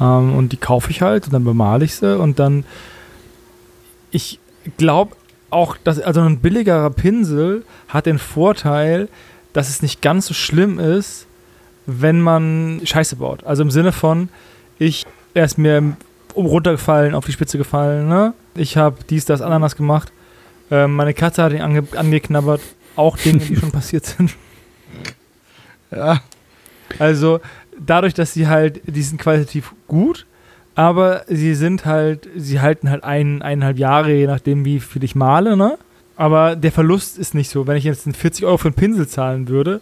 Ähm, und die kaufe ich halt und dann bemale ich sie und dann. Ich glaube auch, dass also ein billigerer Pinsel hat den Vorteil, dass es nicht ganz so schlimm ist, wenn man Scheiße baut. Also im Sinne von, ich, er ist mir um runtergefallen, auf die Spitze gefallen, ne? Ich habe dies, das, Ananas gemacht. Ähm, meine Katze hat ihn ange angeknabbert. Auch Dinge, die schon passiert sind. Ja, Also dadurch, dass sie halt, die sind qualitativ gut, aber sie sind halt, sie halten halt ein, eineinhalb Jahre, je nachdem, wie viel ich male, ne? Aber der Verlust ist nicht so. Wenn ich jetzt 40 Euro für einen Pinsel zahlen würde,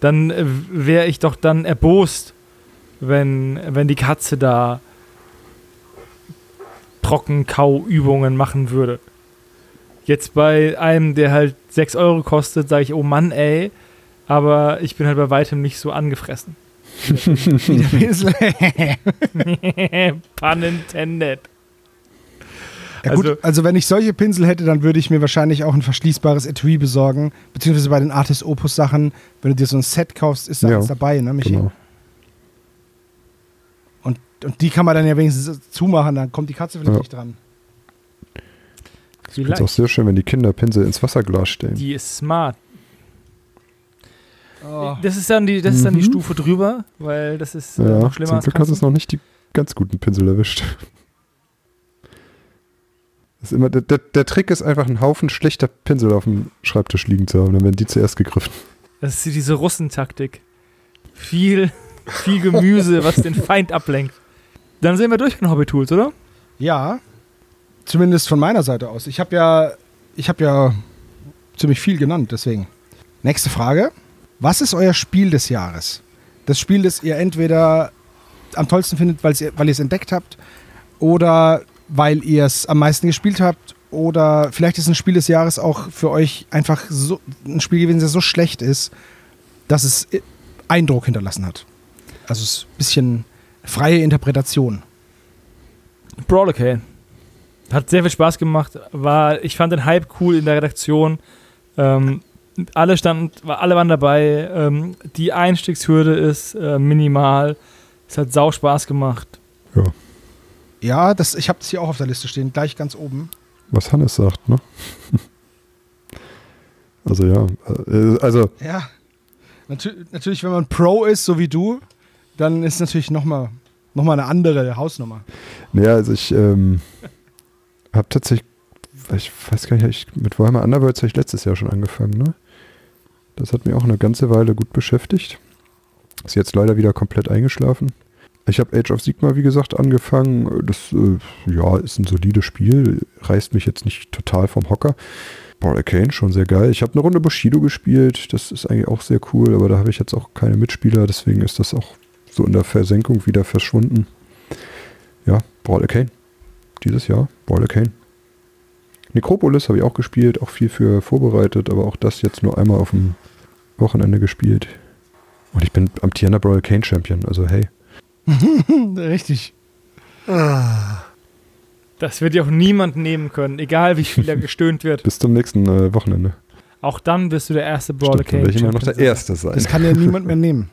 dann äh, wäre ich doch dann erbost, wenn, wenn die Katze da Trockenkauübungen machen würde. Jetzt bei einem, der halt 6 Euro kostet, sage ich, oh Mann, ey, aber ich bin halt bei weitem nicht so angefressen. Pinsel. Pun intended. Ja, gut, Also- also, wenn ich solche Pinsel hätte, dann würde ich mir wahrscheinlich auch ein verschließbares Etui besorgen. Beziehungsweise bei den Artis Opus Sachen, wenn du dir so ein Set kaufst, ist da Ja, alles dabei, ne, Michi? Genau. Und, und die kann man dann ja wenigstens zumachen, dann kommt die Katze vielleicht Ja. nicht dran. Ich finde es auch sehr schön, wenn die Kinder Pinsel ins Wasserglas stellen. Die ist smart. Oh. Das ist dann die, das ist dann die Mhm. Stufe drüber, weil das ist äh, ja, noch schlimmer zum als Glück hast du es noch nicht die ganz guten Pinsel erwischt. Das ist immer, der, der, der Trick ist einfach, einen Haufen schlechter Pinsel auf dem Schreibtisch liegen zu haben. Dann werden die zuerst gegriffen. Das ist diese Russentaktik. Viel, viel Gemüse, was den Feind ablenkt. Dann sind wir durch mit Hobby Tools, oder? Ja, zumindest von meiner Seite aus. Ich habe ja, ich habe ja ziemlich viel genannt, deswegen. Nächste Frage. Was ist euer Spiel des Jahres? Das Spiel, das ihr entweder am tollsten findet, weil ihr es entdeckt habt, oder weil ihr es am meisten gespielt habt, oder vielleicht ist ein Spiel des Jahres auch für euch einfach so ein Spiel gewesen, das so schlecht ist, dass es Eindruck hinterlassen hat. Also es ist ein bisschen freie Interpretation. Brawlercane. Hat sehr viel Spaß gemacht. War, ich fand den Hype cool in der Redaktion. Ähm, alle standen, alle waren dabei. Ähm, die Einstiegshürde ist äh, minimal. Es hat sau Spaß gemacht. Ja, das, ich habe es hier auch auf der Liste stehen, gleich ganz oben. Was Hannes sagt, ne? also ja, äh, also Ja. Natür natürlich, wenn man Pro ist, so wie du, dann ist natürlich nochmal noch mal eine andere Hausnummer. Naja, also ich ähm, habe tatsächlich, ich weiß gar nicht, ich, mit Warhammer Underworlds habe ich letztes Jahr schon angefangen, ne? Das hat mir auch eine ganze Weile gut beschäftigt. Ist jetzt leider wieder komplett eingeschlafen. Ich habe Age of Sigma, wie gesagt, angefangen. Das äh, ja, ist ein solides Spiel, reißt mich jetzt nicht total vom Hocker. Paul Arcane, schon sehr geil. Ich habe eine Runde Bushido gespielt, das ist eigentlich auch sehr cool, aber da habe ich jetzt auch keine Mitspieler, deswegen ist das auch so in der Versenkung wieder verschwunden. Ja, Brawl Arcane. Dieses Jahr, Brawl Arcane. Necropolis habe ich auch gespielt, auch viel für vorbereitet, aber auch das jetzt nur einmal auf dem Wochenende gespielt. Und ich bin amtierender Brawl Arcane Champion, also hey. Richtig. Das wird ja auch niemand nehmen können, egal wie viel da gestöhnt wird. Bis zum nächsten äh, Wochenende. Auch dann wirst du der erste Stimmt, dann werde ich immer noch der. Erste sein. Das kann ja niemand mehr nehmen.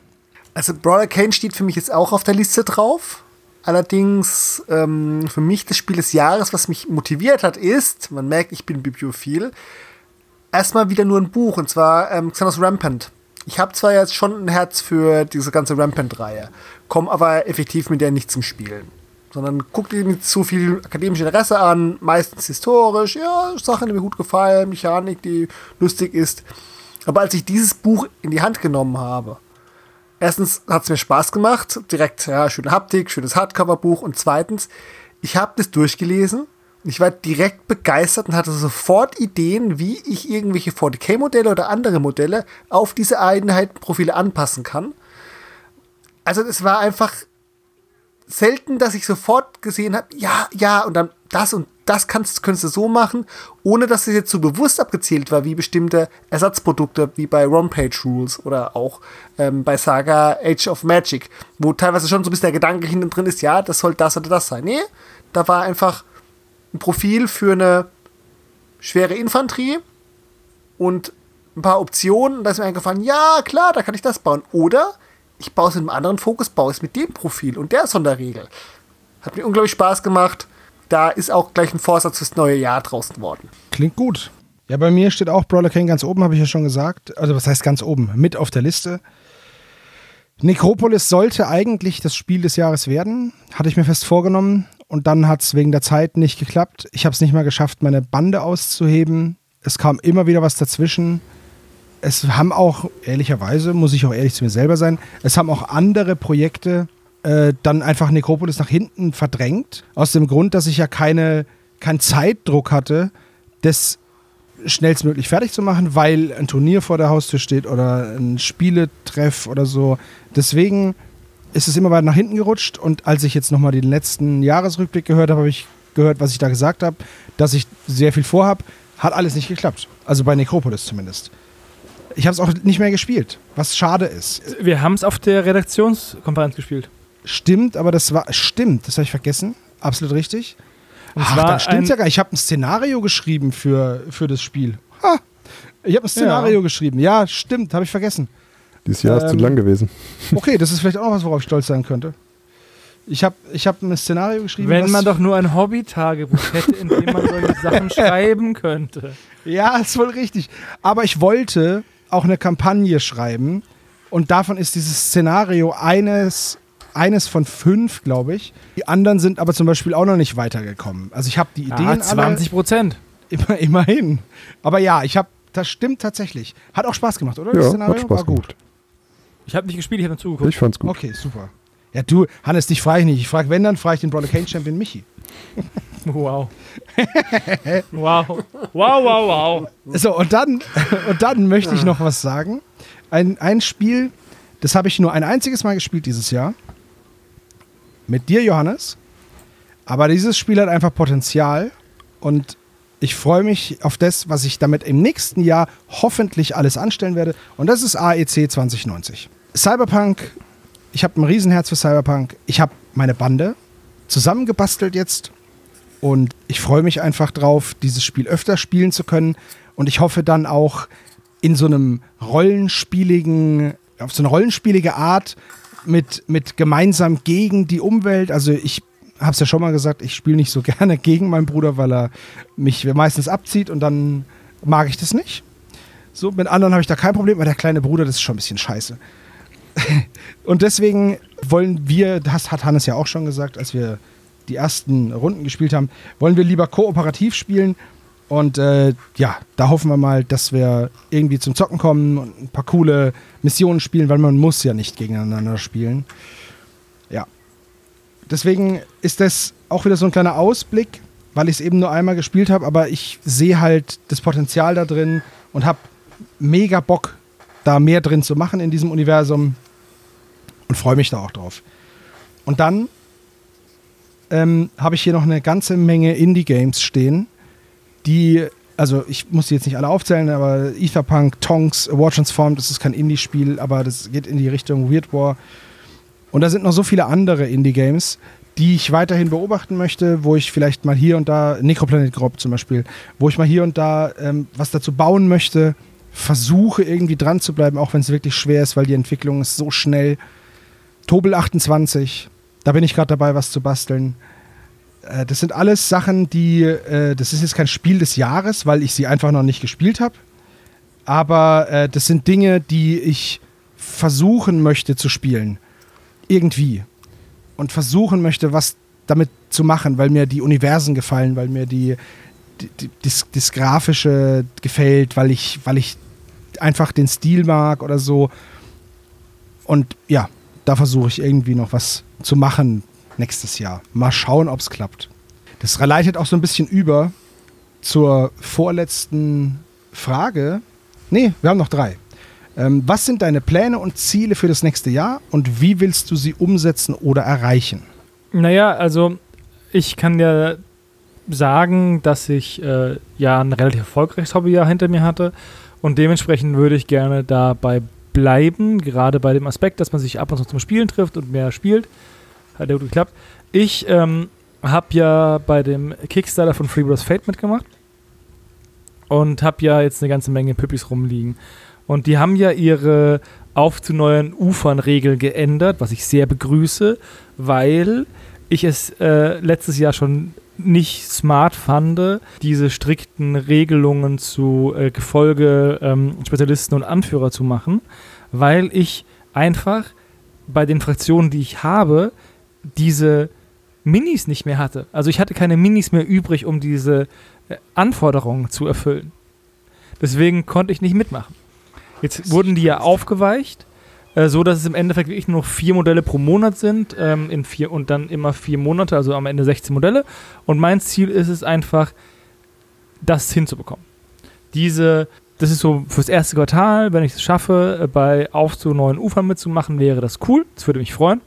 Also Brawler Kane steht für mich jetzt auch auf der Liste drauf. Allerdings ähm, für mich das Spiel des Jahres, was mich motiviert hat, ist, man merkt, ich bin bibliophil, erstmal wieder nur ein Buch, und zwar ähm, Xenos Rampant. Ich habe zwar jetzt schon ein Herz für diese ganze Rampant-Reihe, komme aber effektiv mit der nicht zum Spielen. Sondern guckt ihr nicht zu viel akademisches Interesse an, meistens historisch, ja, Sachen, die mir gut gefallen, Mechanik, die lustig ist. Aber als ich dieses Buch in die Hand genommen habe, erstens hat es mir Spaß gemacht, direkt, ja, schöne Haptik, schönes Hardcover-Buch und zweitens, ich habe das durchgelesen und ich war direkt begeistert und hatte sofort Ideen, wie ich irgendwelche 40k-Modelle oder andere Modelle auf diese Einheitenprofile anpassen kann. Also es war einfach selten, dass ich sofort gesehen habe, ja, ja, und dann das und das kannst, könntest du so machen, ohne dass es jetzt so bewusst abgezählt war, wie bestimmte Ersatzprodukte, wie bei One-Page Rules oder auch ähm, bei Saga Age of Magic, wo teilweise schon so ein bisschen der Gedanke hinten drin ist, ja, das soll das oder das sein. Nee, da war einfach ein Profil für eine schwere Infanterie und ein paar Optionen. Da ist mir eingefallen, ja, klar, da kann ich das bauen. Oder ich baue es in einem anderen Fokus, baue es mit dem Profil und der Sonderregel. Hat mir unglaublich Spaß gemacht. Da ist auch gleich ein Vorsatz fürs neue Jahr draußen worden. Klingt gut. Ja, bei mir steht auch Brawler King ganz oben, habe ich ja schon gesagt. Also, was heißt ganz oben? Mit auf der Liste. Necropolis sollte eigentlich das Spiel des Jahres werden. Hatte ich mir fest vorgenommen. Und dann hat es wegen der Zeit nicht geklappt. Ich habe es nicht mal geschafft, meine Bande auszuheben. Es kam immer wieder was dazwischen. Es haben auch, ehrlicherweise, muss ich auch ehrlich zu mir selber sein, es haben auch andere Projekte äh, dann einfach Necropolis nach hinten verdrängt. Aus dem Grund, dass ich ja keine, keinen Zeitdruck hatte, das schnellstmöglich fertig zu machen, weil ein Turnier vor der Haustür steht oder ein Spieletreff oder so. Deswegen ist es immer weiter nach hinten gerutscht und als ich jetzt nochmal den letzten Jahresrückblick gehört habe, habe ich gehört, was ich da gesagt habe, dass ich sehr viel vorhab, hat alles nicht geklappt. Also bei Necropolis zumindest. Ich habe es auch nicht mehr gespielt, was schade ist. Wir haben es auf der Redaktionskonferenz gespielt. Stimmt, aber das war stimmt, das habe ich vergessen. Absolut richtig. Und es Ach, dann stimmt's ja gar nicht. Ich habe ein Szenario geschrieben für, für das Spiel. Ha, ich habe ein Szenario geschrieben. Ja, stimmt, habe ich vergessen. Dieses Jahr ist zu Ähm, lang gewesen. Okay, das ist vielleicht auch noch was, worauf ich stolz sein könnte. Ich habe ich hab ein Szenario geschrieben. Wenn was- man doch nur ein Hobby-Tagebuch hätte, in dem man solche Sachen schreiben könnte. Ja, ist wohl richtig. Aber ich wollte auch eine Kampagne schreiben. Und davon ist dieses Szenario eines, eines von fünf, glaube ich. Die anderen sind aber zum Beispiel auch noch nicht weitergekommen. Also ich habe die Ideen Ah, 20 Prozent. immer, immerhin. Aber ja, ich habe, das stimmt tatsächlich. Hat auch Spaß gemacht, oder? Das Ja, Szenario hat Spaß war gut. gemacht. Ich habe nicht gespielt, ich habe nur zugeguckt. Ich fand's gut. Okay, super. Ja, du, Hannes, dich frage ich nicht. Ich frage, wenn, dann frage ich den Brawler Kane Champion Michi. Wow. wow. Wow, wow, wow. So, und dann, und dann möchte ich noch was sagen. Ein, ein Spiel, das habe ich nur ein einziges Mal gespielt dieses Jahr. Mit dir, Johannes. Aber dieses Spiel hat einfach Potenzial. Und ich freue mich auf das, was ich damit im nächsten Jahr hoffentlich alles anstellen werde. Und das ist AEC 2090. Cyberpunk, ich habe ein Riesenherz für Cyberpunk. Ich habe meine Bande zusammengebastelt jetzt. Und ich freue mich einfach drauf, dieses Spiel öfter spielen zu können. Und ich hoffe dann auch in so einem rollenspieligen, auf so eine rollenspielige Art mit, mit gemeinsam gegen die Umwelt. Also ich habe es ja schon mal gesagt, ich spiele nicht so gerne gegen meinen Bruder, weil er mich meistens abzieht und dann mag ich das nicht. So, mit anderen habe ich da kein Problem, aber der kleine Bruder, das ist schon ein bisschen scheiße. und deswegen wollen wir, das hat Hannes ja auch schon gesagt, als wir die ersten Runden gespielt haben, wollen wir lieber kooperativ spielen. Und äh, ja, da hoffen wir mal, dass wir irgendwie zum Zocken kommen und ein paar coole Missionen spielen, weil man muss ja nicht gegeneinander spielen. Ja. Deswegen ist das auch wieder so ein kleiner Ausblick, weil ich es eben nur einmal gespielt habe, aber ich sehe halt das Potenzial da drin und habe mega Bock, da mehr drin zu machen in diesem Universum und freue mich da auch drauf. Und dann ähm, habe ich hier noch eine ganze Menge Indie-Games stehen, die, also ich muss die jetzt nicht alle aufzählen, aber Etherpunk, Tonks, War Transformed, das ist kein Indie-Spiel, aber das geht in die Richtung Weird War. Und da sind noch so viele andere Indie-Games, die ich weiterhin beobachten möchte, wo ich vielleicht mal hier und da, Necroplanet Grob zum Beispiel, wo ich mal hier und da ähm, was dazu bauen möchte, versuche irgendwie dran zu bleiben, auch wenn es wirklich schwer ist, weil die Entwicklung ist so schnell. Tobel 28, da bin ich gerade dabei, was zu basteln. Äh, das sind alles Sachen, die, äh, das ist jetzt kein Spiel des Jahres, weil ich sie einfach noch nicht gespielt habe. Aber äh, das sind Dinge, die ich versuchen möchte zu spielen. Irgendwie. Und versuchen möchte, was damit zu machen, weil mir die Universen gefallen, weil mir die, die, die das, das Grafische gefällt, weil ich, weil ich einfach den Stil mag oder so. Und ja, da versuche ich irgendwie noch was zu machen nächstes Jahr. Mal schauen, ob es klappt. Das leitet auch so ein bisschen über zur vorletzten Frage. Nee, wir haben noch drei. Ähm, was sind deine Pläne und Ziele für das nächste Jahr und wie willst du sie umsetzen oder erreichen? Naja, also ich kann ja sagen, dass ich äh, ja ein relativ erfolgreiches Hobbyjahr hinter mir hatte und dementsprechend würde ich gerne dabei bleiben, gerade bei dem Aspekt, dass man sich ab und zu zum Spielen trifft und mehr spielt. Hat ja gut geklappt. Ich ähm, habe ja bei dem Kickstarter von Free Bros Fate mitgemacht und habe ja jetzt eine ganze Menge Püppis rumliegen. Und die haben ja ihre auf zu neuen Ufern-Regel geändert, was ich sehr begrüße, weil ich es äh, letztes Jahr schon nicht smart fand, diese strikten Regelungen zu äh, Gefolge, ähm, Spezialisten und Anführer zu machen, weil ich einfach bei den Fraktionen, die ich habe, diese Minis nicht mehr hatte. Also ich hatte keine Minis mehr übrig, um diese äh, Anforderungen zu erfüllen. Deswegen konnte ich nicht mitmachen. Jetzt wurden die ja aufgeweicht, äh, so dass es im Endeffekt wirklich nur noch vier Modelle pro Monat sind, ähm, in vier und dann immer vier Monate, also am Ende 16 Modelle. Und mein Ziel ist es einfach, das hinzubekommen. Diese, das ist so fürs erste Quartal, wenn ich es schaffe, äh, bei Auf zu neuen Ufern mitzumachen, wäre das cool. Das würde mich freuen.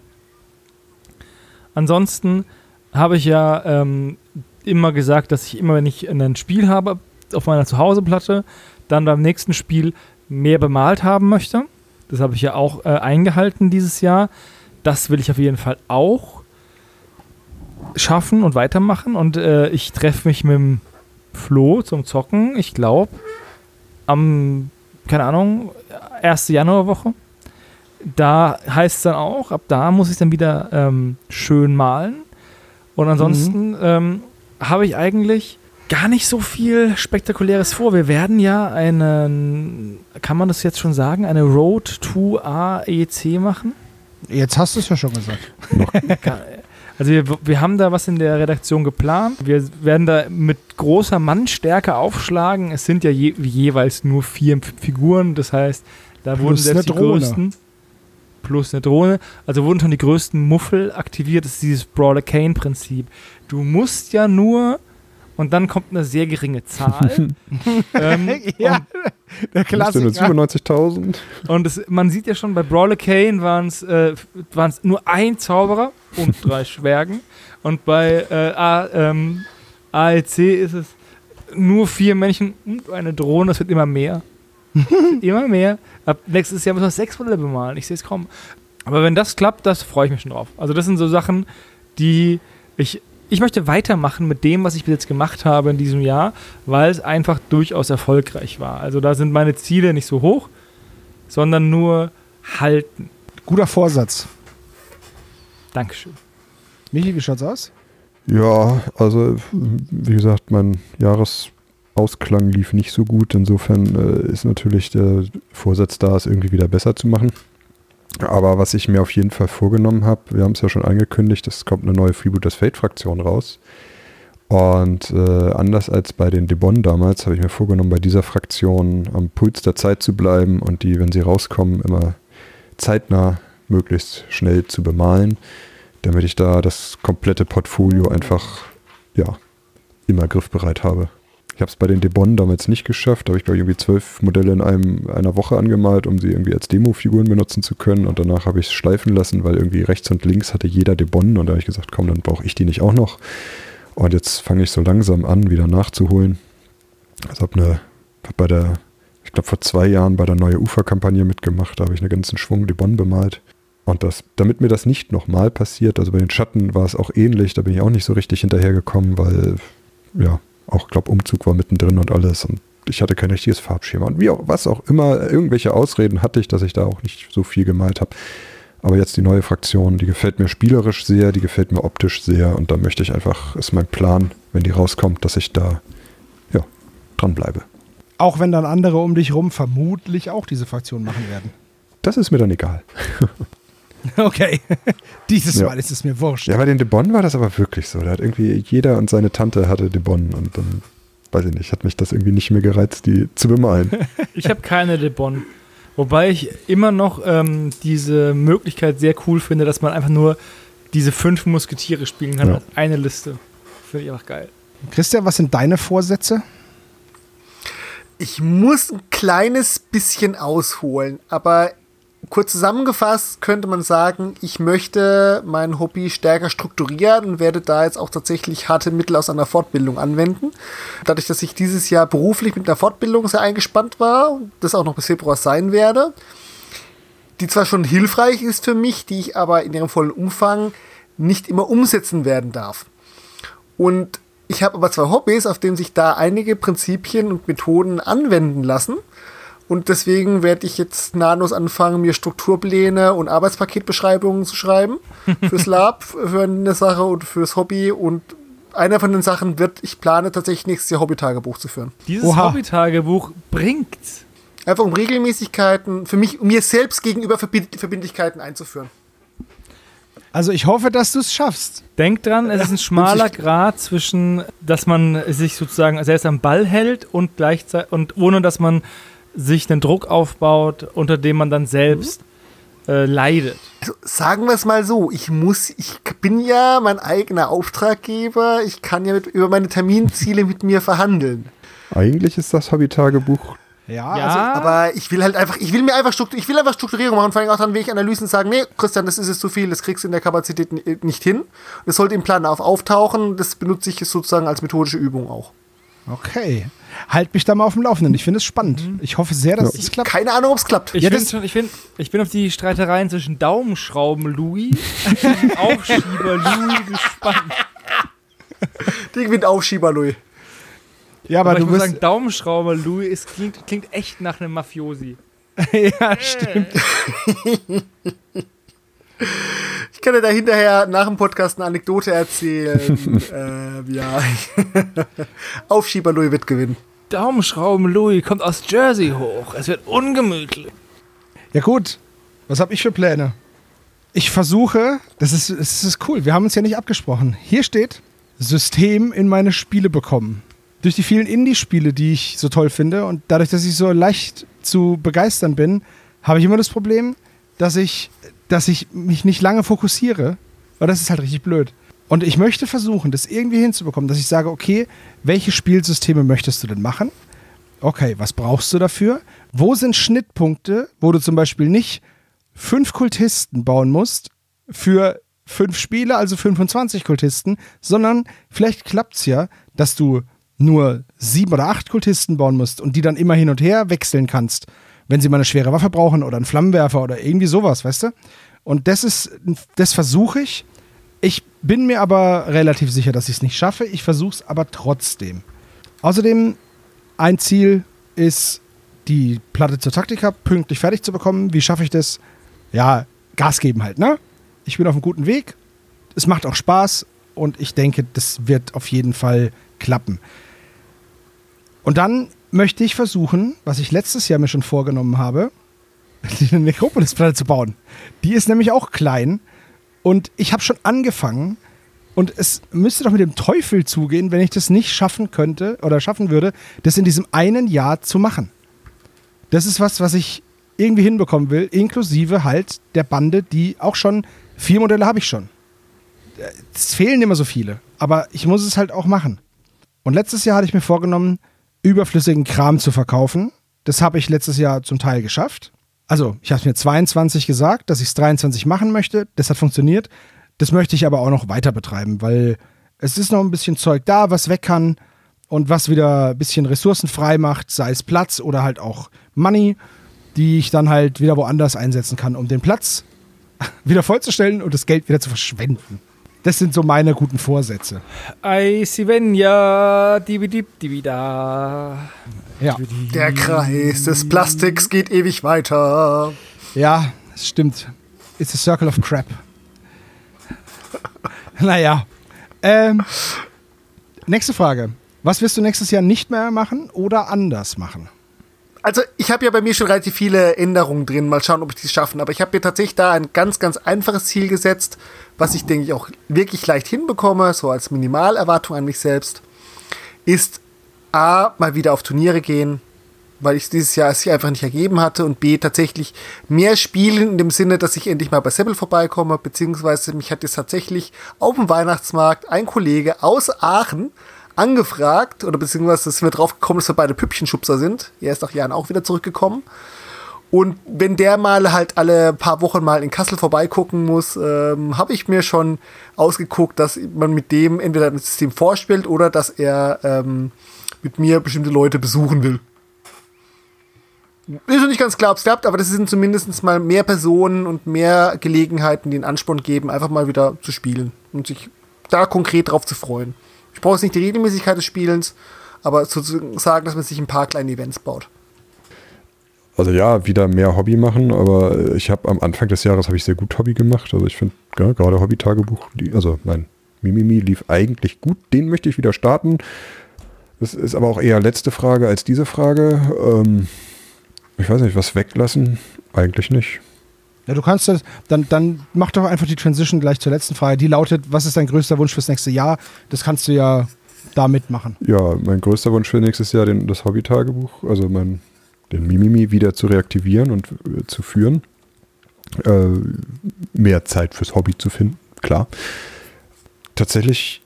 Ansonsten habe ich ja ähm, immer gesagt, dass ich immer, wenn ich ein Spiel habe auf meiner Zuhauseplatte, dann beim nächsten Spiel mehr bemalt haben möchte. Das habe ich ja auch äh, eingehalten dieses Jahr. Das will ich auf jeden Fall auch schaffen und weitermachen. Und äh, ich treffe mich mit dem Flo zum Zocken, ich glaube, am, keine Ahnung, erste Januarwoche. Da heißt es dann auch, ab da muss ich dann wieder ähm, schön malen. Und ansonsten Mhm. ähm, habe ich eigentlich gar nicht so viel Spektakuläres vor. Wir werden ja einen, kann man das jetzt schon sagen, eine Road to AEC machen. Jetzt hast du es ja schon gesagt. Also wir, wir haben da was in der Redaktion geplant. Wir werden da mit großer Mannstärke aufschlagen. Es sind ja je, jeweils nur vier Figuren. Das heißt, da wurden Plus selbst die größten plus eine Drohne. Also wurden schon die größten Muffel aktiviert. Das ist dieses Brawler Kane Prinzip. Du musst ja nur und dann kommt eine sehr geringe Zahl. ähm, ja, der Klassiker. 97.000? Und es, man sieht ja schon, bei Brawler Kane waren es äh, waren's nur ein Zauberer und drei Schwärgen. Und bei äh, A, ähm, AEC ist es nur vier Männchen und eine Drohne. Das wird immer mehr. Immer mehr. Ab nächstes Jahr müssen wir sechs Modelle bemalen. Ich sehe es kommen. Aber wenn das klappt, das freue ich mich schon drauf. Also das sind so Sachen, die ich... Ich möchte weitermachen mit dem, was ich bis jetzt gemacht habe in diesem Jahr, weil es einfach durchaus erfolgreich war. Also da sind meine Ziele nicht so hoch, sondern nur halten. Guter Vorsatz. Dankeschön. Michi, wie schaut's aus? Ja, also wie gesagt, mein Jahresausklang lief nicht so gut. Insofern äh, ist natürlich der Vorsatz da, es irgendwie wieder besser zu machen. Aber was ich mir auf jeden Fall vorgenommen habe, wir haben es ja schon angekündigt, es kommt eine neue Freebooters Fate-Fraktion raus. Und äh, anders als bei den Debon damals, habe ich mir vorgenommen, bei dieser Fraktion am Puls der Zeit zu bleiben und die, wenn sie rauskommen, immer zeitnah, möglichst schnell zu bemalen damit ich da das komplette Portfolio einfach, ja, immer griffbereit habe. Ich habe es bei den Debon damals nicht geschafft, da habe ich glaube ich irgendwie zwölf Modelle in einem, einer Woche angemalt, um sie irgendwie als Demo-Figuren benutzen zu können und danach habe ich es schleifen lassen, weil irgendwie rechts und links hatte jeder Debon und da habe ich gesagt, komm, dann brauche ich die nicht auch noch. Und jetzt fange ich so langsam an, wieder nachzuholen. Also habe eine, hab bei der, ich glaube vor zwei Jahren bei der neue Ufer-Kampagne mitgemacht, da habe ich einen ganzen Schwung Debon bemalt. Und das, damit mir das nicht nochmal passiert, also bei den Schatten war es auch ähnlich, da bin ich auch nicht so richtig hinterhergekommen, weil, ja, auch, glaube Umzug war mittendrin und alles und ich hatte kein richtiges Farbschema. Und wie auch, was auch immer, irgendwelche Ausreden hatte ich, dass ich da auch nicht so viel gemalt habe. Aber jetzt die neue Fraktion, die gefällt mir spielerisch sehr, die gefällt mir optisch sehr und da möchte ich einfach, ist mein Plan, wenn die rauskommt, dass ich da, ja, dranbleibe. Auch wenn dann andere um dich rum vermutlich auch diese Fraktion machen werden. Das ist mir dann egal. Okay. Dieses Ja. Mal ist es mir wurscht. Ja, bei den Debon war das aber wirklich so. Da hat irgendwie jeder und seine Tante hatte Debon und dann, weiß ich nicht, hat mich das irgendwie nicht mehr gereizt, die zu bemalen. Ich habe keine Debon. Wobei ich immer noch ähm, diese Möglichkeit sehr cool finde, dass man einfach nur diese fünf Musketiere spielen kann Ja. eine Liste. Finde ich einfach geil. Christian, was sind deine Vorsätze? Ich muss ein kleines bisschen ausholen, aber kurz zusammengefasst könnte man sagen, ich möchte mein Hobby stärker strukturieren und werde da jetzt auch tatsächlich harte Mittel aus einer Fortbildung anwenden. Dadurch, dass ich dieses Jahr beruflich mit einer Fortbildung sehr eingespannt war und das auch noch bis Februar sein werde, die zwar schon hilfreich ist für mich, die ich aber in ihrem vollen Umfang nicht immer umsetzen werden darf. Und ich habe aber zwei Hobbys, auf denen sich da einige Prinzipien und Methoden anwenden lassen. Und deswegen werde ich jetzt nahtlos anfangen, mir Strukturpläne und Arbeitspaketbeschreibungen zu schreiben. Fürs Lab, für eine Sache und fürs Hobby. Und einer von den Sachen wird, ich plane tatsächlich nächstes Jahr Hobby-Tagebuch zu führen. Dieses. Hobby-Tagebuch bringt. Einfach um Regelmäßigkeiten, für mich, um mir selbst gegenüber Verbind Verbindlichkeiten einzuführen. Also ich hoffe, dass du es schaffst. Denkt dran, es ist ein schmaler Grad zwischen, dass man sich sozusagen selbst am Ball hält und gleichzeitig und ohne dass man sich einen Druck aufbaut, unter dem man dann selbst äh, leidet. Also sagen wir es mal so, ich muss, ich bin ja mein eigener Auftraggeber, ich kann ja mit, über meine Terminziele mit mir verhandeln. Eigentlich ist das Hobby-Tagebuch Ja, Ja, also Aber ich will halt einfach, ich will mir einfach, Struktur, ich will einfach Strukturierung machen, vor allem auch dann will ich Analysen sagen, nee, Christian, das ist jetzt zu viel, das kriegst du in der Kapazität n- nicht hin. Das sollte im Plan auf auftauchen, das benutze ich sozusagen als methodische Übung auch. Okay. Halt mich da mal auf dem Laufenden. Ich finde es spannend. Ich hoffe sehr, dass Ja. es klappt. Keine Ahnung, ob es klappt. Ich, Ja, bin schon, ich, bin, ich bin auf die Streitereien zwischen Daumenschrauben Louis und Aufschieber Louis gespannt. Die gewinnt Aufschieber, Louis. Ja, Aber, aber, ich du muss wirst. sagen, Daumenschrauber Louis ist, klingt, klingt echt nach einem Mafiosi. ja, stimmt. Ich kann dir da hinterher nach dem Podcast eine Anekdote erzählen. ähm, ja. Aufschieber Louis wird gewinnen. Daumenschrauben Louis kommt aus Jersey hoch. Es wird ungemütlich. Ja, gut. Was habe ich für Pläne? Ich versuche, das ist, das ist cool, wir haben uns ja nicht abgesprochen. Hier steht, System in meine Spiele bekommen. Durch die vielen Indie-Spiele, die ich so toll finde und dadurch, dass ich so leicht zu begeistern bin, habe ich immer das Problem, dass ich, dass ich mich nicht lange fokussiere. Und das ist halt richtig blöd. Und ich möchte versuchen, das irgendwie hinzubekommen, dass ich sage, okay, welche Spielsysteme möchtest du denn machen? Okay, was brauchst du dafür? Wo sind Schnittpunkte, wo du zum Beispiel nicht fünf Kultisten bauen musst für fünf Spiele, also 25 Kultisten, sondern vielleicht klappt es ja, dass du nur sieben oder acht Kultisten bauen musst und die dann immer hin und her wechseln kannst, wenn sie mal eine schwere Waffe brauchen oder einen Flammenwerfer oder irgendwie sowas, weißt du? Und das ist, das versuche ich. Ich bin mir aber relativ sicher, dass ich es nicht schaffe. Ich versuche es aber trotzdem. Außerdem, ein Ziel ist, die Platte zur Taktika pünktlich fertig zu bekommen. Wie schaffe ich das? Ja, Gas geben halt, ne? Ich bin auf einem guten Weg. Es macht auch Spaß und ich denke, das wird auf jeden Fall klappen. Und dann möchte ich versuchen, was ich letztes Jahr mir schon vorgenommen habe, eine Necropolis-Platte zu bauen. Die ist nämlich auch klein und ich habe schon angefangen und es müsste doch mit dem Teufel zugehen, wenn ich das nicht schaffen könnte oder schaffen würde, das in diesem einen Jahr zu machen. Das ist was, was ich irgendwie hinbekommen will, inklusive halt der Bande, die auch schon, vier Modelle habe ich schon. Es fehlen immer so viele, aber ich muss es halt auch machen. Und letztes Jahr hatte ich mir vorgenommen, überflüssigen Kram zu verkaufen. Das habe ich letztes Jahr zum Teil geschafft. Also, ich habe mir 22 gesagt, dass ich es 23 machen möchte. Das hat funktioniert. Das möchte ich aber auch noch weiter betreiben, weil es ist noch ein bisschen Zeug da, was weg kann und was wieder ein bisschen Ressourcen frei macht, sei es Platz oder halt auch Money, die ich dann halt wieder woanders einsetzen kann, um den Platz wieder vollzustellen und das Geld wieder zu verschwenden. Das sind so meine guten Vorsätze. Ei, Svenja, dibidib, dibida. Ja, Der Kreis des Plastiks geht ewig weiter. ja, es stimmt. It's a circle of crap. naja. Ähm, nächste Frage. Was wirst du nächstes Jahr nicht mehr machen oder anders machen? Also ich habe ja bei mir schon relativ viele Änderungen drin. Mal schauen, ob ich die schaffen. Aber ich habe mir tatsächlich da ein ganz, ganz einfaches Ziel gesetzt, was ich denke ich auch wirklich leicht hinbekomme, so als Minimalerwartung an mich selbst, ist A, mal wieder auf Turniere gehen, weil ich dieses Jahr es sich einfach nicht ergeben hatte und B, tatsächlich mehr spielen in dem Sinne, dass ich endlich mal bei Seppel vorbeikomme, beziehungsweise mich hat jetzt tatsächlich auf dem Weihnachtsmarkt ein Kollege aus Aachen angefragt, oder beziehungsweise sind wir drauf gekommen, dass wir beide Püppchenschubser sind. Er ist nach Jahren auch wieder zurückgekommen. Und wenn der mal halt alle paar Wochen mal in Kassel vorbeigucken muss, ähm, habe ich mir schon ausgeguckt, dass man mit dem entweder das System vorspielt oder dass er ähm, mit mir bestimmte Leute besuchen will. Ist noch nicht ganz klar, ob es klappt, aber das sind zumindest mal mehr Personen und mehr Gelegenheiten, die einen Ansporn geben, einfach mal wieder zu spielen und sich da konkret drauf zu freuen. Ich brauche jetzt nicht die Regelmäßigkeit des Spielens, aber sozusagen, dass man sich ein paar kleine Events baut. Also ja, wieder mehr Hobby machen, aber ich habe am Anfang des Jahres habe ich sehr gut Hobby gemacht. Also ich finde ja, gerade Hobby-Tagebuch, also mein Mimimi lief eigentlich gut. Den möchte ich wieder starten. Das ist aber auch eher letzte Frage als diese Frage. Ähm, ich weiß nicht, was weglassen? Eigentlich nicht. Ja, du kannst das, dann, dann mach doch einfach die Transition gleich zur letzten Frage. Die lautet, was ist dein größter Wunsch fürs nächste Jahr? Das kannst du ja da mitmachen. Ja, mein größter Wunsch für nächstes Jahr, den, das Hobby-Tagebuch, also mein, den Mimimi wieder zu reaktivieren und äh, zu führen. Äh, mehr Zeit fürs Hobby zu finden, klar. Tatsächlich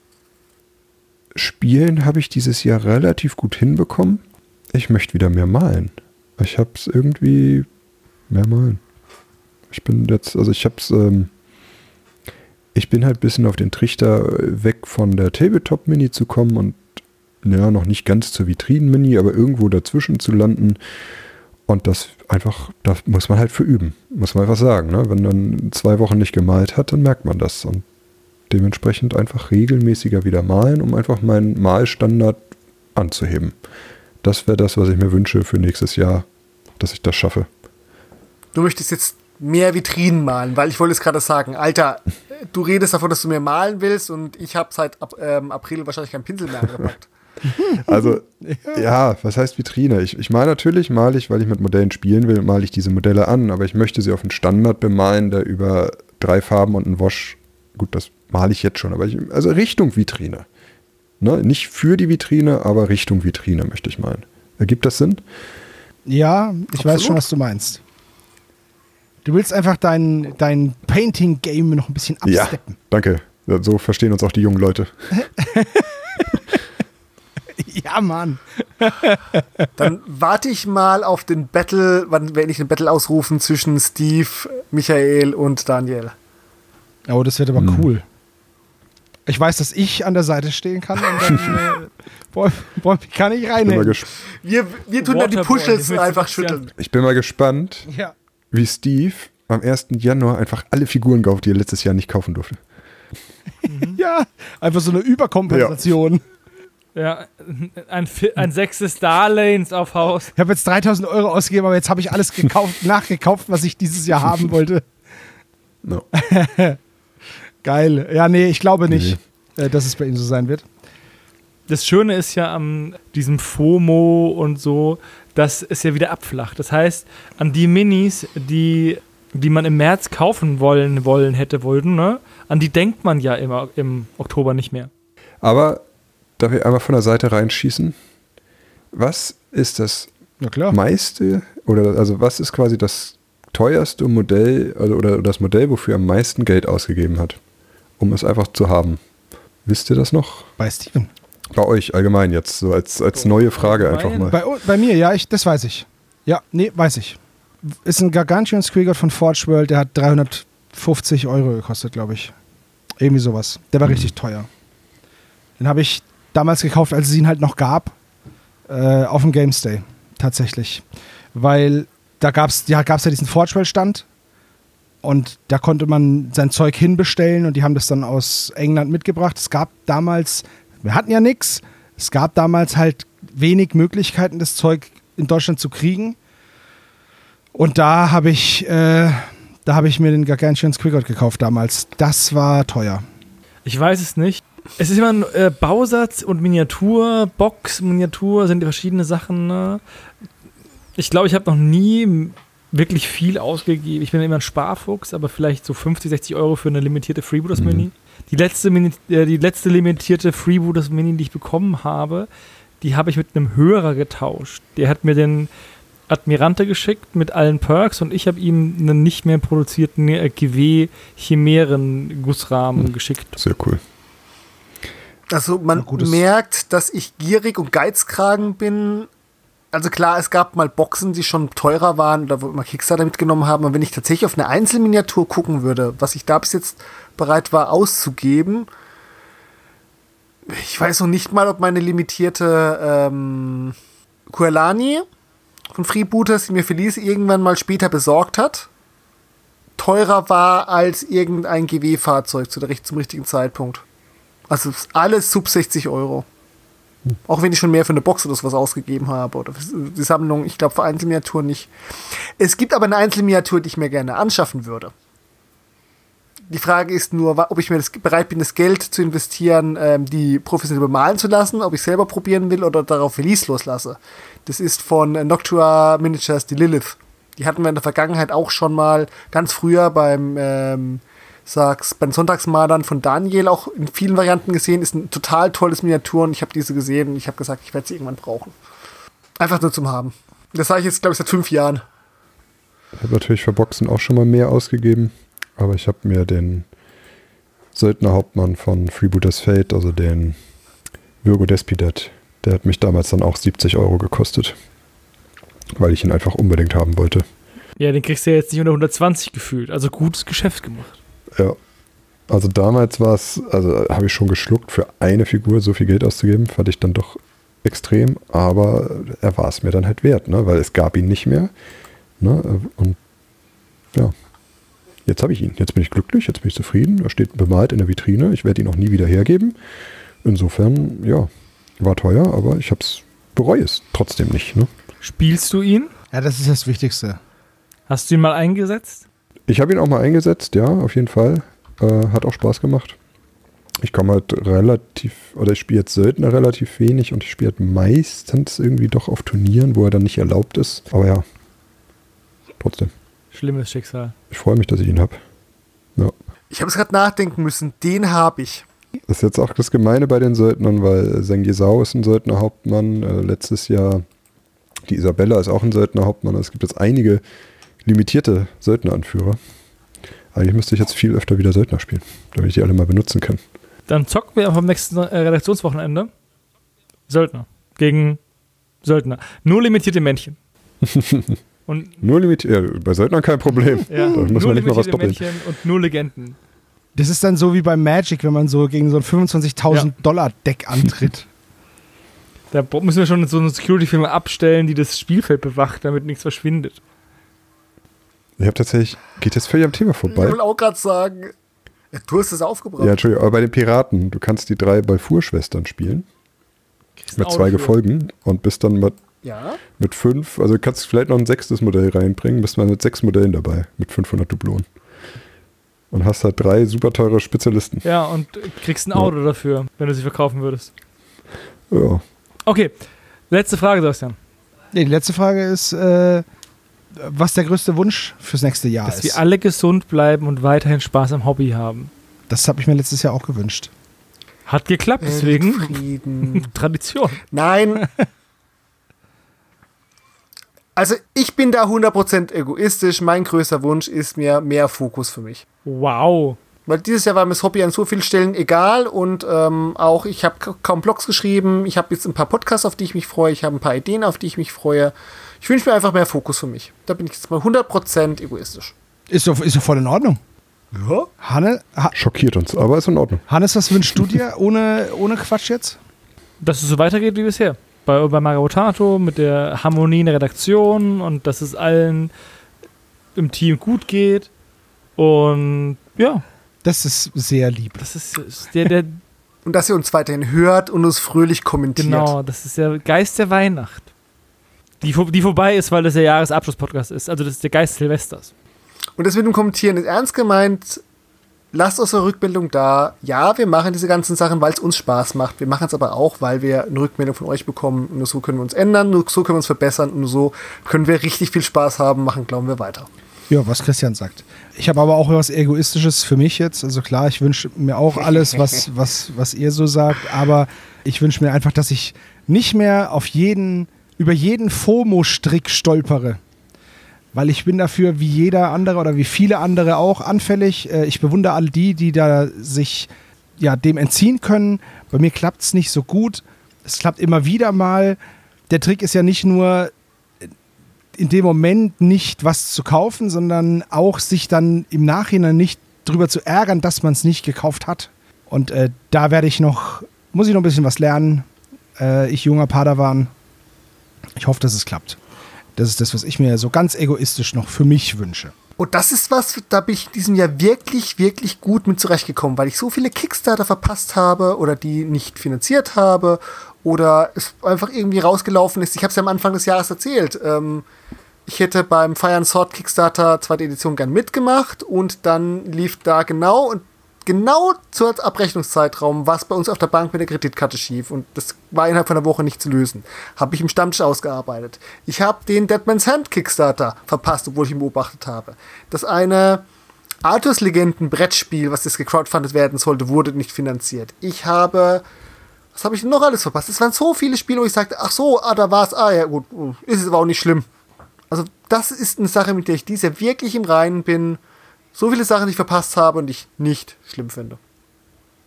spielen habe ich dieses Jahr relativ gut hinbekommen. Ich möchte wieder mehr malen. Ich habe es irgendwie mehr malen. Ich bin jetzt, also ich habe es, ähm, ich bin halt ein bisschen auf den Trichter äh, weg von der Tabletop Mini zu kommen und ja, noch nicht ganz zur Vitrinen-Mini, aber irgendwo dazwischen zu landen. Und das einfach, da muss man halt für üben, muss man einfach sagen. Ne? Wenn man zwei Wochen nicht gemalt hat, dann merkt man das. Und dementsprechend einfach regelmäßiger wieder malen, um einfach meinen Malstandard anzuheben. Das wäre das, was ich mir wünsche für nächstes Jahr, dass ich das schaffe. Du möchtest jetzt mehr Vitrinen malen, weil ich wollte es gerade sagen, Alter, du redest davon, dass du mehr malen willst und ich habe seit ähm, April wahrscheinlich keinen Pinsel mehr angepackt. Also, ja, was heißt Vitrine? Ich, ich male natürlich, male ich, weil ich mit Modellen spielen will, male ich diese Modelle an, aber ich möchte sie auf einen Standard bemalen, der über drei Farben und einen Wash, gut, das male ich jetzt schon, aber ich, also Richtung Vitrine. Ne? Nicht für die Vitrine, aber Richtung Vitrine möchte ich malen. Ergibt das Sinn? Ja, ich Absolut. weiß schon, was du meinst. Du willst einfach dein, dein Painting-Game noch ein bisschen Ja, absteppen. danke. So verstehen uns auch die jungen Leute. Ja, Mann. Dann warte ich mal auf den Battle, wann werde ich den Battle ausrufen zwischen Steve, Michael und Daniel. Oh, das wird aber Hm. cool. Ich weiß, dass ich an der Seite stehen kann und dann äh, Boy, kann ich Bin mal reinhängen. gesp Wir, wir tun dann die Puschels einfach schütteln. ich bin mal gespannt, Ja. wie Steve am 1. Januar einfach alle Figuren kauft, die er letztes Jahr nicht kaufen durfte. ja, einfach so eine Überkompensation. Ja, ein, Vi- ein sechstes Darlehens auf Haus. Ich habe jetzt 3000 Euro ausgegeben, aber jetzt habe ich alles gekauft, nachgekauft, was ich dieses Jahr haben wollte. No. Geil. Ja, nee, ich glaube nicht, äh, dass es bei ihm so sein wird. Das Schöne ist ja an diesem FOMO und so, dass es ja wieder abflacht. Das heißt, an die Minis, die, die man im März kaufen wollen, wollen hätte, wollten, ne? an die denkt man ja immer im Oktober nicht mehr. Aber darf ich einmal von der Seite reinschießen? Was ist das meiste oder also was ist quasi das teuerste Modell also, oder das Modell, wofür er am meisten Geld ausgegeben hat, um es einfach zu haben? Wisst ihr das noch? Bei Steven. Bei euch allgemein jetzt, so als, als neue Frage einfach mal. Bei, bei mir, ja, ich, das weiß ich. Ja, nee, weiß ich. Ist ein Gargantuan Squiggle von Forge World, der hat 350 Euro gekostet, glaube ich. Irgendwie sowas. Der war Mhm. richtig teuer. Den habe ich damals gekauft, als es ihn halt noch gab. Äh, auf dem Games Day. Tatsächlich. Weil da gab es ja, ja diesen Forge World Stand. Und da konnte man sein Zeug hinbestellen und die haben das dann aus England mitgebracht. Es gab damals, wir hatten ja nichts, es gab damals halt wenig Möglichkeiten, das Zeug in Deutschland zu kriegen. Und da habe ich, äh, da ich mir den Gargantuan Squiggle gekauft damals. Das war teuer. Ich weiß es nicht. Es ist immer ein äh, Bausatz und Miniatur, Box, Miniatur sind verschiedene Sachen. Ne? Ich glaube, ich habe noch nie wirklich viel ausgegeben. Ich bin immer ein Sparfuchs, aber vielleicht so 50, 60 Euro für eine limitierte Freebooters Mini. Die, letzte Mini äh, die letzte limitierte Freebooters Mini, die ich bekommen habe, die habe ich mit einem Hörer getauscht. Der hat mir den Admirante geschickt mit allen Perks und ich habe ihm einen nicht mehr produzierten äh, GW Chimären Gussrahmen geschickt. Sehr cool. Also man merkt, dass ich gierig und geizkragen bin. Also klar, es gab mal Boxen, die schon teurer waren oder wo wir mal Kickstarter mitgenommen haben. Aber wenn ich tatsächlich auf eine Einzelminiatur gucken würde, was ich da bis jetzt bereit war auszugeben, ich weiß noch nicht mal, ob meine limitierte ähm, Kuelani von Freebooters, die mir Felice irgendwann mal später besorgt hat, teurer war als irgendein GW-Fahrzeug zu der, zum richtigen Zeitpunkt. Also alles sub 60 Euro. Auch wenn ich schon mehr für eine Box oder sowas ausgegeben habe. Oder die Sammlung, ich glaube für Einzelminiaturen nicht. Es gibt aber eine Einzelminiatur, die ich mir gerne anschaffen würde. Die Frage ist nur, ob ich mir das, bereit bin, das Geld zu investieren, ähm, die professionell bemalen zu lassen, ob ich selber probieren will oder darauf Release loslasse. Das ist von äh, Noctua Miniatures die Lilith. Die hatten wir in der Vergangenheit auch schon mal ganz früher beim ähm, sag's, bei den Sonntagsmalern von Daniel auch in vielen Varianten gesehen. Ist ein total tolles Miniatur und ich habe diese gesehen und ich habe gesagt, ich werde sie irgendwann brauchen. Einfach nur zum Haben. Das sage ich jetzt, glaube ich, seit fünf Jahren. Ich habe natürlich für Boxen auch schon mal mehr ausgegeben, aber ich habe mir den Söldnerhauptmann von Freebooters Fate, also den Virgo Despidet, der hat mich damals dann auch 70 Euro gekostet, weil ich ihn einfach unbedingt haben wollte. Ja, den kriegst du ja jetzt nicht unter 120 gefühlt. Also gutes Geschäft gemacht. Ja. Also damals war es, also habe ich schon geschluckt, für eine Figur so viel Geld auszugeben, fand ich dann doch extrem, aber er war es mir dann halt wert, ne? weil es gab ihn nicht mehr. Ne? Und ja, jetzt habe ich ihn. Jetzt bin ich glücklich, jetzt bin ich zufrieden. Er steht bemalt in der Vitrine. Ich werde ihn auch nie wieder hergeben. Insofern, ja, war teuer, aber ich habe es bereue es trotzdem nicht. Ne? Spielst du ihn? Ja, das ist das Wichtigste. Hast du ihn mal eingesetzt? Ich habe ihn auch mal eingesetzt, ja, auf jeden Fall. Äh, hat auch Spaß gemacht. Ich komme halt relativ, oder ich spiele jetzt Söldner relativ wenig und ich spiele halt meistens irgendwie doch auf Turnieren, wo er dann nicht erlaubt ist. Aber ja, trotzdem. Schlimmes Schicksal. Ich freue mich, dass ich ihn habe. Ja. Ich habe es gerade nachdenken müssen. Den habe ich. Das ist jetzt auch das Gemeine bei den Söldnern, weil Sengisau ist ein Söldnerhauptmann. Äh, letztes Jahr die Isabella ist auch ein Söldnerhauptmann. Es gibt jetzt einige limitierte Söldneranführer. Eigentlich müsste ich jetzt viel öfter wieder Söldner spielen, damit ich die alle mal benutzen kann. Dann zocken wir am nächsten äh, Redaktionswochenende Söldner gegen Söldner. Nur limitierte Männchen. Und Nur limitiert, ja, bei Söldnern kein Problem. ja, Da muss nur man nicht mal was limitierte doppeln. Männchen und nur Legenden. Das ist dann so wie beim Magic, wenn man so gegen so ein 25.000 Ja. Dollar Deck antritt. Da müssen wir schon so eine Security-Firma abstellen, die das Spielfeld bewacht, damit nichts verschwindet. Ich habe tatsächlich, geht jetzt völlig am Thema Ich vorbei. will auch gerade sagen, ja, du hast es aufgebracht. Ja, Entschuldigung, aber bei den Piraten, du kannst die drei Balfour-Schwestern spielen, mit zwei. Gefolgen und bist dann mit, ja. mit fünf, also du kannst vielleicht noch ein sechstes Modell reinbringen, bist mal mit sechs Modellen dabei, mit 500 Dublonen. Und hast halt drei super teure Spezialisten. Ja, und kriegst ein Auto dafür, wenn du sie verkaufen würdest. Ja. Okay, letzte Frage, Sebastian. Nee, die letzte Frage ist, äh, was der größte Wunsch fürs nächste Jahr Dass ist. wir alle gesund bleiben und weiterhin Spaß am Hobby haben. das habe ich mir letztes Jahr auch gewünscht. Hat geklappt, deswegen Frieden. Tradition. Nein. Also ich bin da 100% egoistisch. Mein größter Wunsch ist mir mehr Fokus für mich. Wow. Weil dieses Jahr war mir das Hobby an so vielen Stellen egal und ähm, auch ich habe kaum Blogs geschrieben. Ich habe jetzt ein paar Podcasts, auf die ich mich freue. Ich habe ein paar Ideen, auf die ich mich freue. Ich wünsche mir einfach mehr Fokus für mich. Da bin ich jetzt mal 100% egoistisch. Ist doch, ist doch voll in Ordnung. Ja? Hanne, ha, Schockiert uns, aber ist in Ordnung. Hannes, was wünschst du dir ohne, ohne Quatsch jetzt? Dass es so weitergeht wie bisher. Bei, bei Mario Tato mit der Harmonie in der Redaktion und dass es allen im Team gut geht. Und ja, Das ist sehr lieb. das ist, ist der, der, Und dass ihr uns weiterhin hört und uns fröhlich kommentiert. genau, das ist der Geist der Weihnacht. Die, die vorbei ist, weil das der Jahresabschluss-Podcast ist. Also das ist der Geist Silvesters. Und das mit dem Kommentieren ist ernst gemeint. Lasst eure Rückmeldung da. Ja, wir machen diese ganzen Sachen, weil es uns Spaß macht. Wir machen es aber auch, weil wir eine Rückmeldung von euch bekommen. Und nur so können wir uns ändern, nur so können wir uns verbessern und nur so können wir richtig viel Spaß haben, machen, glauben wir weiter. Ja, was Christian sagt. Ich habe aber auch was Egoistisches für mich jetzt. Also klar, ich wünsche mir auch alles, was, was, was ihr so sagt, aber ich wünsche mir einfach, dass ich nicht mehr auf jeden, über jeden FOMO-Strick stolpere. Weil ich bin dafür, wie jeder andere oder wie viele andere auch, anfällig. Äh, Ich bewundere all die, die da sich ja, dem entziehen können. Bei mir klappt es nicht so gut. Es klappt immer wieder mal. Der Trick ist ja nicht nur in dem Moment nicht was zu kaufen, sondern auch sich dann im Nachhinein nicht drüber zu ärgern, dass man es nicht gekauft hat. Und äh, da werde ich noch, muss ich noch ein bisschen was lernen. Äh, ich junger Padawan. Ich hoffe, dass es klappt. Das ist das, was ich mir so ganz egoistisch noch für mich wünsche. Und das ist was, da bin ich in diesem Jahr wirklich, wirklich gut mit zurechtgekommen, weil ich so viele Kickstarter verpasst habe oder die nicht finanziert habe oder es einfach irgendwie rausgelaufen ist. Ich habe es ja am Anfang des Jahres erzählt. Ähm, ich hätte beim Fire and Sword Kickstarter zweite Edition gern mitgemacht und dann lief da genau und genau zur Abrechnungszeitraum was bei uns auf der Bank mit der Kreditkarte schief und das war innerhalb von einer Woche nicht zu lösen. Habe ich im Stammtisch ausgearbeitet. Ich habe den Deadman's Hand Kickstarter verpasst, obwohl ich ihn beobachtet habe. Das eine Arthurs Legenden Brettspiel, was jetzt gecrowdfundet werden sollte, wurde nicht finanziert. Ich habe was habe ich denn noch alles verpasst? Es waren so viele Spiele, wo ich sagte, ach so, ah, da war es, ah ja gut, ist es aber auch nicht schlimm. Also das ist eine Sache, mit der ich dieses Jahr wirklich im Reinen bin. So viele Sachen, die ich verpasst habe und ich nicht schlimm finde.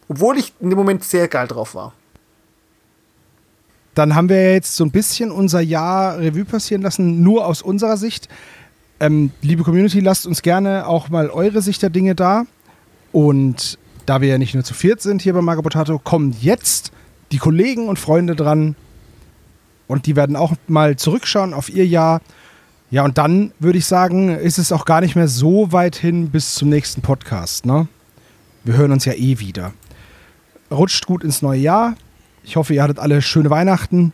Obwohl ich in dem Moment sehr geil drauf war. Dann haben wir jetzt so ein bisschen unser Jahr Revue passieren lassen, nur aus unserer Sicht. Ähm, liebe Community, lasst uns gerne auch mal eure Sicht der Dinge da. Und da wir ja nicht nur zu viert sind hier bei Maga Potato, kommen jetzt die Kollegen und Freunde dran und die werden auch mal zurückschauen auf ihr Jahr. Ja, und dann würde ich sagen, ist es auch gar nicht mehr so weit hin bis zum nächsten Podcast. Ne? Wir hören uns ja eh wieder. Rutscht gut ins neue Jahr. Ich hoffe, ihr hattet alle schöne Weihnachten.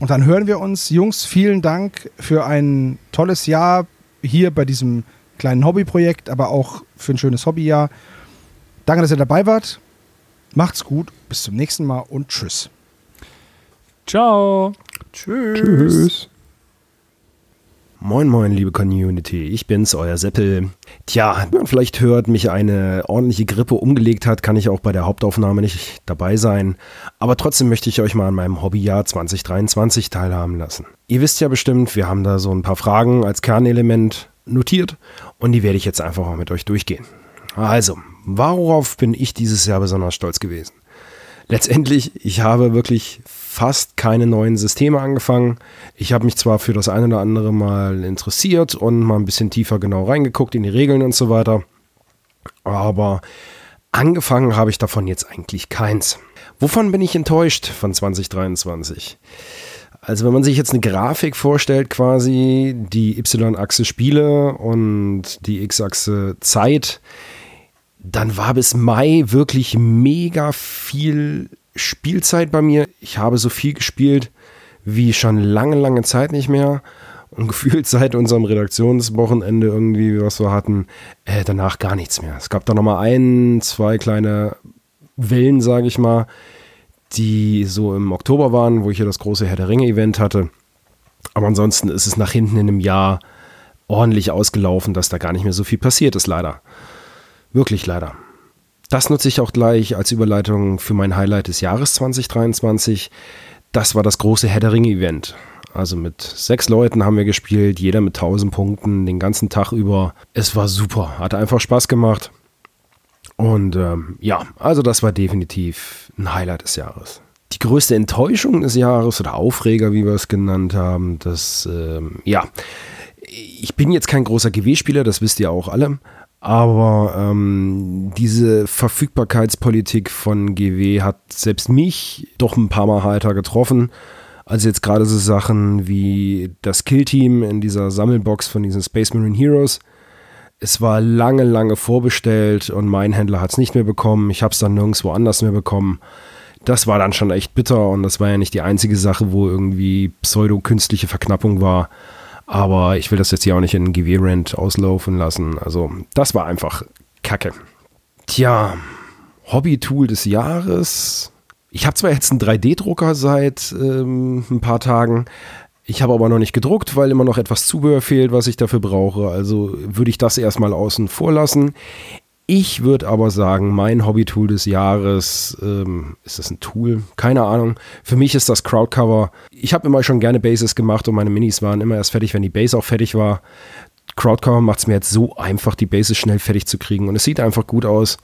Und dann hören wir uns. Jungs, vielen Dank für ein tolles Jahr hier bei diesem kleinen Hobbyprojekt, aber auch für ein schönes Hobbyjahr. Danke, dass ihr dabei wart. Macht's gut. Bis zum nächsten Mal und tschüss. Ciao. Tschüss. Tschüss. Moin moin, liebe Community, ich bin's, euer Seppel. Tja, wenn man vielleicht hört, mich eine ordentliche Grippe umgelegt hat, kann ich auch bei der Hauptaufnahme nicht dabei sein. Aber trotzdem möchte ich euch mal an meinem Hobbyjahr 2023 teilhaben lassen. Ihr wisst ja bestimmt, wir haben da so ein paar Fragen als Kernelement notiert und die werde ich jetzt einfach mal mit euch durchgehen. Also, worauf bin ich dieses Jahr besonders stolz gewesen? Letztendlich, ich habe wirklich fast keine neuen Systeme angefangen. Ich habe mich zwar für das eine oder andere mal interessiert und mal ein bisschen tiefer genau reingeguckt in die Regeln und so weiter, aber angefangen habe ich davon jetzt eigentlich keins. Wovon bin ich enttäuscht von 2023? Also wenn man sich jetzt eine Grafik vorstellt, quasi die Y-Achse Spiele und die X-Achse Zeit, dann war bis Mai wirklich mega viel Spielzeit bei mir. Ich habe so viel gespielt wie schon lange, lange Zeit nicht mehr. Und gefühlt seit unserem Redaktionswochenende irgendwie, was wir hatten, äh, danach gar nichts mehr. Es gab da nochmal ein, zwei kleine Wellen, sage ich mal, die so im Oktober waren, wo ich ja das große Herr der Ringe-Event hatte. Aber ansonsten ist es nach hinten in einem Jahr ordentlich ausgelaufen, dass da gar nicht mehr so viel passiert ist, leider. Wirklich leider. Das nutze ich auch gleich als Überleitung für mein Highlight des Jahres 2023. Das war das große Herr der Ringe-Event. Also mit sechs Leuten haben wir gespielt, jeder mit 1000 Punkten, den ganzen Tag über. Es war super, hat einfach Spaß gemacht. Und ähm, ja, also das war definitiv ein Highlight des Jahres. Die größte Enttäuschung des Jahres oder Aufreger, wie wir es genannt haben, das, ähm, ja, ich bin jetzt kein großer GW-Spieler, das wisst ihr auch alle, aber ähm, diese Verfügbarkeitspolitik von GW hat selbst mich doch ein paar Mal heiter getroffen. Also jetzt gerade so Sachen wie das Killteam in dieser Sammelbox von diesen Space Marine Heroes. Es war lange, lange vorbestellt und mein Händler hat es nicht mehr bekommen. Ich habe es dann nirgendwo anders mehr bekommen. Das war dann schon echt bitter und das war ja nicht die einzige Sache, wo irgendwie pseudo-künstliche Verknappung war. Aber ich will das jetzt hier auch nicht in GW-Rent auslaufen lassen. Also, das war einfach Kacke. Tja, Hobby-Tool des Jahres. Ich habe zwar jetzt einen 3D-Drucker seit ähm, ein paar Tagen. Ich habe aber noch nicht gedruckt, weil immer noch etwas Zubehör fehlt, was ich dafür brauche. Also würde ich das erstmal außen vor lassen. Ich würde aber sagen, mein Hobby-Tool des Jahres, ähm, ist das ein Tool? Keine Ahnung. Für mich ist das Crowdcover. Ich habe immer schon gerne Bases gemacht und meine Minis waren immer erst fertig, wenn die Base auch fertig war. Crowdcover macht es mir jetzt so einfach, die Bases schnell fertig zu kriegen und es sieht einfach gut aus.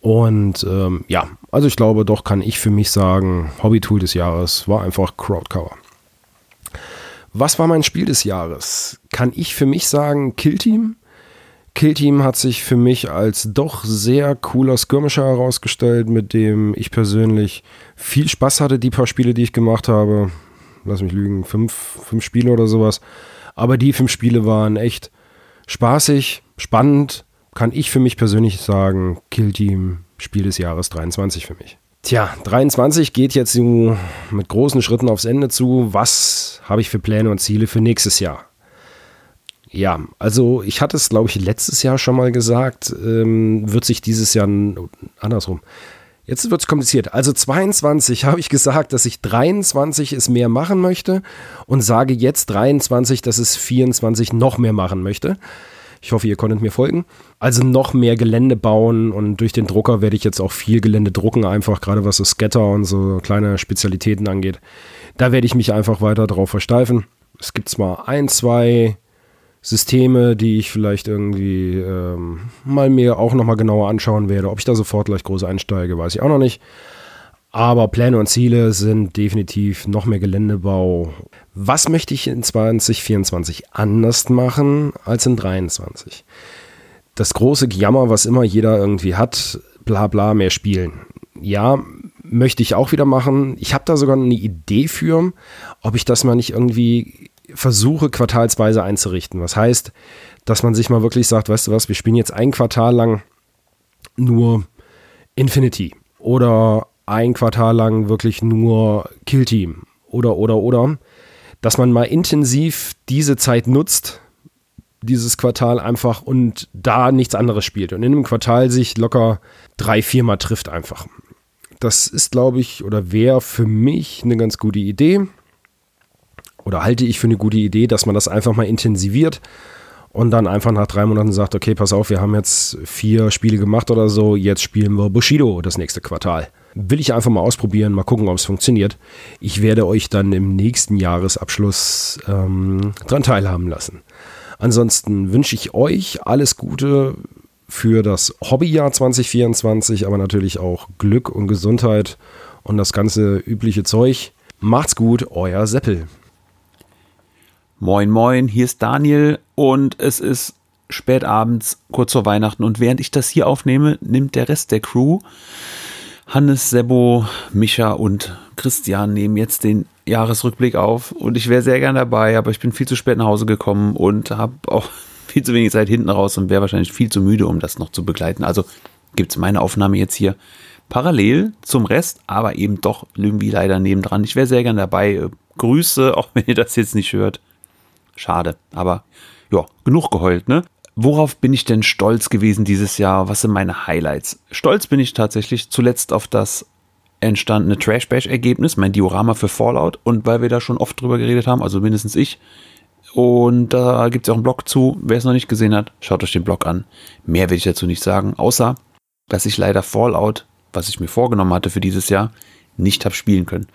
Und ähm, ja, also ich glaube, doch kann ich für mich sagen, Hobby-Tool des Jahres war einfach Crowdcover. Was war mein Spiel des Jahres? Kann ich für mich sagen, Killteam? Killteam hat sich für mich als doch sehr cooler Skirmisher herausgestellt, mit dem ich persönlich viel Spaß hatte, die paar Spiele, die ich gemacht habe. Lass mich lügen, fünf, fünf Spiele oder sowas. Aber die fünf Spiele waren echt spaßig, spannend. Kann ich für mich persönlich sagen, Killteam, Spiel des Jahres 23 für mich. Tja, 23 geht jetzt mit großen Schritten aufs Ende zu. Was habe ich für Pläne und Ziele für nächstes Jahr? Ja, also ich hatte es, glaube ich, letztes Jahr schon mal gesagt, ähm, wird sich dieses Jahr andersrum. Jetzt wird es kompliziert. Also 22 habe ich gesagt, dass ich 23 es mehr machen möchte und sage jetzt 23, dass es 24 noch mehr machen möchte. Ich hoffe, ihr konntet mir folgen. Also noch mehr Gelände bauen und durch den Drucker werde ich jetzt auch viel Gelände drucken, einfach gerade was so Scatter und so kleine Spezialitäten angeht. Da werde ich mich einfach weiter drauf versteifen. Es gibt zwar ein, zwei Systeme, die ich vielleicht irgendwie ähm, mal mir auch nochmal genauer anschauen werde. Ob ich da sofort gleich groß einsteige, weiß ich auch noch nicht. Aber Pläne und Ziele sind definitiv noch mehr Geländebau. Was möchte ich in 2024 anders machen als in 2023? das große Jammer, was immer jeder irgendwie hat, bla bla, mehr spielen. Ja, möchte ich auch wieder machen. Ich habe da sogar eine Idee für, ob ich das mal nicht irgendwie versuche, quartalsweise einzurichten. Was heißt, dass man sich mal wirklich sagt, weißt du was, wir spielen jetzt ein Quartal lang nur Infinity oder ein Quartal lang wirklich nur Kill Team oder oder oder, dass man mal intensiv diese Zeit nutzt, dieses Quartal einfach und da nichts anderes spielt und in einem Quartal sich locker drei, viermal trifft einfach. Das ist, glaube ich, oder wäre für mich eine ganz gute Idee. Oder halte ich für eine gute Idee, dass man das einfach mal intensiviert und dann einfach nach drei Monaten sagt, okay, pass auf, wir haben jetzt vier Spiele gemacht oder so, jetzt spielen wir Bushido das nächste Quartal. Will ich einfach mal ausprobieren, mal gucken, ob es funktioniert. Ich werde euch dann im nächsten Jahresabschluss ähm, dran teilhaben lassen. Ansonsten wünsche ich euch alles Gute für das Hobbyjahr 2024, aber natürlich auch Glück und Gesundheit und das ganze übliche Zeug. Macht's gut, euer Seppel. Moin, moin, hier ist Daniel und es ist spät abends, kurz vor Weihnachten und während ich das hier aufnehme, nimmt der Rest der Crew, Hannes, Sebo, Micha und Christian nehmen jetzt den Jahresrückblick auf und ich wäre sehr gern dabei, aber ich bin viel zu spät nach Hause gekommen und habe auch viel zu wenig Zeit hinten raus und wäre wahrscheinlich viel zu müde, um das noch zu begleiten. Also gibt es meine Aufnahme jetzt hier parallel zum Rest, aber eben doch irgendwie leider nebendran. Ich wäre sehr gern dabei. Grüße, auch wenn ihr das jetzt nicht hört. Schade, aber ja, genug geheult, ne? Worauf bin ich denn stolz gewesen dieses Jahr? Was sind meine Highlights? Stolz bin ich tatsächlich zuletzt auf das entstandene Trash Bash Ergebnis, mein Diorama für Fallout und weil wir da schon oft drüber geredet haben, also mindestens ich, und da gibt es auch einen Blog zu. Wer es noch nicht gesehen hat, schaut euch den Blog an. Mehr will ich dazu nicht sagen, außer, dass ich leider Fallout, was ich mir vorgenommen hatte für dieses Jahr, nicht habe spielen können.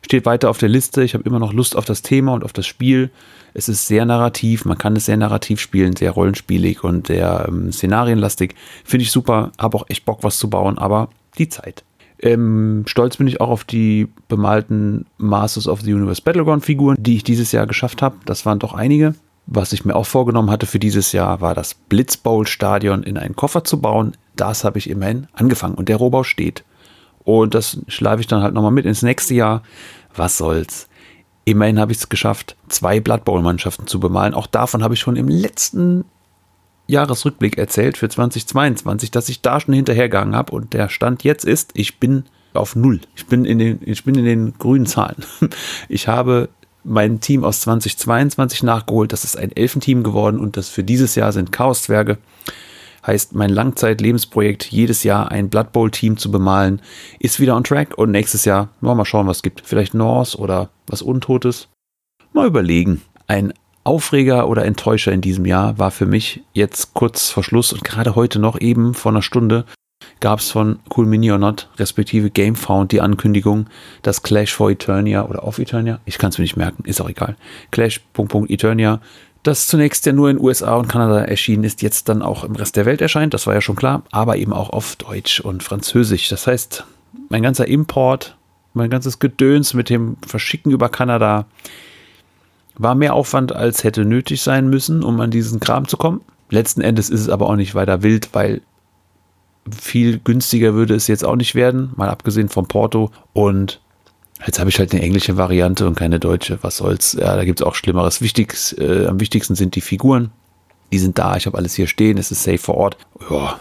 Steht weiter auf der Liste. Ich habe immer noch Lust auf das Thema und auf das Spiel. Es ist sehr narrativ. Man kann es sehr narrativ spielen, sehr rollenspielig und sehr ähm, szenarienlastig. Finde ich super. Habe auch echt Bock, was zu bauen, aber die Zeit. Ähm, stolz bin ich auch auf die bemalten Masters of the Universe Battleground Figuren, die ich dieses Jahr geschafft habe. Das waren doch einige. Was ich mir auch vorgenommen hatte für dieses Jahr, war das Blitzbowl Stadion in einen Koffer zu bauen. Das habe ich immerhin angefangen und der Rohbau steht. Und das schleife ich dann halt nochmal mit ins nächste Jahr. Was soll's? Immerhin habe ich es geschafft, zwei Blood Bowl Mannschaften zu bemalen. Auch davon habe ich schon im letzten Jahresrückblick erzählt für 2022, dass ich da schon hinterhergegangen habe und der Stand jetzt ist, ich bin auf Null. Ich bin in den, ich bin in den grünen Zahlen. Ich habe mein Team aus 2022 nachgeholt. Das ist ein Elfenteam geworden und das für dieses Jahr sind Chaos-Zwerge. Heißt, mein Langzeit-Lebensprojekt, jedes Jahr ein Blood Bowl-Team zu bemalen, ist wieder on track und nächstes Jahr, mal schauen, was es gibt. Vielleicht Norse oder was Untotes. Mal überlegen. Ein Aufreger oder Enttäuscher in diesem Jahr war für mich jetzt kurz vor Schluss und gerade heute noch eben vor einer Stunde gab es von Cool Mini or Not, respektive Gamefound, die Ankündigung, dass Clash for Eternia oder auf Eternia, ich kann es mir nicht merken, ist auch egal, Clash Eternia, das zunächst ja nur in USA und Kanada erschienen ist, jetzt dann auch im Rest der Welt erscheint, das war ja schon klar, aber eben auch auf Deutsch und Französisch. Das heißt, mein ganzer Import, mein ganzes Gedöns mit dem Verschicken über Kanada, war mehr Aufwand, als hätte nötig sein müssen, um an diesen Kram zu kommen. Letzten Endes ist es aber auch nicht weiter wild, weil viel günstiger würde es jetzt auch nicht werden, mal abgesehen vom Porto. Und jetzt habe ich halt eine englische Variante und keine deutsche. Was soll's? Ja, da gibt es auch Schlimmeres. Wichtig, äh, am wichtigsten sind die Figuren. Die sind da, ich habe alles hier stehen, es ist safe vor Ort. Ja,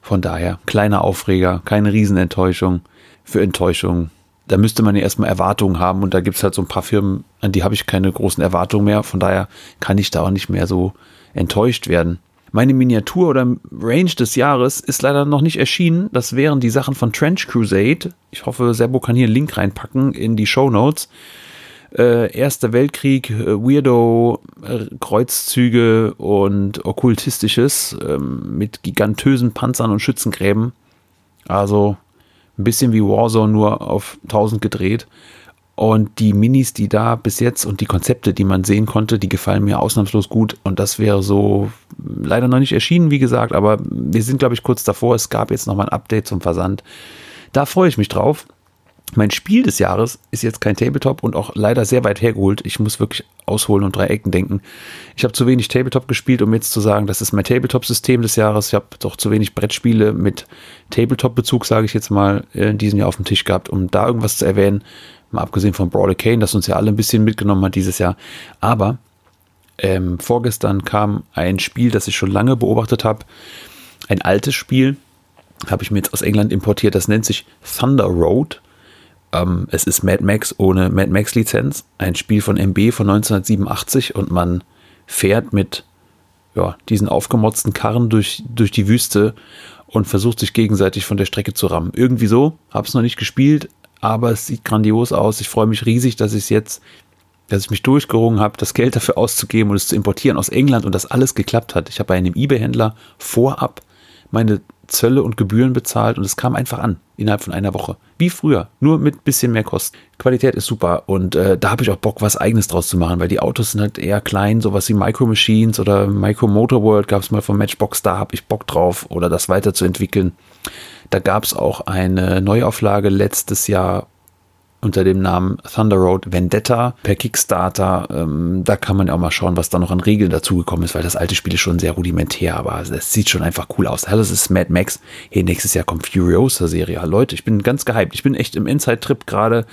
von daher, kleiner Aufreger, keine Riesenenttäuschung. Für Enttäuschung da müsste man ja erstmal Erwartungen haben und da gibt es halt so ein paar Firmen, an die habe ich keine großen Erwartungen mehr. Von daher kann ich da auch nicht mehr so enttäuscht werden. Meine Miniatur oder Range des Jahres ist leider noch nicht erschienen. Das wären die Sachen von Trench Crusade. Ich hoffe, Serbo kann hier einen Link reinpacken in die Show Notes. Äh, Erster Weltkrieg, äh, Weirdo, äh, Kreuzzüge und Okkultistisches ähm, mit gigantösen Panzern und Schützengräben. Also ein bisschen wie Warzone nur auf 1000 gedreht. Und die Minis, die da bis jetzt und die Konzepte, die man sehen konnte, die gefallen mir ausnahmslos gut. Und das wäre so leider noch nicht erschienen, wie gesagt, aber wir sind, glaube ich, kurz davor. Es gab jetzt nochmal ein Update zum Versand. Da freue ich mich drauf. Mein Spiel des Jahres ist jetzt kein Tabletop und auch leider sehr weit hergeholt. Ich muss wirklich ausholen und drei Ecken denken. Ich habe zu wenig Tabletop gespielt, um jetzt zu sagen, das ist mein Tabletop-System des Jahres. Ich habe doch zu wenig Brettspiele mit Tabletop-Bezug, sage ich jetzt mal, in diesem Jahr auf dem Tisch gehabt, um da irgendwas zu erwähnen. Mal abgesehen von Brawler Kane, das uns ja alle ein bisschen mitgenommen hat dieses Jahr. Aber ähm, vorgestern kam ein Spiel, das ich schon lange beobachtet habe. Ein altes Spiel, habe ich mir jetzt aus England importiert. Das nennt sich Thunder Road ähm, es ist Mad Max ohne Mad Max Lizenz, ein Spiel von MB von 1987 und man fährt mit ja, diesen aufgemotzten Karren durch, durch die Wüste und versucht sich gegenseitig von der Strecke zu rammen. Irgendwie so, habe es noch nicht gespielt, aber es sieht grandios aus. Ich freue mich riesig, dass ich es jetzt, dass ich mich durchgerungen habe, das Geld dafür auszugeben und es zu importieren aus England und das alles geklappt hat. Ich habe bei einem eBay-Händler vorab meine Zölle und Gebühren bezahlt und es kam einfach an innerhalb von einer Woche. Wie früher, nur mit bisschen mehr Kosten. Qualität ist super und äh, da habe ich auch Bock, was eigenes draus zu machen, weil die Autos sind halt eher klein, sowas wie Micro Machines oder Micro Motor World gab es mal von Matchbox, da habe ich Bock drauf oder das weiterzuentwickeln. Da gab es auch eine Neuauflage letztes Jahr unter dem Namen Thunder Road Vendetta per Kickstarter. Ähm, da kann man ja auch mal schauen, was da noch an Regeln dazugekommen ist, weil das alte Spiel ist schon sehr rudimentär, aber es sieht schon einfach cool aus. Das ist Mad Max. Hey, nächstes Jahr kommt Furiosa-Serie. Leute, ich bin ganz gehypt. Ich bin echt im Inside-Trip gerade.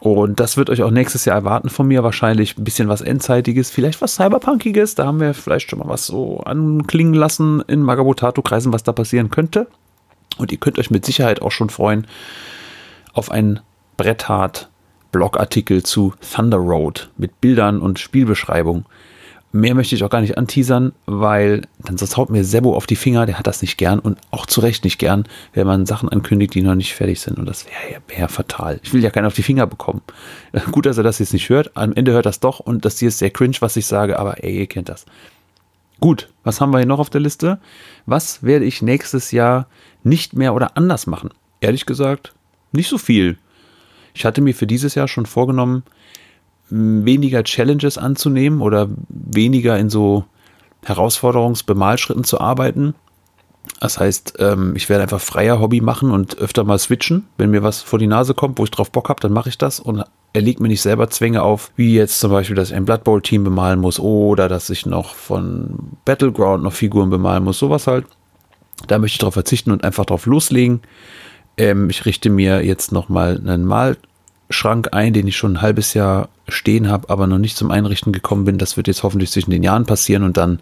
Und das wird euch auch nächstes Jahr erwarten von mir. Wahrscheinlich ein bisschen was Endzeitiges, vielleicht was Cyberpunkiges. Da haben wir vielleicht schon mal was so anklingen lassen in Magabotato-Kreisen, was da passieren könnte. Und ihr könnt euch mit Sicherheit auch schon freuen auf ein Bretthart Blogartikel zu Thunder Road mit Bildern und Spielbeschreibung. Mehr möchte ich auch gar nicht anteasern, weil dann sonst haut mir Sebo auf die Finger, der hat das nicht gern und auch zu Recht nicht gern, wenn man Sachen ankündigt, die noch nicht fertig sind und das wäre wär fatal. Ich will ja keinen auf die Finger bekommen. Gut, dass er das jetzt nicht hört, am Ende hört das doch und das hier ist sehr cringe, was ich sage, aber ey, ihr kennt das. Gut, was haben wir hier noch auf der Liste? Was werde ich nächstes Jahr nicht mehr oder anders machen? Ehrlich gesagt, nicht so viel. Ich hatte mir für dieses Jahr schon vorgenommen, weniger Challenges anzunehmen oder weniger in so Herausforderungsbemalschritten zu arbeiten. Das heißt, ähm, ich werde einfach freier Hobby machen und öfter mal switchen. Wenn mir was vor die Nase kommt, wo ich drauf Bock habe, dann mache ich das und erlegt mir nicht selber Zwänge auf, wie jetzt zum Beispiel, dass ich ein Blood Bowl Team bemalen muss oder dass ich noch von Battleground noch Figuren bemalen muss. Sowas halt. Da möchte ich darauf verzichten und einfach drauf loslegen. Ähm, ich richte mir jetzt nochmal einen Malschrank ein, den ich schon ein halbes Jahr stehen habe, aber noch nicht zum Einrichten gekommen bin. Das wird jetzt hoffentlich zwischen den Jahren passieren und dann,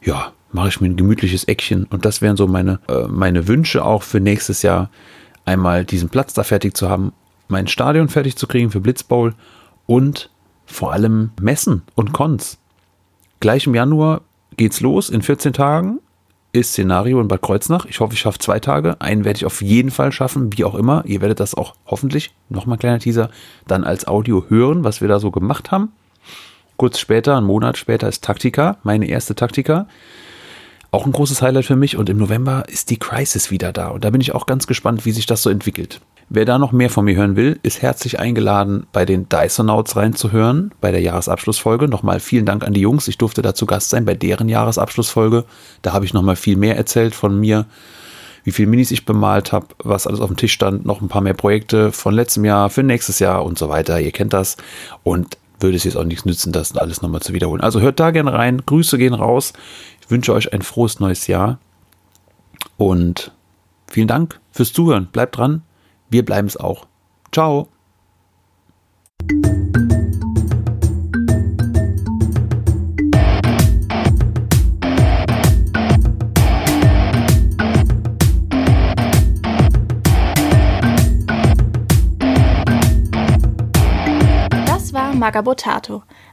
ja, mache ich mir ein gemütliches Eckchen. Und das wären so meine, äh, meine Wünsche auch für nächstes Jahr. Einmal diesen Platz da fertig zu haben, mein Stadion fertig zu kriegen für Blitzbowl und vor allem Messen und Cons. Gleich im Januar geht's los in 14 Tagen ist Szenario in Bad Kreuznach. Ich hoffe, ich schaffe zwei Tage. Einen werde ich auf jeden Fall schaffen, wie auch immer. Ihr werdet das auch hoffentlich, nochmal kleiner Teaser, dann als Audio hören, was wir da so gemacht haben. Kurz später, einen Monat später, ist Taktika, meine erste Taktika. Auch ein großes Highlight für mich. Und im November ist die Crisis wieder da. Und da bin ich auch ganz gespannt, wie sich das so entwickelt. Wer da noch mehr von mir hören will, ist herzlich eingeladen, bei den Dysonauts reinzuhören, bei der Jahresabschlussfolge. Nochmal vielen Dank an die Jungs. Ich durfte dazu Gast sein bei deren Jahresabschlussfolge. Da habe ich nochmal viel mehr erzählt von mir, wie viele Minis ich bemalt habe, was alles auf dem Tisch stand, noch ein paar mehr Projekte von letztem Jahr, für nächstes Jahr und so weiter. Ihr kennt das. Und würde es jetzt auch nichts nützen, das alles nochmal zu wiederholen. Also hört da gerne rein. Grüße gehen raus. Ich wünsche euch ein frohes neues Jahr. Und vielen Dank fürs Zuhören. Bleibt dran. Wir bleiben es auch. Ciao. Das war Magabotato,